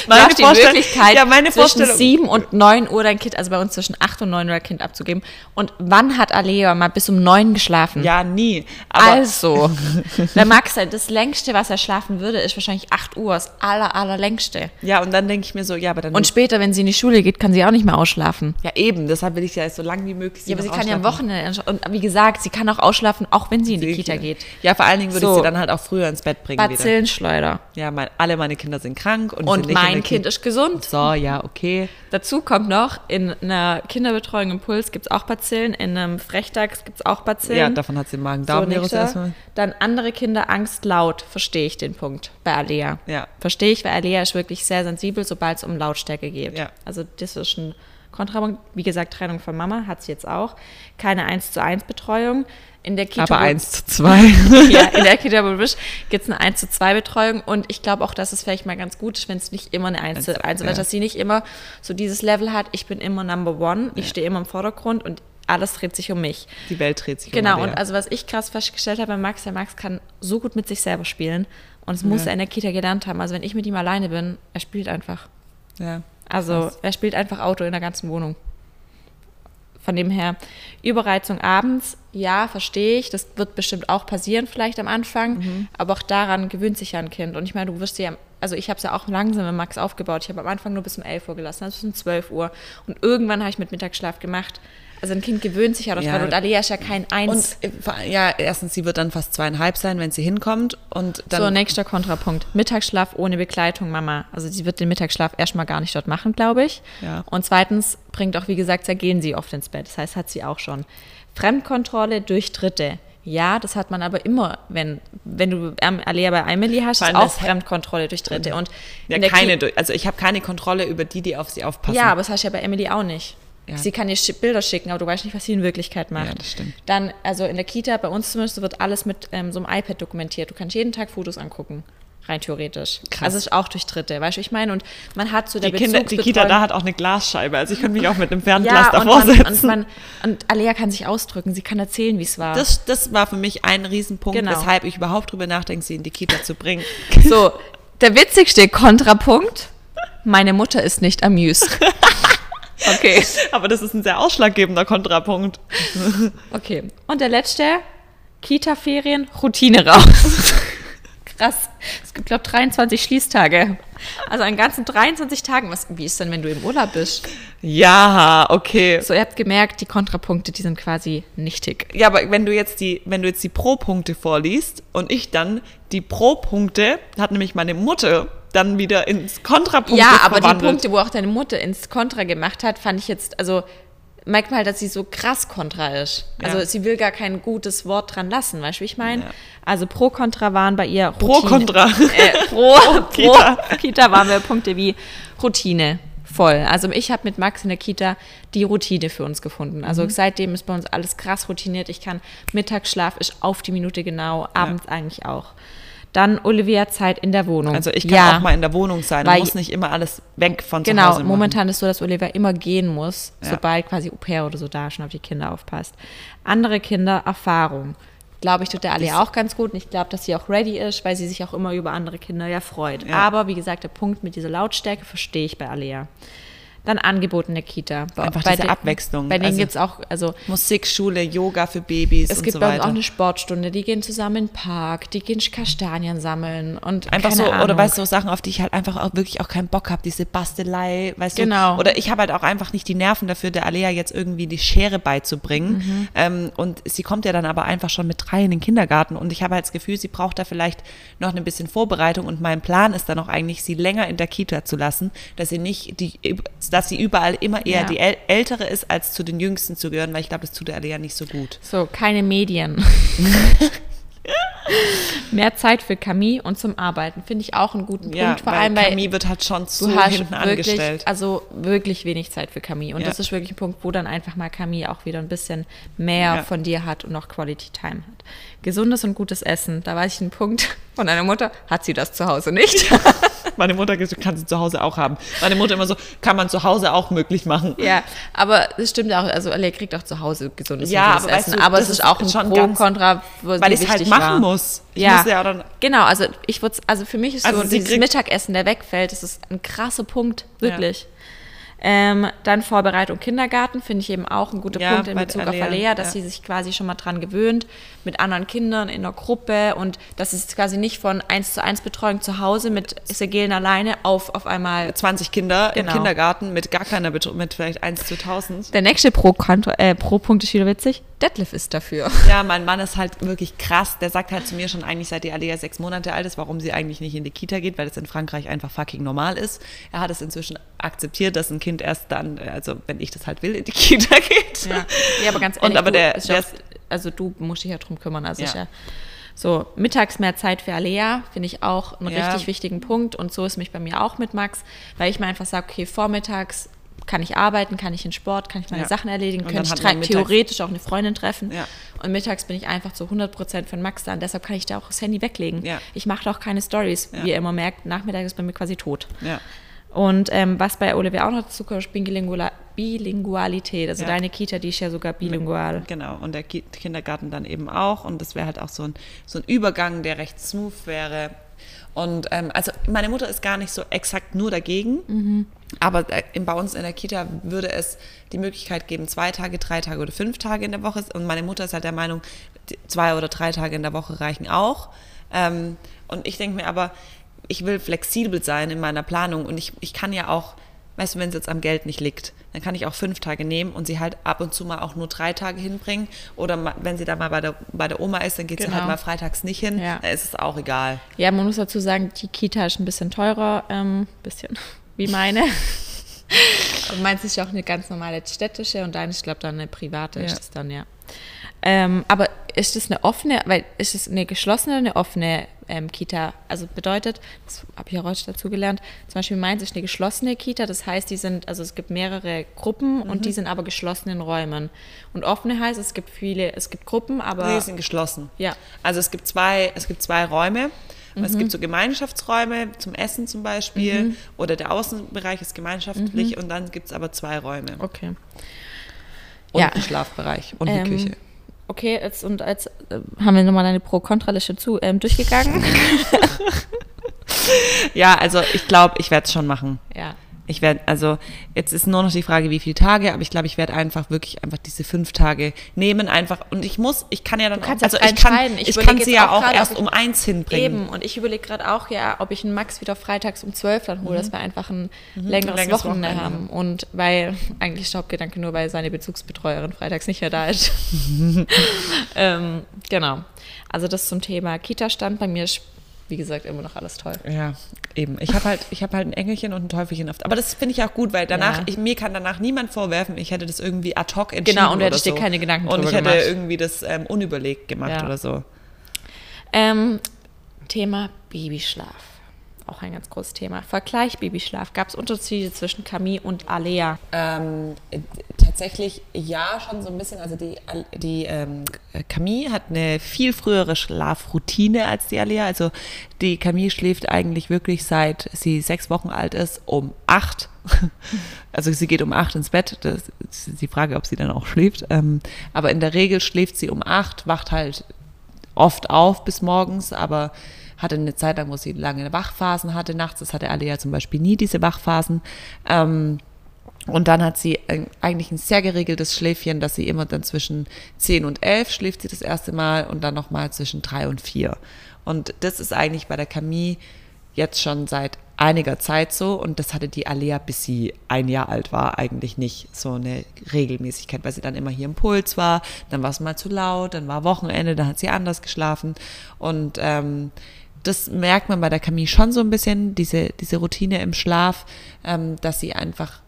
du Meine hast die Vorstellung- Möglichkeit, ja, meine zwischen Vorstellung- 7 und 9 Uhr dein Kind, also bei uns zwischen 8 und 9 Uhr dein Kind abzugeben. Und wann hat Alea mal bis um 9 geschlafen? Ja, nie. Also, [laughs] der Max, das längste, was er schlafen würde, ist wahrscheinlich 8 Uhr, das aller, allerlängste. ja, und dann denke ich mir so, ja, aber dann. Und später, wenn sie in die Schule geht, kann sie auch nicht mehr ausschlafen. ja, eben, deshalb will ich ja so lange wie möglich. Ja, aber sie kann ja am. Wochenende, und wie gesagt, sie kann auch ausschlafen, auch wenn sie in die Kita geht. Ja, vor allen Dingen würde So. ich sie dann halt auch früher ins Bett bringen wieder. Bazillenschleuder. Ja, mein, alle meine Kinder sind krank und, Und in mein Kind ist gesund. So, ja, okay. Dazu kommt noch, in einer Kinderbetreuung im Puls gibt es auch Bazillen, in einem Frechdachs gibt es auch Bazillen. Ja, davon hat sie den Magen-Darm-Virus nächster. erstmal. Dann andere Kinder Angst laut, verstehe ich den Punkt bei Alea. Ja. Verstehe ich, weil Alea ist wirklich sehr sensibel, sobald es um Lautstärke geht. Ja. Also das ist ein Kontrapunkt. Wie gesagt, Trennung von Mama hat sie jetzt auch. Keine 1 zu 1 Betreuung. In der Kita Aber wo- eins zu zwei. [laughs] ja, in der [laughs] du bist, gibt es eine 1 zu 2 Betreuung und ich glaube auch, dass es vielleicht mal ganz gut ist, wenn es nicht immer eine 1 zu 1 ist, ja. dass sie nicht immer so dieses Level hat, ich bin immer Number One, ich stehe immer im Vordergrund und alles dreht sich um mich. Die Welt dreht sich Genau, um und Alia. also was ich krass festgestellt habe bei Max, der Max kann so gut mit sich selber spielen und es muss Ja. er in der Kita gelernt haben. Also wenn ich mit ihm alleine bin, er spielt einfach. Ja. Also Krass. er spielt einfach Auto in der ganzen Wohnung. Von dem her, Überreizung abends, ja, verstehe ich. Das wird bestimmt auch passieren, vielleicht am Anfang. Mhm. Aber auch daran gewöhnt sich ja ein Kind. Und ich meine, du wirst ja, also ich habe es ja auch langsam mit Max aufgebaut. Ich habe am Anfang nur bis um 11 Uhr gelassen, also bis um 12 Uhr. Und irgendwann habe ich mit Mittagsschlaf gemacht. Also ein Kind gewöhnt sich ja daran. Ja. Und Alea ist ja kein Eins. Und äh, ja, erstens, sie wird dann fast zweieinhalb sein, wenn sie hinkommt. Und dann so, nächster Kontrapunkt. Mittagsschlaf ohne Begleitung, Mama. Also sie wird den Mittagsschlaf erstmal gar nicht dort machen, glaube ich. Ja. Und zweitens bringt auch, wie gesagt, da gehen sie oft ins Bett. Das heißt, hat sie auch schon. Fremdkontrolle durch Dritte. Ja, das hat man aber immer, wenn, wenn du ähm, Alea bei Emily hast, ist auch Fremdkontrolle durch Dritte. Und ja, keine, also ich habe keine Kontrolle über die, die auf sie aufpassen. Ja, aber das hast du ja bei Emily auch nicht. Ja. Sie kann dir Bilder schicken, aber du weißt nicht, was sie in Wirklichkeit macht. Ja, das stimmt. Dann, also in der Kita, bei uns zumindest, wird alles mit ähm, so einem iPad dokumentiert. Du kannst jeden Tag Fotos angucken. Rein theoretisch. Krass. Also es ist auch durch Dritte, weißt du, ich meine? Und man hat so der Die, Kinder, die Kita da hat auch eine Glasscheibe, also ich könnte mich auch mit einem Fernglas ja, und, davor man, und, setzen. man, und Alea kann sich ausdrücken, sie kann erzählen, wie es war. das, das war für mich ein Riesenpunkt, Genau. weshalb ich überhaupt drüber nachdenke, sie in die Kita zu bringen. So, der witzigste Kontrapunkt, meine Mutter ist nicht amused. [laughs] Okay. [laughs] Aber das ist ein sehr ausschlaggebender Kontrapunkt. Okay. Und der letzte, Kita-Ferien, Routine [laughs] raus. Krass. Es gibt, glaube ich, 23 Schließtage. Also an ganzen 23 Tagen. Was, wie ist denn, wenn du im Urlaub bist? Ja, okay. So, ihr habt gemerkt, die Kontrapunkte, die sind quasi nichtig. Ja, aber wenn du jetzt die, wenn du jetzt die Pro-Punkte vorliest und ich dann die Pro-Punkte, hat nämlich meine Mutter dann wieder ins Kontrapunkte Ja, aber die verwandelt. Punkte, wo auch deine Mutter ins Kontra gemacht hat, fand ich jetzt, also merkt man halt, dass sie so krass kontra ist. Also Ja. sie will gar kein gutes Wort dran lassen, weißt du, wie ich meine? Ja. Also pro Kontra waren bei ihr Pro Kontra. Äh, [laughs] pro, pro Kita. Kita. waren wir Punkte wie Routine voll. Also ich habe mit Max in der Kita die Routine für uns gefunden. Also Mhm. seitdem ist bei uns alles krass routiniert. Ich kann Mittagsschlaf ist auf die Minute genau, abends eigentlich auch. Dann Olivia Zeit in der Wohnung. Also ich kann ja. auch mal in der Wohnung sein und muss nicht immer alles weg von zu Genau, Hause machen. momentan ist so, dass Olivia immer gehen muss, Ja. sobald quasi Au pair oder so da schon auf die Kinder aufpasst. Andere Kinder, Erfahrung. Glaube ich, tut der alle auch ganz gut. Und ich glaube, dass sie auch ready ist, weil sie sich auch immer über andere Kinder ja freut. Ja. Aber wie gesagt, der Punkt mit dieser Lautstärke verstehe ich bei Alea. Dann Angebote in der Kita. Bei- Einfach bei diese den- Abwechslung. Bei denen Also- gibt es auch, also Musik, Schule, Yoga für Babys es gibt so bei uns auch eine Sportstunde, die gehen zusammen in den Park, die gehen Kastanien sammeln und Einfach so, Ahnung. oder weißt du, so Sachen, auf die ich halt einfach auch wirklich auch keinen Bock habe, diese Bastelei, weißt Genau. du. Oder ich habe halt auch einfach nicht die Nerven dafür, der Alea jetzt irgendwie die Schere beizubringen. Mhm. Ähm, und sie kommt ja dann aber einfach schon mit drei in den Kindergarten und ich habe halt das Gefühl, sie braucht da vielleicht noch ein bisschen Vorbereitung und mein Plan ist dann auch eigentlich, sie länger in der Kita zu lassen, dass sie nicht die, dass sie überall immer eher Ja. die äl ältere ist, als zu den Jüngsten zu gehören, weil ich glaube, das tut der Alea nicht so gut. So, keine Medien. [laughs] Mehr Zeit für Camille und zum Arbeiten finde ich auch einen guten Ja, Punkt. Vor weil allem, weil Camille wird halt schon zu hinten wirklich, angestellt. also wirklich wenig Zeit für Camille. Und Ja. das ist wirklich ein Punkt, wo dann einfach mal Camille auch wieder ein bisschen mehr Ja. von dir hat und noch Quality Time hat. Gesundes und gutes Essen, da weiß ich einen Punkt von deiner Mutter, hat sie das zu Hause nicht. [laughs] Meine Mutter kann sie zu Hause auch haben. Meine Mutter immer so, kann man zu Hause auch möglich machen. ja, aber das stimmt auch, also Alea kriegt auch zu Hause gesundes Ja, und gutes aber Essen. du, aber es ist auch ein schon Pro Kontra, wo Weil sie ich es halt machen war. muss. Ich ja. muss ja dann, Genau, also ich würde also für mich ist Also so dieses kriegt- Mittagessen, der wegfällt, das ist ein krasser Punkt, wirklich. Ähm, dann Vorbereitung Kindergarten finde ich eben auch ein guter Ja, Punkt in Bezug Alea, auf Alea, dass ja. sie sich quasi schon mal dran gewöhnt mit anderen Kindern in einer Gruppe und dass es quasi nicht von 1 zu 1 Betreuung zu Hause mit Segelen alleine auf auf einmal 20 Kinder Genau. im Kindergarten mit gar keiner Betreuung, mit vielleicht 1 zu 1000. der nächste Pro-Konto- äh, Pro-Punkt ist wieder witzig. Detlef ist dafür. [laughs] Ja, mein Mann ist halt wirklich krass. Der sagt halt zu mir schon eigentlich, seit die Alea sechs Monate alt ist, warum sie eigentlich nicht in die Kita geht, weil es in Frankreich einfach fucking normal ist. Er hat es inzwischen akzeptiert, dass ein Kind erst dann, also wenn ich das halt will, in die [laughs] Kita geht. Ja, ja aber ganz Und ehrlich, aber du, der- ist der also du musst dich ja drum kümmern. Also Ja. so mittags mehr Zeit für Alea finde ich auch einen Ja. richtig wichtigen Punkt und so ist mich bei mir auch mit Max, weil ich mir einfach sage, okay, vormittags kann ich arbeiten, kann ich in Sport, kann ich meine Ja. Sachen erledigen, Und kann dann ich theoretisch auch eine Freundin treffen. Ja. Und mittags bin ich einfach zu 100% von Max da und deshalb kann ich da auch das Handy weglegen. Ja. Ich mache auch keine Stories, wie ihr immer merkt, Nachmittag ist bei mir quasi tot. Und ähm, was bei Olivia auch noch dazu kommt, Bilingual Bilingualität. Also Ja. deine Kita, die ist ja sogar bilingual. Genau, und der Ki Kindergarten dann eben auch. Und das wäre halt auch so ein, so ein Übergang, der recht smooth wäre. Und ähm, also meine Mutter ist gar nicht so exakt nur dagegen, aber äh, in, bei uns in der Kita würde es die Möglichkeit geben, zwei Tage, drei Tage oder fünf Tage in der Woche. Und meine Mutter ist halt der Meinung, zwei oder drei Tage in der Woche reichen auch. Ähm, und ich denke mir aber, ich will flexibel sein in meiner Planung und ich, ich kann ja auch, weißt du, wenn es jetzt am Geld nicht liegt, dann kann ich auch fünf Tage nehmen und sie halt ab und zu mal auch nur drei Tage hinbringen. Oder ma- wenn sie da mal bei der, bei der Oma ist, dann geht sie Genau. halt mal freitags nicht hin. Ja. Dann ist es auch egal. Ja, man muss dazu sagen, die Kita ist ein bisschen teurer, ähm, bisschen [laughs] wie meine. [laughs] Und meins ist ja auch eine ganz normale städtische und deine, ich glaube, dann eine private Ja. ist es dann, ja. Ähm, aber ist es eine offene, weil ist es eine geschlossene oder eine offene ähm, Kita? Also bedeutet, das habe ich ja heute dazu gelernt, zum Beispiel Mainz ist eine geschlossene Kita, das heißt, die sind, also es gibt mehrere Gruppen und die sind aber geschlossen in Räumen. Und offene heißt, es gibt viele, es gibt Gruppen, aber. Die sind geschlossen. Ja. Also es gibt zwei, es gibt zwei Räume. Es gibt so Gemeinschaftsräume zum Essen zum Beispiel oder der Außenbereich ist gemeinschaftlich und dann gibt es aber zwei Räume Okay. Und Ja. einen Schlafbereich und Ähm, eine Küche. Okay, jetzt und als äh, haben wir nochmal eine Pro-Kontra-Liste zu ähm, durchgegangen. [laughs] Ja, also ich glaube, ich werde es schon machen. ja. Ich werde, also jetzt ist nur noch die Frage, wie viele Tage, aber ich glaube, ich werde einfach wirklich einfach diese fünf Tage nehmen, einfach und ich muss, ich kann ja dann auch, also ich kann, entscheiden. Ich ich, kann sie ja auch gerade, erst um eins hinbringen. Eben, und ich überlege gerade auch, ja, ob ich einen Max wieder freitags um 12 dann hole, dass wir einfach ein längeres, längeres Wochenende Wochenende haben. Und weil, eigentlich Staubgedanke nur, weil seine Bezugsbetreuerin freitags nicht mehr da ist. [laughs] ähm, genau. Also das zum Thema Kita-Stand. Bei mir wie gesagt, immer noch alles toll. Ja, eben. Ich habe halt, ich habe halt ein Engelchen und ein Teufelchen oft. Aber das finde ich auch gut, weil danach, Ja. ich, mir kann danach niemand vorwerfen, ich hätte das irgendwie ad hoc entschieden. Genau, und du oder hättest dir so. keine Gedanken Und ich hätte gemacht. irgendwie das ähm, unüberlegt gemacht Ja. oder so. Ähm, Thema Babyschlaf. Auch ein ganz großes Thema. Vergleich Babyschlaf. Gab es Unterschiede zwischen Camille und Alea? Ähm, äh, tatsächlich ja, schon so ein bisschen. Also die, die ähm, Camille hat eine viel frühere Schlafroutine als die Alia. Also die Camille schläft eigentlich wirklich seit sie sechs Wochen alt ist um acht. [laughs] Also sie geht um acht ins Bett. Das ist die Frage, ob sie dann auch schläft. Ähm, aber in der Regel schläft sie um acht, wacht halt oft auf bis morgens, aber hatte eine Zeit lang, wo sie lange Wachphasen hatte nachts. Das hatte Alia zum Beispiel nie, diese Wachphasen. Ähm, und dann hat sie eigentlich ein sehr geregeltes Schläfchen, dass sie immer dann zwischen 10 und 11 schläft sie das erste Mal und dann nochmal zwischen 3 und 4. Und das ist eigentlich bei der Camille jetzt schon seit einiger Zeit so und das hatte die Alea, bis sie ein Jahr alt war, eigentlich nicht so eine Regelmäßigkeit, weil sie dann immer hier im Puls war, dann war es mal zu laut, dann war Wochenende, dann hat sie anders geschlafen und ähm, das merkt man bei der Camille schon so ein bisschen, diese, diese Routine im Schlaf, ähm, dass sie einfach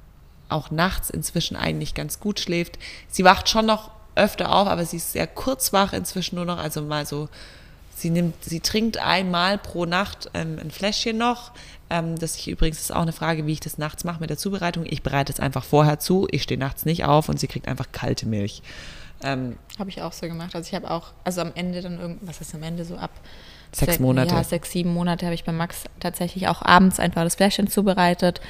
auch nachts inzwischen eigentlich ganz gut schläft. Sie wacht schon noch öfter auf, aber sie ist sehr kurz wach inzwischen nur noch, also mal so, sie nimmt, sie trinkt einmal pro Nacht ähm, ein Fläschchen noch. Ähm, das ich übrigens ist auch eine Frage, wie ich das nachts mache mit der Zubereitung. Ich bereite es einfach vorher zu, ich stehe nachts nicht auf und sie kriegt einfach kalte Milch. Ähm, Habe ich auch so gemacht. Also ich habe auch, also am Ende dann irgend, was ist am Ende so ab? Sechs sech- Monate. Ja, sechs, sieben Monate habe ich bei Max tatsächlich auch abends einfach das Fläschchen zubereitet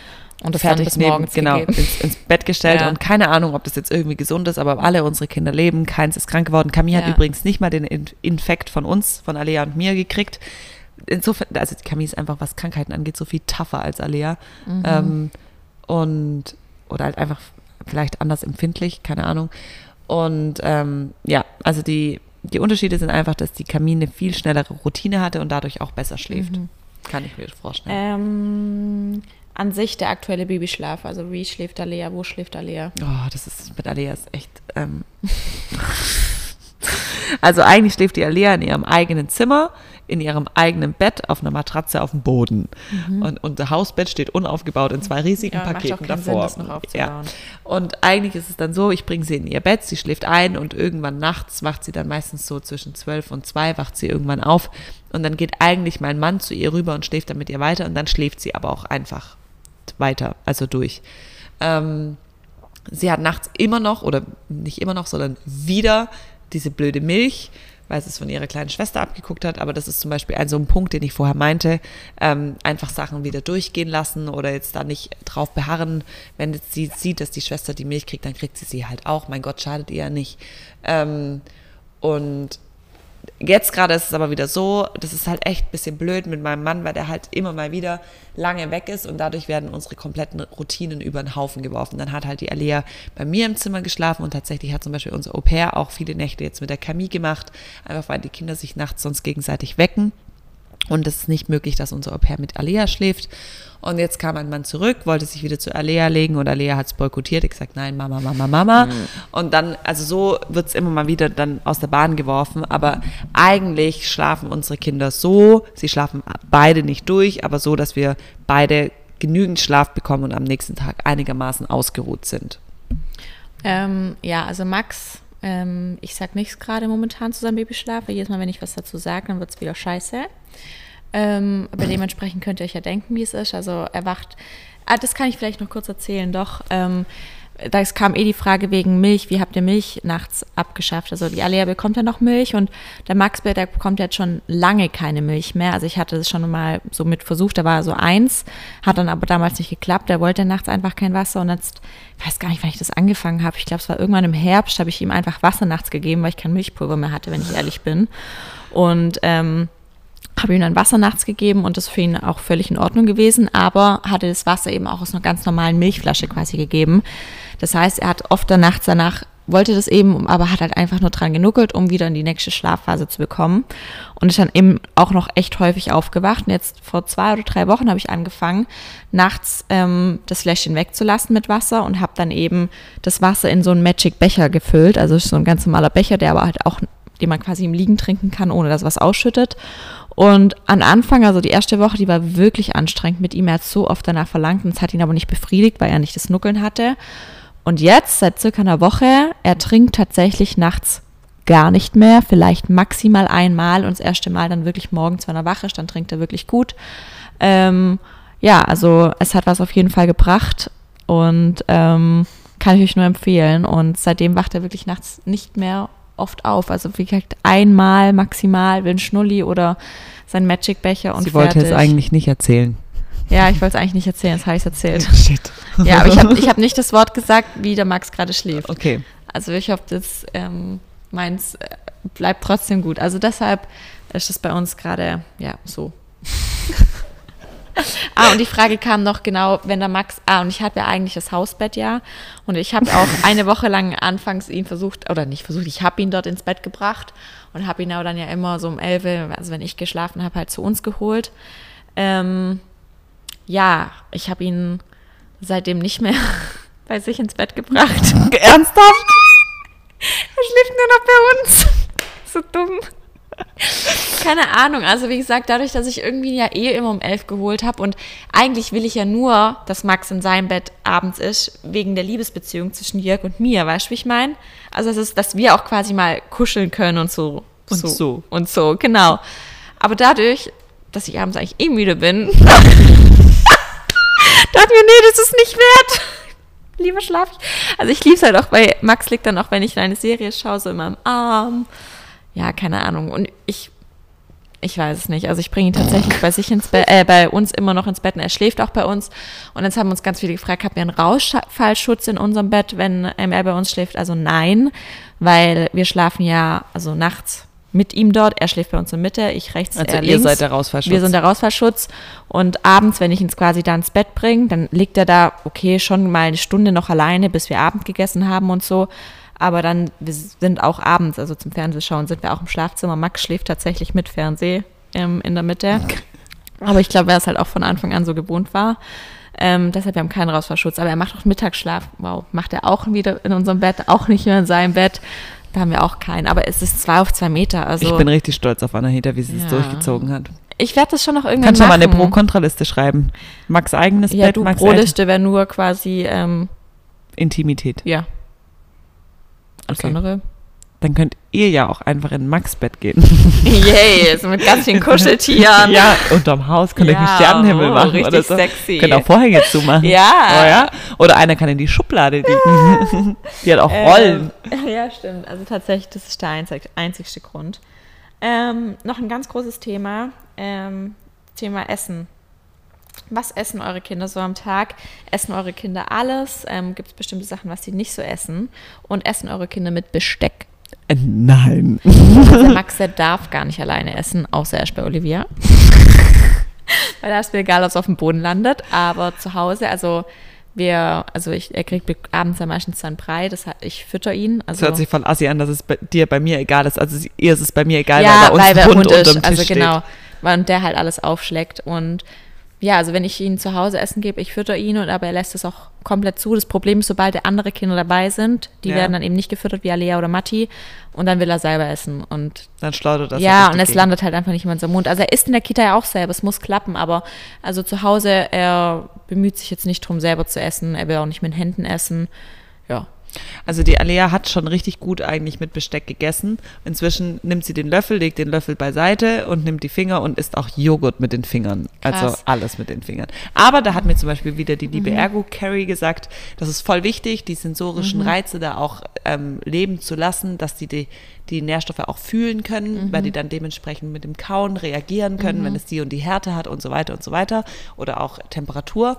und das fertig dann bis neben, morgens genau, gegeben. ins, ins Bett gestellt [laughs] Ja. und keine Ahnung, ob das jetzt irgendwie gesund ist, aber alle unsere Kinder leben, keins ist krank geworden. Camille Ja. hat übrigens nicht mal den In- Infekt von uns, von Alea und mir gekriegt. Insofern, also Camille ist einfach, was Krankheiten angeht, so viel tougher als Alea. Mhm. Ähm, und, oder halt einfach vielleicht anders empfindlich, keine Ahnung. Und ähm, ja, also die, die Unterschiede sind einfach, dass die eine viel schnellere Routine hatte und dadurch auch besser schläft. Mhm. Kann ich mir vorstellen. Ähm, an sich der aktuelle Babyschlaf, also wie schläft Alea, wo schläft Alea? Oh, das ist mit Alea ist echt. Ähm [laughs] also eigentlich schläft die Alea in ihrem eigenen Zimmer, in ihrem eigenen Bett auf einer Matratze auf dem Boden. Und, und das Hausbett steht unaufgebaut in zwei riesigen Mhm. Ja, Paketen Sinn, davor. noch aufzubauen. Und eigentlich ist es dann so, ich bringe sie in ihr Bett, sie schläft ein und irgendwann nachts wacht sie dann meistens so zwischen zwölf und zwei, wacht sie irgendwann auf. Und dann geht eigentlich mein Mann zu ihr rüber und schläft dann mit ihr weiter und dann schläft sie aber auch einfach weiter, also durch. Ähm, sie hat nachts immer noch, oder nicht immer noch, sondern wieder diese blöde Milch, weil sie es von ihrer kleinen Schwester abgeguckt hat. Aber das ist zum Beispiel ein so ein Punkt, den ich vorher meinte. Ähm, einfach Sachen wieder durchgehen lassen oder jetzt da nicht drauf beharren. Wenn sie sieht, dass die Schwester die Milch kriegt, dann kriegt sie sie halt auch. Mein Gott, schadet ihr ja nicht. Ähm, und Jetzt gerade ist es aber wieder so, das ist halt echt ein bisschen blöd mit meinem Mann, weil der halt immer mal wieder lange weg ist und dadurch werden unsere kompletten Routinen über den Haufen geworfen. Dann hat halt die Alea bei mir im Zimmer geschlafen und tatsächlich hat zum Beispiel unser Au pair auch viele Nächte jetzt mit der Camille gemacht, einfach weil die Kinder sich nachts sonst gegenseitig wecken. Und es ist nicht möglich, dass unser Au pair mit Alea schläft. Und jetzt kam ein Mann zurück, wollte sich wieder zu Alea legen und Alea hat es boykottiert. Ich gesagt, nein, Mama, Mama, Mama. Und dann, also so wird es immer mal wieder dann aus der Bahn geworfen. Aber eigentlich schlafen unsere Kinder so, sie schlafen beide nicht durch, aber so, dass wir beide genügend Schlaf bekommen und am nächsten Tag einigermaßen ausgeruht sind. Ähm, ja, also Max Ähm, ich sag nichts gerade momentan zu seinem Babyschlaf, weil jedes Mal, wenn ich was dazu sage, dann wird es wieder scheiße. Ähm, aber dementsprechend könnt ihr euch ja denken, wie es ist. Also er wacht. Ah, das kann ich vielleicht noch kurz erzählen, doch. Ähm, da kam eh die Frage wegen Milch, wie habt ihr Milch nachts abgeschafft? Also die Alea bekommt ja noch Milch und der Max, der bekommt jetzt schon lange keine Milch mehr. Also ich hatte das schon mal so mit versucht, da war so eins, hat dann aber damals nicht geklappt. Der wollte nachts einfach kein Wasser und jetzt, ich weiß gar nicht, wann ich das angefangen habe. Ich glaube, es war irgendwann im Herbst, habe ich ihm einfach Wasser nachts gegeben, weil ich kein Milchpulver mehr hatte, wenn ich ehrlich bin. Und ähm, habe ihm dann Wasser nachts gegeben und das für ihn auch völlig in Ordnung gewesen, aber hatte das Wasser eben auch aus einer ganz normalen Milchflasche quasi gegeben. Das heißt, er hat oft nachts danach wollte das eben, aber hat halt einfach nur dran genuckelt, um wieder in die nächste Schlafphase zu bekommen. Und ist dann eben auch noch echt häufig aufgewacht. Und jetzt vor zwei oder drei Wochen habe ich angefangen, nachts ähm, das Fläschchen wegzulassen mit Wasser und habe dann eben das Wasser in so einen Magic Becher gefüllt. Also so ein ganz normaler Becher, der aber halt auch, den man quasi im Liegen trinken kann, ohne dass was ausschüttet. Und am Anfang, also die erste Woche, die war wirklich anstrengend mit ihm. Er hat so oft danach verlangt und es hat ihn aber nicht befriedigt, weil er nicht das Nuckeln hatte. Und jetzt, seit circa einer Woche, er trinkt tatsächlich nachts gar nicht mehr, vielleicht maximal einmal und das erste Mal dann wirklich morgens, wenn er wach ist, dann trinkt er wirklich gut. Ähm, ja, also es hat was auf jeden Fall gebracht und ähm, kann ich euch nur empfehlen. Und seitdem wacht er wirklich nachts nicht mehr oft auf. Also wie gesagt, einmal maximal will ein Schnulli oder sein Magic-Becher und Sie fertig. wollte es eigentlich nicht erzählen. Ja, ich wollte es eigentlich nicht erzählen, das habe ich erzählt. [laughs] Shit. Ja, aber ich habe ich hab nicht das Wort gesagt, wie der Max gerade schläft. Okay. Also ich hoffe, das ähm, meins äh, bleibt trotzdem gut. Also deshalb ist es bei uns gerade, ja, so. Ah, und die Frage kam noch genau, wenn der Max, ah, und ich habe ja eigentlich das Hausbett ja und ich habe auch [laughs] eine Woche lang anfangs ihn versucht, oder nicht versucht, ich habe ihn dort ins Bett gebracht und habe ihn aber dann ja immer so um 11, also wenn ich geschlafen habe, halt zu uns geholt. Ähm, ja, ich habe ihn seitdem nicht mehr [laughs] bei sich ins Bett gebracht. [laughs] Ernsthaft? Er schläft nur noch bei uns. so dumm. Keine Ahnung. Also wie gesagt, dadurch, dass ich irgendwie ja eh immer um elf geholt habe und eigentlich will ich ja nur, dass Max in seinem Bett abends ist, wegen der Liebesbeziehung zwischen Jörg und mir, weißt du, wie ich meine? Also das ist, dass wir auch quasi mal kuscheln können und so. Und so. so. Und so, genau. Aber dadurch, dass ich abends eigentlich eh müde bin, [laughs] dachte mir, nee, das ist nicht wert. Lieber schlaf ich. Also ich liebe es halt auch bei Max liegt dann auch, wenn ich eine Serie schaue, so in meinem Arm. Ja, keine Ahnung. Und ich, ich weiß es nicht. Also ich bringe ihn tatsächlich bei sich ins Bett, äh, bei uns immer noch ins Bett und er schläft auch bei uns. Und jetzt haben uns ganz viele gefragt, habt ihr einen Rausfallschutz in unserem Bett, wenn ähm, er bei uns schläft? Also nein, weil wir schlafen ja, also nachts mit ihm dort. Er schläft bei uns in der Mitte, ich rechts, also er ihr links. seid der Rausfallschutz. Wir sind der Rausfallschutz. Und abends, wenn ich ihn quasi da ins Bett bringe, dann liegt er da, okay, schon mal eine Stunde noch alleine, bis wir Abend gegessen haben und so. Aber dann, wir sind auch abends, also zum Fernsehschauen, sind wir auch im Schlafzimmer. Max schläft tatsächlich mit Fernseh ähm, in der Mitte. Aber ich glaube, er es halt auch von Anfang an so gewohnt war. Ähm, deshalb wir haben keinen Rausfallschutz. Aber er macht auch Mittagsschlaf. Wow, macht er auch wieder in unserem Bett, auch nicht mehr in seinem Bett. Da haben wir auch keinen. Aber es ist zwei auf zwei Meter. Also ich bin richtig stolz auf Anahita, wie sie es durchgezogen hat. Ich werde das schon noch irgendwann Kannst du mal eine Pro-Kontra-Liste schreiben? Max eigenes ja, Bett, du, Max Pro-Liste wäre nur quasi ähm, Intimität. Ja. Alles okay. andere dann könnt ihr ja auch einfach in Max-Bett gehen. [laughs] Yay, so mit ganz vielen Kuscheltieren. ja, unterm Haus könnt ihr ja, einen Sternenhimmel oh, machen richtig oder so. sexy. Könnt auch Vorhänge zumachen. Ja. Oh, ja. Oder einer kann in die Schublade liegen. [laughs] die hat auch Rollen. Ähm, ja, stimmt. Also tatsächlich, das ist der einzig, einzigste Grund. Ähm, noch ein ganz großes Thema, ähm, Thema Essen. Was essen eure Kinder so am Tag? Essen eure Kinder alles? Ähm, Gibt es bestimmte Sachen, was sie nicht so essen? Und essen eure Kinder mit Besteck? Äh, nein. Also [laughs] Max, der darf gar nicht alleine essen, außer er ist bei Olivia. [laughs] Weil da ist mir egal, ob es auf dem Boden landet. Aber zu Hause, also wir, also ich, er kriegt abends ja meistens dann Brei, das hat, ich fütter ihn. Also das hört sich von Assi an, dass es bei dir bei mir egal ist. Also ihr ist es bei mir egal, ja, weil bei uns weil Hund, Hund ist, Tisch also genau, steht. und der halt alles aufschlägt und ja, also wenn ich ihn zu Hause essen gebe, ich fütter ihn, und aber er lässt es auch komplett zu. Das Problem ist, sobald andere Kinder dabei sind, die ja. werden dann eben nicht gefüttert wie Alea oder Matti und dann will er selber essen und dann schleudert das. Ja, und es landet halt einfach nicht in seinem Mund. Also er isst in der Kita ja auch selber, es muss klappen, aber also zu Hause, er bemüht sich jetzt nicht drum selber zu essen, er will auch nicht mit den Händen essen. Also die Alea hat schon richtig gut eigentlich mit Besteck gegessen. Inzwischen nimmt sie den Löffel, legt den Löffel beiseite und nimmt die Finger und isst auch Joghurt mit den Fingern. Also Krass. alles mit den Fingern. Aber da hat mir zum Beispiel wieder die liebe Ergo Carrie gesagt, das ist voll wichtig, die sensorischen Reize da auch ähm, leben zu lassen, dass die, die die Nährstoffe auch fühlen können, weil die dann dementsprechend mit dem Kauen reagieren können, wenn es die und die Härte hat und so weiter und so weiter. Oder auch Temperatur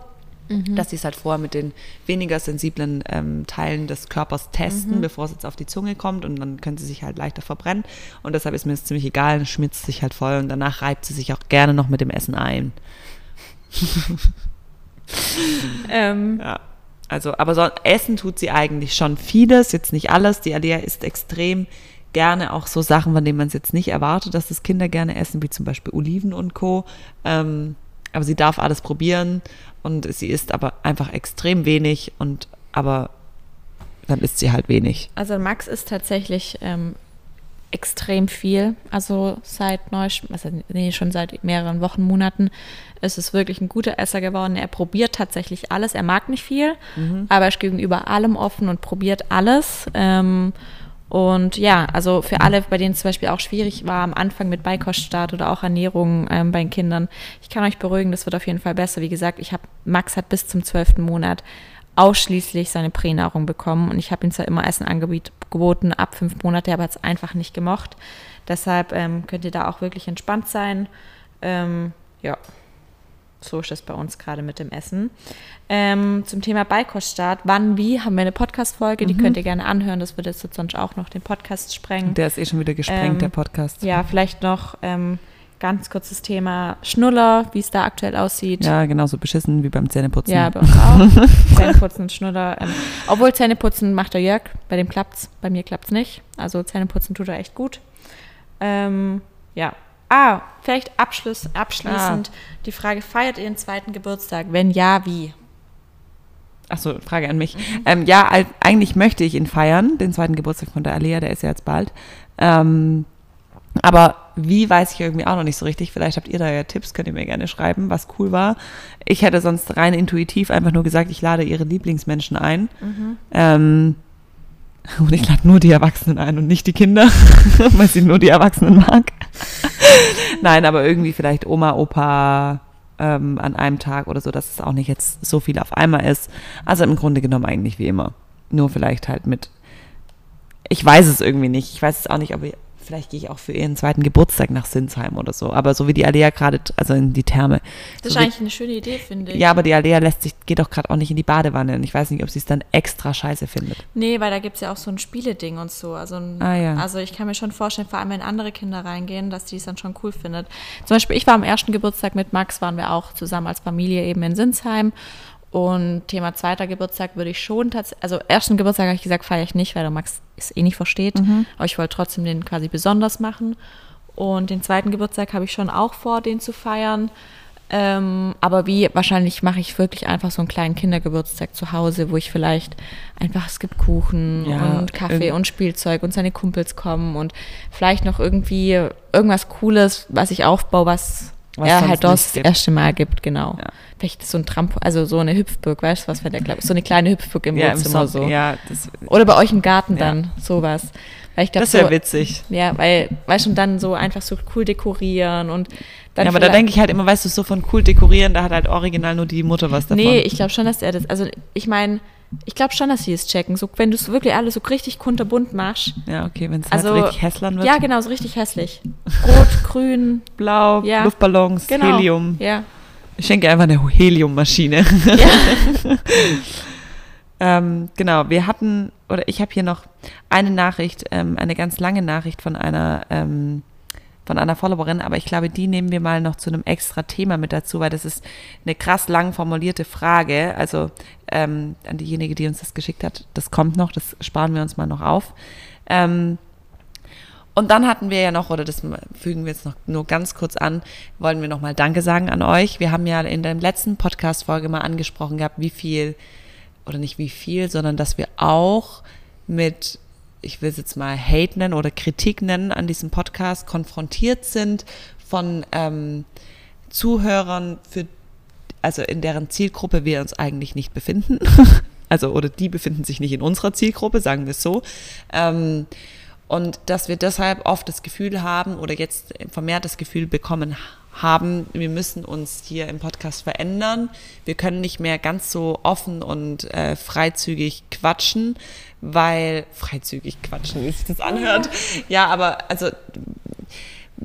dass sie es halt vorher mit den weniger sensiblen ähm, Teilen des Körpers testen, bevor es jetzt auf die Zunge kommt und dann können sie sich halt leichter verbrennen. Und deshalb ist mir das ziemlich egal, schmitzt sich halt voll und danach reibt sie sich auch gerne noch mit dem Essen ein. [laughs] Ähm, Ja. Also, aber so, essen tut sie eigentlich schon vieles, jetzt nicht alles. Die Alea isst extrem gerne auch so Sachen, von denen man es jetzt nicht erwartet, dass das Kinder gerne essen, wie zum Beispiel Oliven und Co. Ähm, aber sie darf alles probieren und sie isst aber einfach extrem wenig und aber dann isst sie halt wenig. Also Max ist tatsächlich ähm, extrem viel. Also seit neu, also nee, schon seit mehreren Wochen, Monaten ist es wirklich ein guter Esser geworden. Er probiert tatsächlich alles. Er mag nicht viel, aber er ist gegenüber allem offen und probiert alles. Ähm, und ja, also für alle, bei denen es zum Beispiel auch schwierig war am Anfang mit Beikoststart oder auch Ernährung ähm, bei den Kindern, ich kann euch beruhigen, das wird auf jeden Fall besser. Wie gesagt, ich habe Max hat bis zum zwölften Monat ausschließlich seine Pränahrung bekommen und ich habe ihm zwar immer Essen angeboten ab fünf Monate, aber hat es einfach nicht gemocht. Deshalb ähm, könnt ihr da auch wirklich entspannt sein. Ähm, ja, so ist es bei uns gerade mit dem Essen. Ähm, zum Thema Beikoststart, wann, wie, haben wir eine Podcast-Folge, die könnt ihr gerne anhören. Das würde jetzt sonst auch noch den Podcast sprengen. Der ist eh schon wieder gesprengt, Ähm, der Podcast. Ja, vielleicht noch ähm, ganz kurzes Thema Schnuller, wie es da aktuell aussieht. Ja, genauso beschissen wie beim Zähneputzen. Ja, bei uns auch. [laughs] Zähneputzen und Schnuller. Ähm, obwohl Zähneputzen macht der Jörg, bei dem klappt's, bei mir klappt's nicht. Also Zähneputzen tut er echt gut. Ähm, ja. Ah, vielleicht Abschluss, abschließend die Frage, feiert ihr den zweiten Geburtstag? Wenn ja, wie? Achso, Frage an mich. Ähm, ja, eigentlich möchte ich ihn feiern, den zweiten Geburtstag von der Alea, der ist ja jetzt bald. Ähm, aber wie, weiß ich irgendwie auch noch nicht so richtig. Vielleicht habt ihr da ja Tipps, könnt ihr mir gerne schreiben, was cool war. Ich hätte sonst rein intuitiv einfach nur gesagt, ich lade ihre Lieblingsmenschen ein. Ähm, [laughs] und ich lade nur die Erwachsenen ein und nicht die Kinder, [laughs] weil sie nur die Erwachsenen mag. [laughs] Nein, aber irgendwie vielleicht Oma, Opa ähm, an einem Tag oder so, dass es auch nicht jetzt so viel auf einmal ist. Also im Grunde genommen eigentlich wie immer. Nur vielleicht halt mit. Ich weiß es irgendwie nicht. Ich weiß es auch nicht, ob ich, vielleicht gehe ich auch für ihren zweiten Geburtstag nach Sinsheim oder so. Aber so wie die Alea gerade, also in die Therme. Das so ist eigentlich eine schöne Idee, finde ich. ja, aber die Alea lässt sich, geht doch gerade auch nicht in die Badewanne. Und ich weiß nicht, ob sie es dann extra scheiße findet. Nee, weil da gibt es ja auch so ein Spieleding und so. Also, ein, Ah, ja. also ich kann mir schon vorstellen, vor allem wenn andere Kinder reingehen, dass die es dann schon cool findet. Zum Beispiel, ich war am ersten Geburtstag mit Max, waren wir auch zusammen als Familie eben in Sinsheim. Und Thema zweiter Geburtstag würde ich schon tatsächlich, also ersten Geburtstag habe ich gesagt, feiere ich nicht, weil der Max es eh nicht versteht. Aber ich wollte trotzdem den quasi besonders machen. Und den zweiten Geburtstag habe ich schon auch vor, den zu feiern. Ähm, aber wie, wahrscheinlich mache ich wirklich einfach so einen kleinen Kindergeburtstag zu Hause, wo ich vielleicht einfach, es gibt Kuchen Ja, und Kaffee irgend- und Spielzeug und seine Kumpels kommen und vielleicht noch irgendwie irgendwas Cooles, was ich aufbaue, was, Was sonst halt das gibt. erste Mal gibt, genau. Ja. Vielleicht so ein Trampo, also so eine Hüpfburg, weißt du, was für der Klappe, so eine kleine Hüpfburg im Ja, im Wohnzimmer Sommer, so. ja, das, Oder bei euch im Garten Ja. dann, sowas. Weil ich glaube, das wäre so, witzig. ja, weil, weißt du, und dann so einfach so cool dekorieren und dann Ja, aber da denke ich halt immer, weißt du, so von cool dekorieren, da hat halt original nur die Mutter was davon. Nee, ich glaube schon, dass er das, also ich meine, ich glaube schon, dass sie es checken. So, wenn du es wirklich alles so richtig kunterbunt machst. ja, okay, wenn es Also, halt richtig hässlern wird. Ja, genau, so richtig hässlich. Rot, [laughs] grün, Blau, Ja. Luftballons, genau. Helium. Ja. Ich schenke einfach eine Heliummaschine. ja. [laughs] [laughs] ähm, genau, wir hatten, oder ich habe hier noch eine Nachricht, ähm, eine ganz lange Nachricht von einer, ähm, von einer Followerin, aber ich glaube, die nehmen wir mal noch zu einem extra Thema mit dazu, weil das ist eine krass lang formulierte Frage. Also ähm, an diejenige, die uns das geschickt hat, das kommt noch, das sparen wir uns mal noch auf. Ähm, und dann hatten wir ja noch, oder das fügen wir jetzt noch nur ganz kurz an, wollen wir nochmal Danke sagen an euch. Wir haben ja in der letzten Podcast-Folge mal angesprochen gehabt, wie viel, oder nicht wie viel, sondern dass wir auch mit, ich will es jetzt mal Hate nennen oder Kritik nennen an diesem Podcast konfrontiert sind von ähm, Zuhörern, für, also in deren Zielgruppe wir uns eigentlich nicht befinden. [laughs] also oder die befinden sich nicht in unserer Zielgruppe, sagen wir es so. Ähm, und dass wir deshalb oft das Gefühl haben oder jetzt vermehrt das Gefühl bekommen haben, wir müssen uns hier im Podcast verändern. Wir können nicht mehr ganz so offen und äh, freizügig quatschen, weil freizügig quatschen, wie sich das anhört. Ja, aber also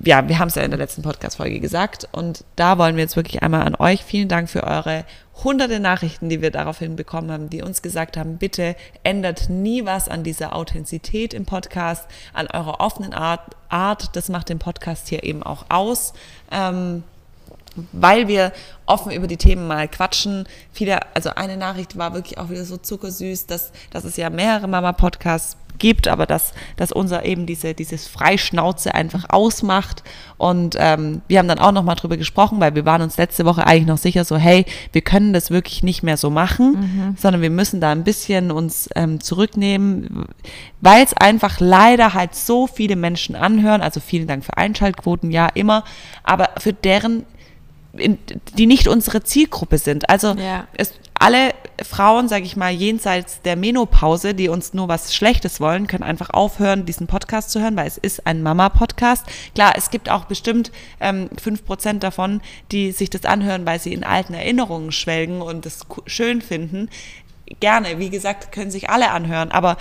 ja, wir haben es ja in der letzten Podcast-Folge gesagt und da wollen wir jetzt wirklich einmal an euch vielen Dank für eure hunderte Nachrichten, die wir daraufhin bekommen haben, die uns gesagt haben, bitte ändert nie was an dieser Authentizität im Podcast, an eurer offenen Art. Art. Das macht den Podcast hier eben auch aus. Ähm, weil wir offen über die Themen mal quatschen. Viele, also eine Nachricht war wirklich auch wieder so zuckersüß, dass, dass es ja mehrere Mama-Podcasts gibt, aber dass, dass unser eben diese, dieses Freischnauze einfach ausmacht. Und ähm, wir haben dann auch nochmal drüber gesprochen, weil wir waren uns letzte Woche eigentlich noch sicher so, hey, wir können das wirklich nicht mehr so machen, mhm. sondern wir müssen da ein bisschen uns ähm, zurücknehmen, weil es einfach leider halt so viele Menschen anhören. Also vielen Dank für Einschaltquoten, ja, immer, aber für deren in, die nicht unsere Zielgruppe sind. Also ja. es, alle Frauen, sage ich mal, jenseits der Menopause, die uns nur was Schlechtes wollen, können einfach aufhören, diesen Podcast zu hören, weil es ist ein Mama-Podcast. Klar, es gibt auch bestimmt ähm, fünf ähm, Prozent davon, die sich das anhören, weil sie in alten Erinnerungen schwelgen und es schön finden. Gerne, wie gesagt, können sich alle anhören, aber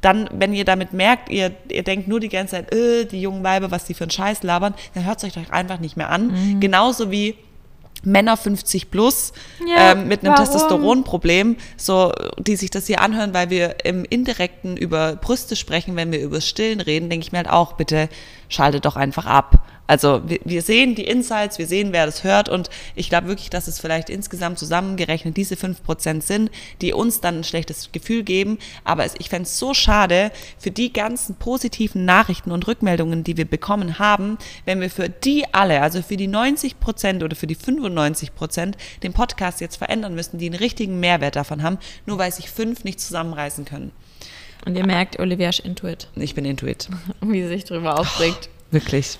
dann, wenn ihr damit merkt, ihr, ihr denkt nur die ganze Zeit, äh, die jungen Weiber, was die für einen Scheiß labern, dann hört es euch doch einfach nicht mehr an. Mhm. Genauso wie Männer 50 plus ja, ähm, mit einem Testosteronproblem, so die sich das hier anhören, weil wir im Indirekten über Brüste sprechen, wenn wir über Stillen reden, denke ich mir halt auch, bitte schaltet doch einfach ab. Also wir, wir sehen die Insights, wir sehen, wer das hört und ich glaube wirklich, dass es vielleicht insgesamt zusammengerechnet diese fünf Prozent sind, die uns dann ein schlechtes Gefühl geben. Aber es, ich fände es so schade für die ganzen positiven Nachrichten und Rückmeldungen, die wir bekommen haben, wenn wir für die alle, also für die 90 Prozent oder für die 95 Prozent, den Podcast jetzt verändern müssen, die einen richtigen Mehrwert davon haben, nur weil sich fünf nicht zusammenreißen können. Und ihr merkt, Olivia ist Intuit. Ich bin Intuit. [laughs] Wie sie sich darüber aufregt. Oh, wirklich.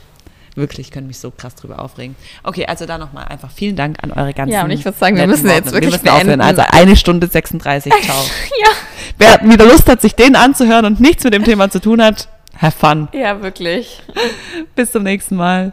Wirklich, ich könnte mich so krass drüber aufregen. Okay, also da nochmal einfach vielen Dank an eure ganzen. Ja, und ich würde sagen, wir müssen jetzt wirklich wir müssen aufhören. Also eine Stunde 36, [laughs] ciao. ja. Wer wieder Lust hat, sich den anzuhören und nichts mit dem Thema zu tun hat, have fun. Ja, wirklich. Bis zum nächsten Mal.